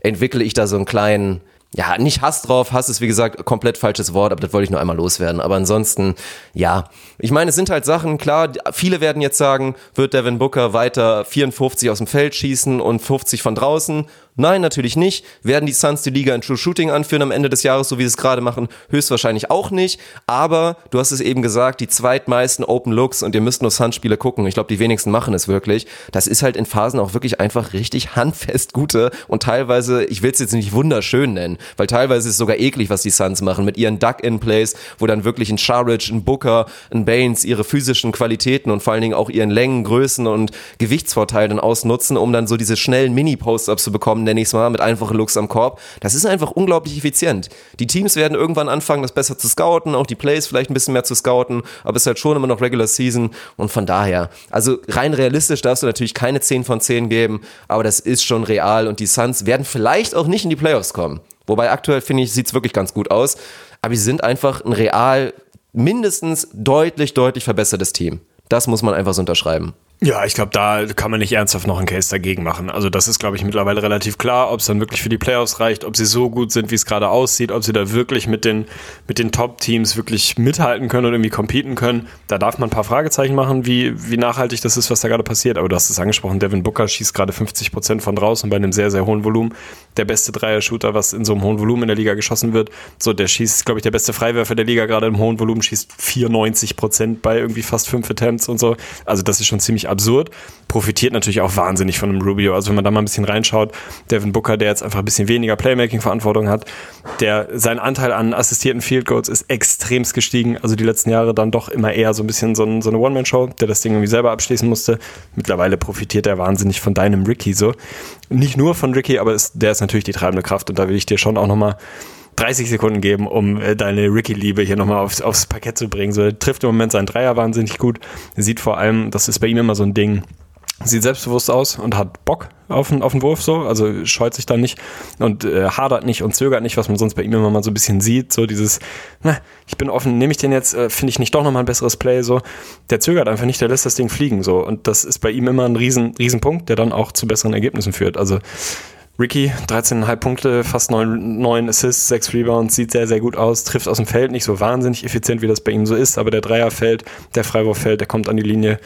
entwickle ich da so einen kleinen, ja, nicht Hass drauf. Hass ist, wie gesagt, komplett falsches Wort, aber das wollte ich nur einmal loswerden. Aber ansonsten, ja. Ich meine, es sind halt Sachen, klar, viele werden jetzt sagen, wird Devin Booker weiter 54 aus dem Feld schießen und 50 von draußen? Nein, natürlich nicht. Werden die Suns die Liga in True Shooting anführen am Ende des Jahres, so wie sie es gerade machen? Höchstwahrscheinlich auch nicht. Aber du hast es eben gesagt, die zweitmeisten Open Looks und ihr müsst nur Suns-Spiele gucken. Ich glaube, die wenigsten machen es wirklich. Das ist halt in Phasen auch wirklich einfach richtig handfest gute und teilweise, ich will es jetzt nicht wunderschön nennen, weil teilweise ist es sogar eklig, was die Suns machen mit ihren Duck-in-Plays, wo dann wirklich ein Sharridge, ein Booker, ein Baines ihre physischen Qualitäten und vor allen Dingen auch ihren Längen, Größen und Gewichtsvorteil dann ausnutzen, um dann so diese schnellen Mini-Posts zu bekommen, nenne ich es mal, mit einfachen Looks am Korb. Das ist einfach unglaublich effizient. Die Teams werden irgendwann anfangen, das besser zu scouten, auch die Plays vielleicht ein bisschen mehr zu scouten, aber es ist halt schon immer noch Regular Season und von daher, also rein realistisch darfst du natürlich keine 10 von 10 geben, aber das ist schon real und die Suns werden vielleicht auch nicht in die Playoffs kommen. Wobei aktuell, finde ich, sieht es wirklich ganz gut aus. Aber sie sind einfach ein real mindestens deutlich, deutlich verbessertes Team. Das muss man einfach so unterschreiben. Ja, ich glaube, da kann man nicht ernsthaft noch einen Case dagegen machen. Also das ist, glaube ich, mittlerweile relativ klar, ob es dann wirklich für die Playoffs reicht, ob sie so gut sind, wie es gerade aussieht, ob sie da wirklich mit den, mit den Top-Teams wirklich mithalten können und irgendwie competen können. Da darf man ein paar Fragezeichen machen, wie, wie nachhaltig das ist, was da gerade passiert. Aber du hast es angesprochen, Devin Booker schießt gerade 50 Prozent von draußen bei einem sehr, sehr hohen Volumen. Der beste Dreier-Shooter, was in so einem hohen Volumen in der Liga geschossen wird. So, der schießt, glaube ich, der beste Freiwerfer der Liga gerade im hohen Volumen, schießt 94 Prozent bei irgendwie fast fünf Attempts und so. Also das ist schon ziemlich absurd. Profitiert natürlich auch wahnsinnig von einem Rubio. Also wenn man da mal ein bisschen reinschaut, Devin Booker, der jetzt einfach ein bisschen weniger Playmaking-Verantwortung hat, der sein Anteil an assistierten Field Goals ist extremst gestiegen. Also die letzten Jahre dann doch immer eher so ein bisschen so, ein, so eine One-Man-Show, der das Ding irgendwie selber abschließen musste. Mittlerweile profitiert er wahnsinnig von deinem Ricky so. Nicht nur von Ricky, aber ist, der ist natürlich die treibende Kraft und da will ich dir schon auch nochmal 30 Sekunden geben, um äh, deine Ricky-Liebe hier nochmal aufs, aufs Parkett zu bringen. So, er trifft im Moment seinen Dreier wahnsinnig gut. Sieht vor allem, das ist bei ihm immer so ein Ding, sieht selbstbewusst aus und hat Bock auf den, auf den Wurf so, also scheut sich da nicht und äh, hadert nicht und zögert nicht, was man sonst bei ihm immer mal so ein bisschen sieht, so dieses, na, ich bin offen, nehme ich den jetzt, äh, finde ich nicht doch nochmal ein besseres Play, so, der zögert einfach nicht, der lässt das Ding fliegen, so, und das ist bei ihm immer ein riesen, riesen Punkt, der dann auch zu besseren Ergebnissen führt, also Ricky, 13,5 Punkte, fast 9, 9 Assists, 6 Rebounds, sieht sehr, sehr gut aus, trifft aus dem Feld, nicht so wahnsinnig effizient, wie das bei ihm so ist, aber der Dreier fällt, der Freiwurf fällt, der kommt an die Linie.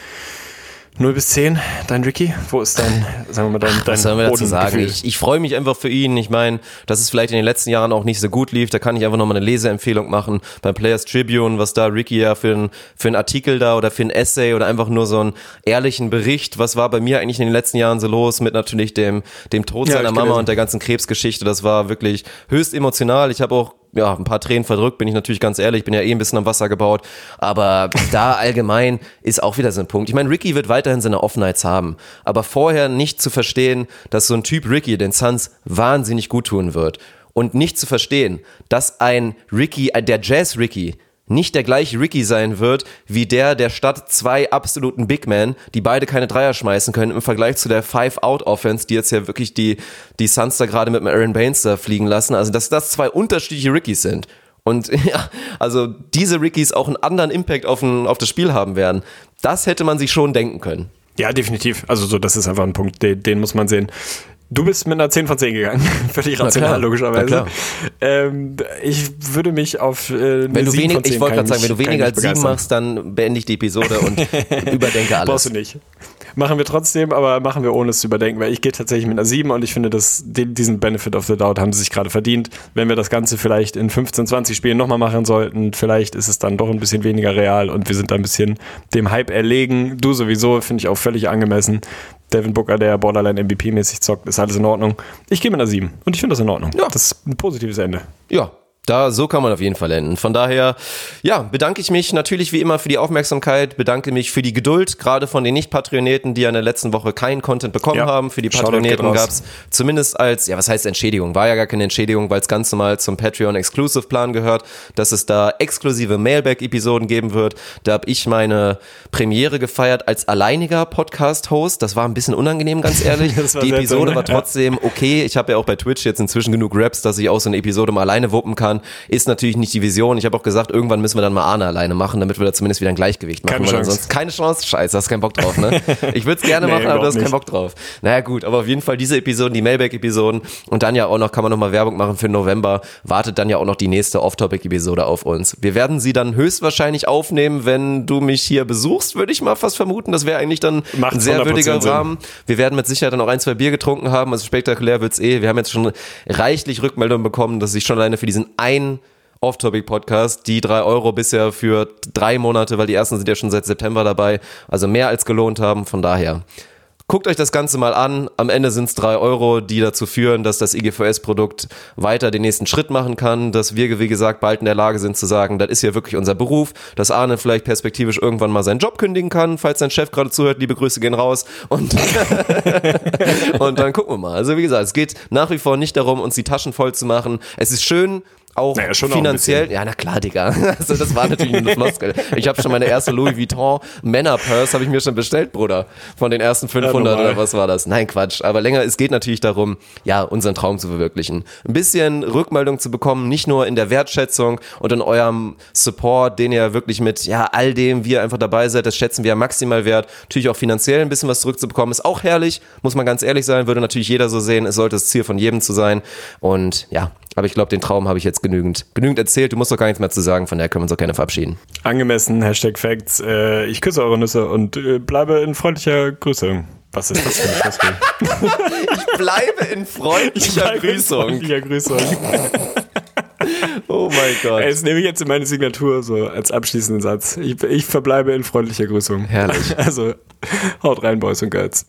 0 bis 10, dein Ricky? Wo ist dein, sagen wir mal, dein, dein Was sollen wir dazu sagen? Ich, ich freue mich einfach für ihn. Ich meine, dass es vielleicht in den letzten Jahren auch nicht so gut lief. Da kann ich einfach nochmal eine Leseempfehlung machen beim Players Tribune, was da Ricky ja für einen für einen Artikel da oder für ein Essay oder einfach nur so einen ehrlichen Bericht. Was war bei mir eigentlich in den letzten Jahren so los mit natürlich dem, dem Tod Ja, seiner Mama und der ganzen Krebsgeschichte? Das war wirklich höchst emotional. Ich habe auch ja, ein paar Tränen verdrückt, bin ich natürlich ganz ehrlich, ich bin ja eh ein bisschen am Wasser gebaut, aber da allgemein ist auch wieder so ein Punkt. Ich meine, Ricky wird weiterhin seine Off-Nights haben, aber vorher nicht zu verstehen, dass so ein Typ Ricky den Suns wahnsinnig gut tun wird. Und nicht zu verstehen, dass ein Ricky, äh, der Jazz Ricky, nicht der gleiche Ricky sein wird, wie der der Stadt zwei absoluten Big Men, die beide keine Dreier schmeißen können, im Vergleich zu der Five-Out-Offense, die jetzt ja wirklich die, die Suns da gerade mit dem Aaron Baines da fliegen lassen. Also, dass das zwei unterschiedliche Rickys sind. Und ja, also diese Rickys auch einen anderen Impact auf, ein, auf das Spiel haben werden. Das hätte man sich schon denken können. Ja, definitiv. Also so, das ist einfach ein Punkt, den, den muss man sehen. Du bist mit einer 10 von 10 gegangen. Völlig rational, klar, logischerweise. Ähm, ich würde mich auf äh, Wenn du 7 wenig, von 10 ich wollte gerade sagen, wenn du weniger als sieben begeistern. machst, dann beende ich die Episode und überdenke alles. Brauchst du nicht. Machen wir trotzdem, aber machen wir ohne es zu überdenken, weil ich gehe tatsächlich mit einer 7 und ich finde, dass den, diesen Benefit of the Doubt haben sie sich gerade verdient. Wenn wir das Ganze vielleicht in 15, 20 Spielen nochmal machen sollten, vielleicht ist es dann doch ein bisschen weniger real und wir sind da ein bisschen dem Hype erlegen. Du sowieso, finde ich auch völlig angemessen. Devin Booker, der Borderline MVP-mäßig zockt, ist alles in Ordnung. Ich gehe mit einer 7 und ich finde das in Ordnung. Ja. Das ist ein positives Ende. Ja, da, so kann man auf jeden Fall enden. Von daher, ja, bedanke ich mich natürlich wie immer für die Aufmerksamkeit, bedanke mich für die Geduld, gerade von den Nicht-Patroneten, die ja in der letzten Woche keinen Content bekommen Ja. haben. Für die Patroneten gab es zumindest als, ja, was heißt Entschädigung? War ja gar keine Entschädigung, weil es ganz normal zum Patreon-Exclusive-Plan gehört, dass es da exklusive Mailback-Episoden geben wird. Da habe ich meine Premiere gefeiert als alleiniger Podcast-Host. Das war ein bisschen unangenehm, ganz ehrlich. Die Episode ne? war Ja. trotzdem okay. Ich habe ja auch bei Twitch jetzt inzwischen genug Raps, dass ich auch so eine Episode mal alleine wuppen kann. Ist natürlich nicht die Vision. Ich habe auch gesagt, irgendwann müssen wir dann mal Arne alleine machen, damit wir da zumindest wieder ein Gleichgewicht machen. Keine Chance. ansonsten keine Chance. Scheiße, hast keinen Bock drauf, ne? Ich würde es gerne Nee, machen, aber du hast keinen Bock drauf. Naja, gut, aber auf jeden Fall diese Episoden, die Mailback-Episoden und dann ja auch noch, kann man noch mal Werbung machen für November, wartet dann ja auch noch die nächste Off-Topic-Episode auf uns. Wir werden sie dann höchstwahrscheinlich aufnehmen, wenn du mich hier besuchst, würde ich mal fast vermuten. Das wäre eigentlich dann Macht ein sehr 100% würdiger Sinn. Rahmen. Wir werden mit Sicherheit dann auch ein, zwei Bier getrunken haben. Also spektakulär wird's eh. Wir haben jetzt schon reichlich Rückmeldungen bekommen, dass sich schon alleine für diesen einen Off-Topic-Podcast die drei Euro bisher für drei Monate, weil die ersten sind ja schon seit September dabei, also mehr als gelohnt haben. Von daher. Guckt euch das Ganze mal an. Am Ende sind es drei Euro, die dazu führen, dass das IGVS-Produkt weiter den nächsten Schritt machen kann, dass wir, wie gesagt, bald in der Lage sind zu sagen, das ist ja wirklich unser Beruf, dass Arne vielleicht perspektivisch irgendwann mal seinen Job kündigen kann, falls sein Chef gerade zuhört, liebe Grüße gehen raus und, und dann gucken wir mal. Also wie gesagt, es geht nach wie vor nicht darum, uns die Taschen voll zu machen. Es ist schön, auch Naja, schon auch finanziell, ja, na klar, Digga. Also das war natürlich eine Floskel. Ich habe schon meine erste Louis Vuitton Männerpurse habe ich mir schon bestellt, Bruder. Von den ersten 500 normal. oder was war das? Nein, Quatsch. Aber länger, es geht natürlich darum, ja, unseren Traum zu verwirklichen. Ein bisschen Rückmeldung zu bekommen, nicht nur in der Wertschätzung und in eurem Support, den ihr wirklich mit, ja, all dem, wie ihr einfach dabei seid, das schätzen wir ja maximal wert. Natürlich auch finanziell ein bisschen was zurückzubekommen, ist auch herrlich, muss man ganz ehrlich sein, würde natürlich jeder so sehen. Es sollte das Ziel von jedem zu sein. Und ja, aber ich glaube, den Traum habe ich jetzt genügend, genügend erzählt. Du musst doch gar nichts mehr zu sagen, von daher können wir uns auch gerne verabschieden. Angemessen, Hashtag Facts. Äh, ich küsse eure Nüsse und äh, bleibe in freundlicher Grüße. Was ist das für eine Floskel? Ich bleibe in freundlicher Bleibe in freundlicher Grüßung. Oh mein Gott. Ey, Das nehme ich jetzt in meine Signatur so als abschließenden Satz. Ich, ich verbleibe in freundlicher Grüßung. Herrlich. Also, haut rein, Boys und Girls.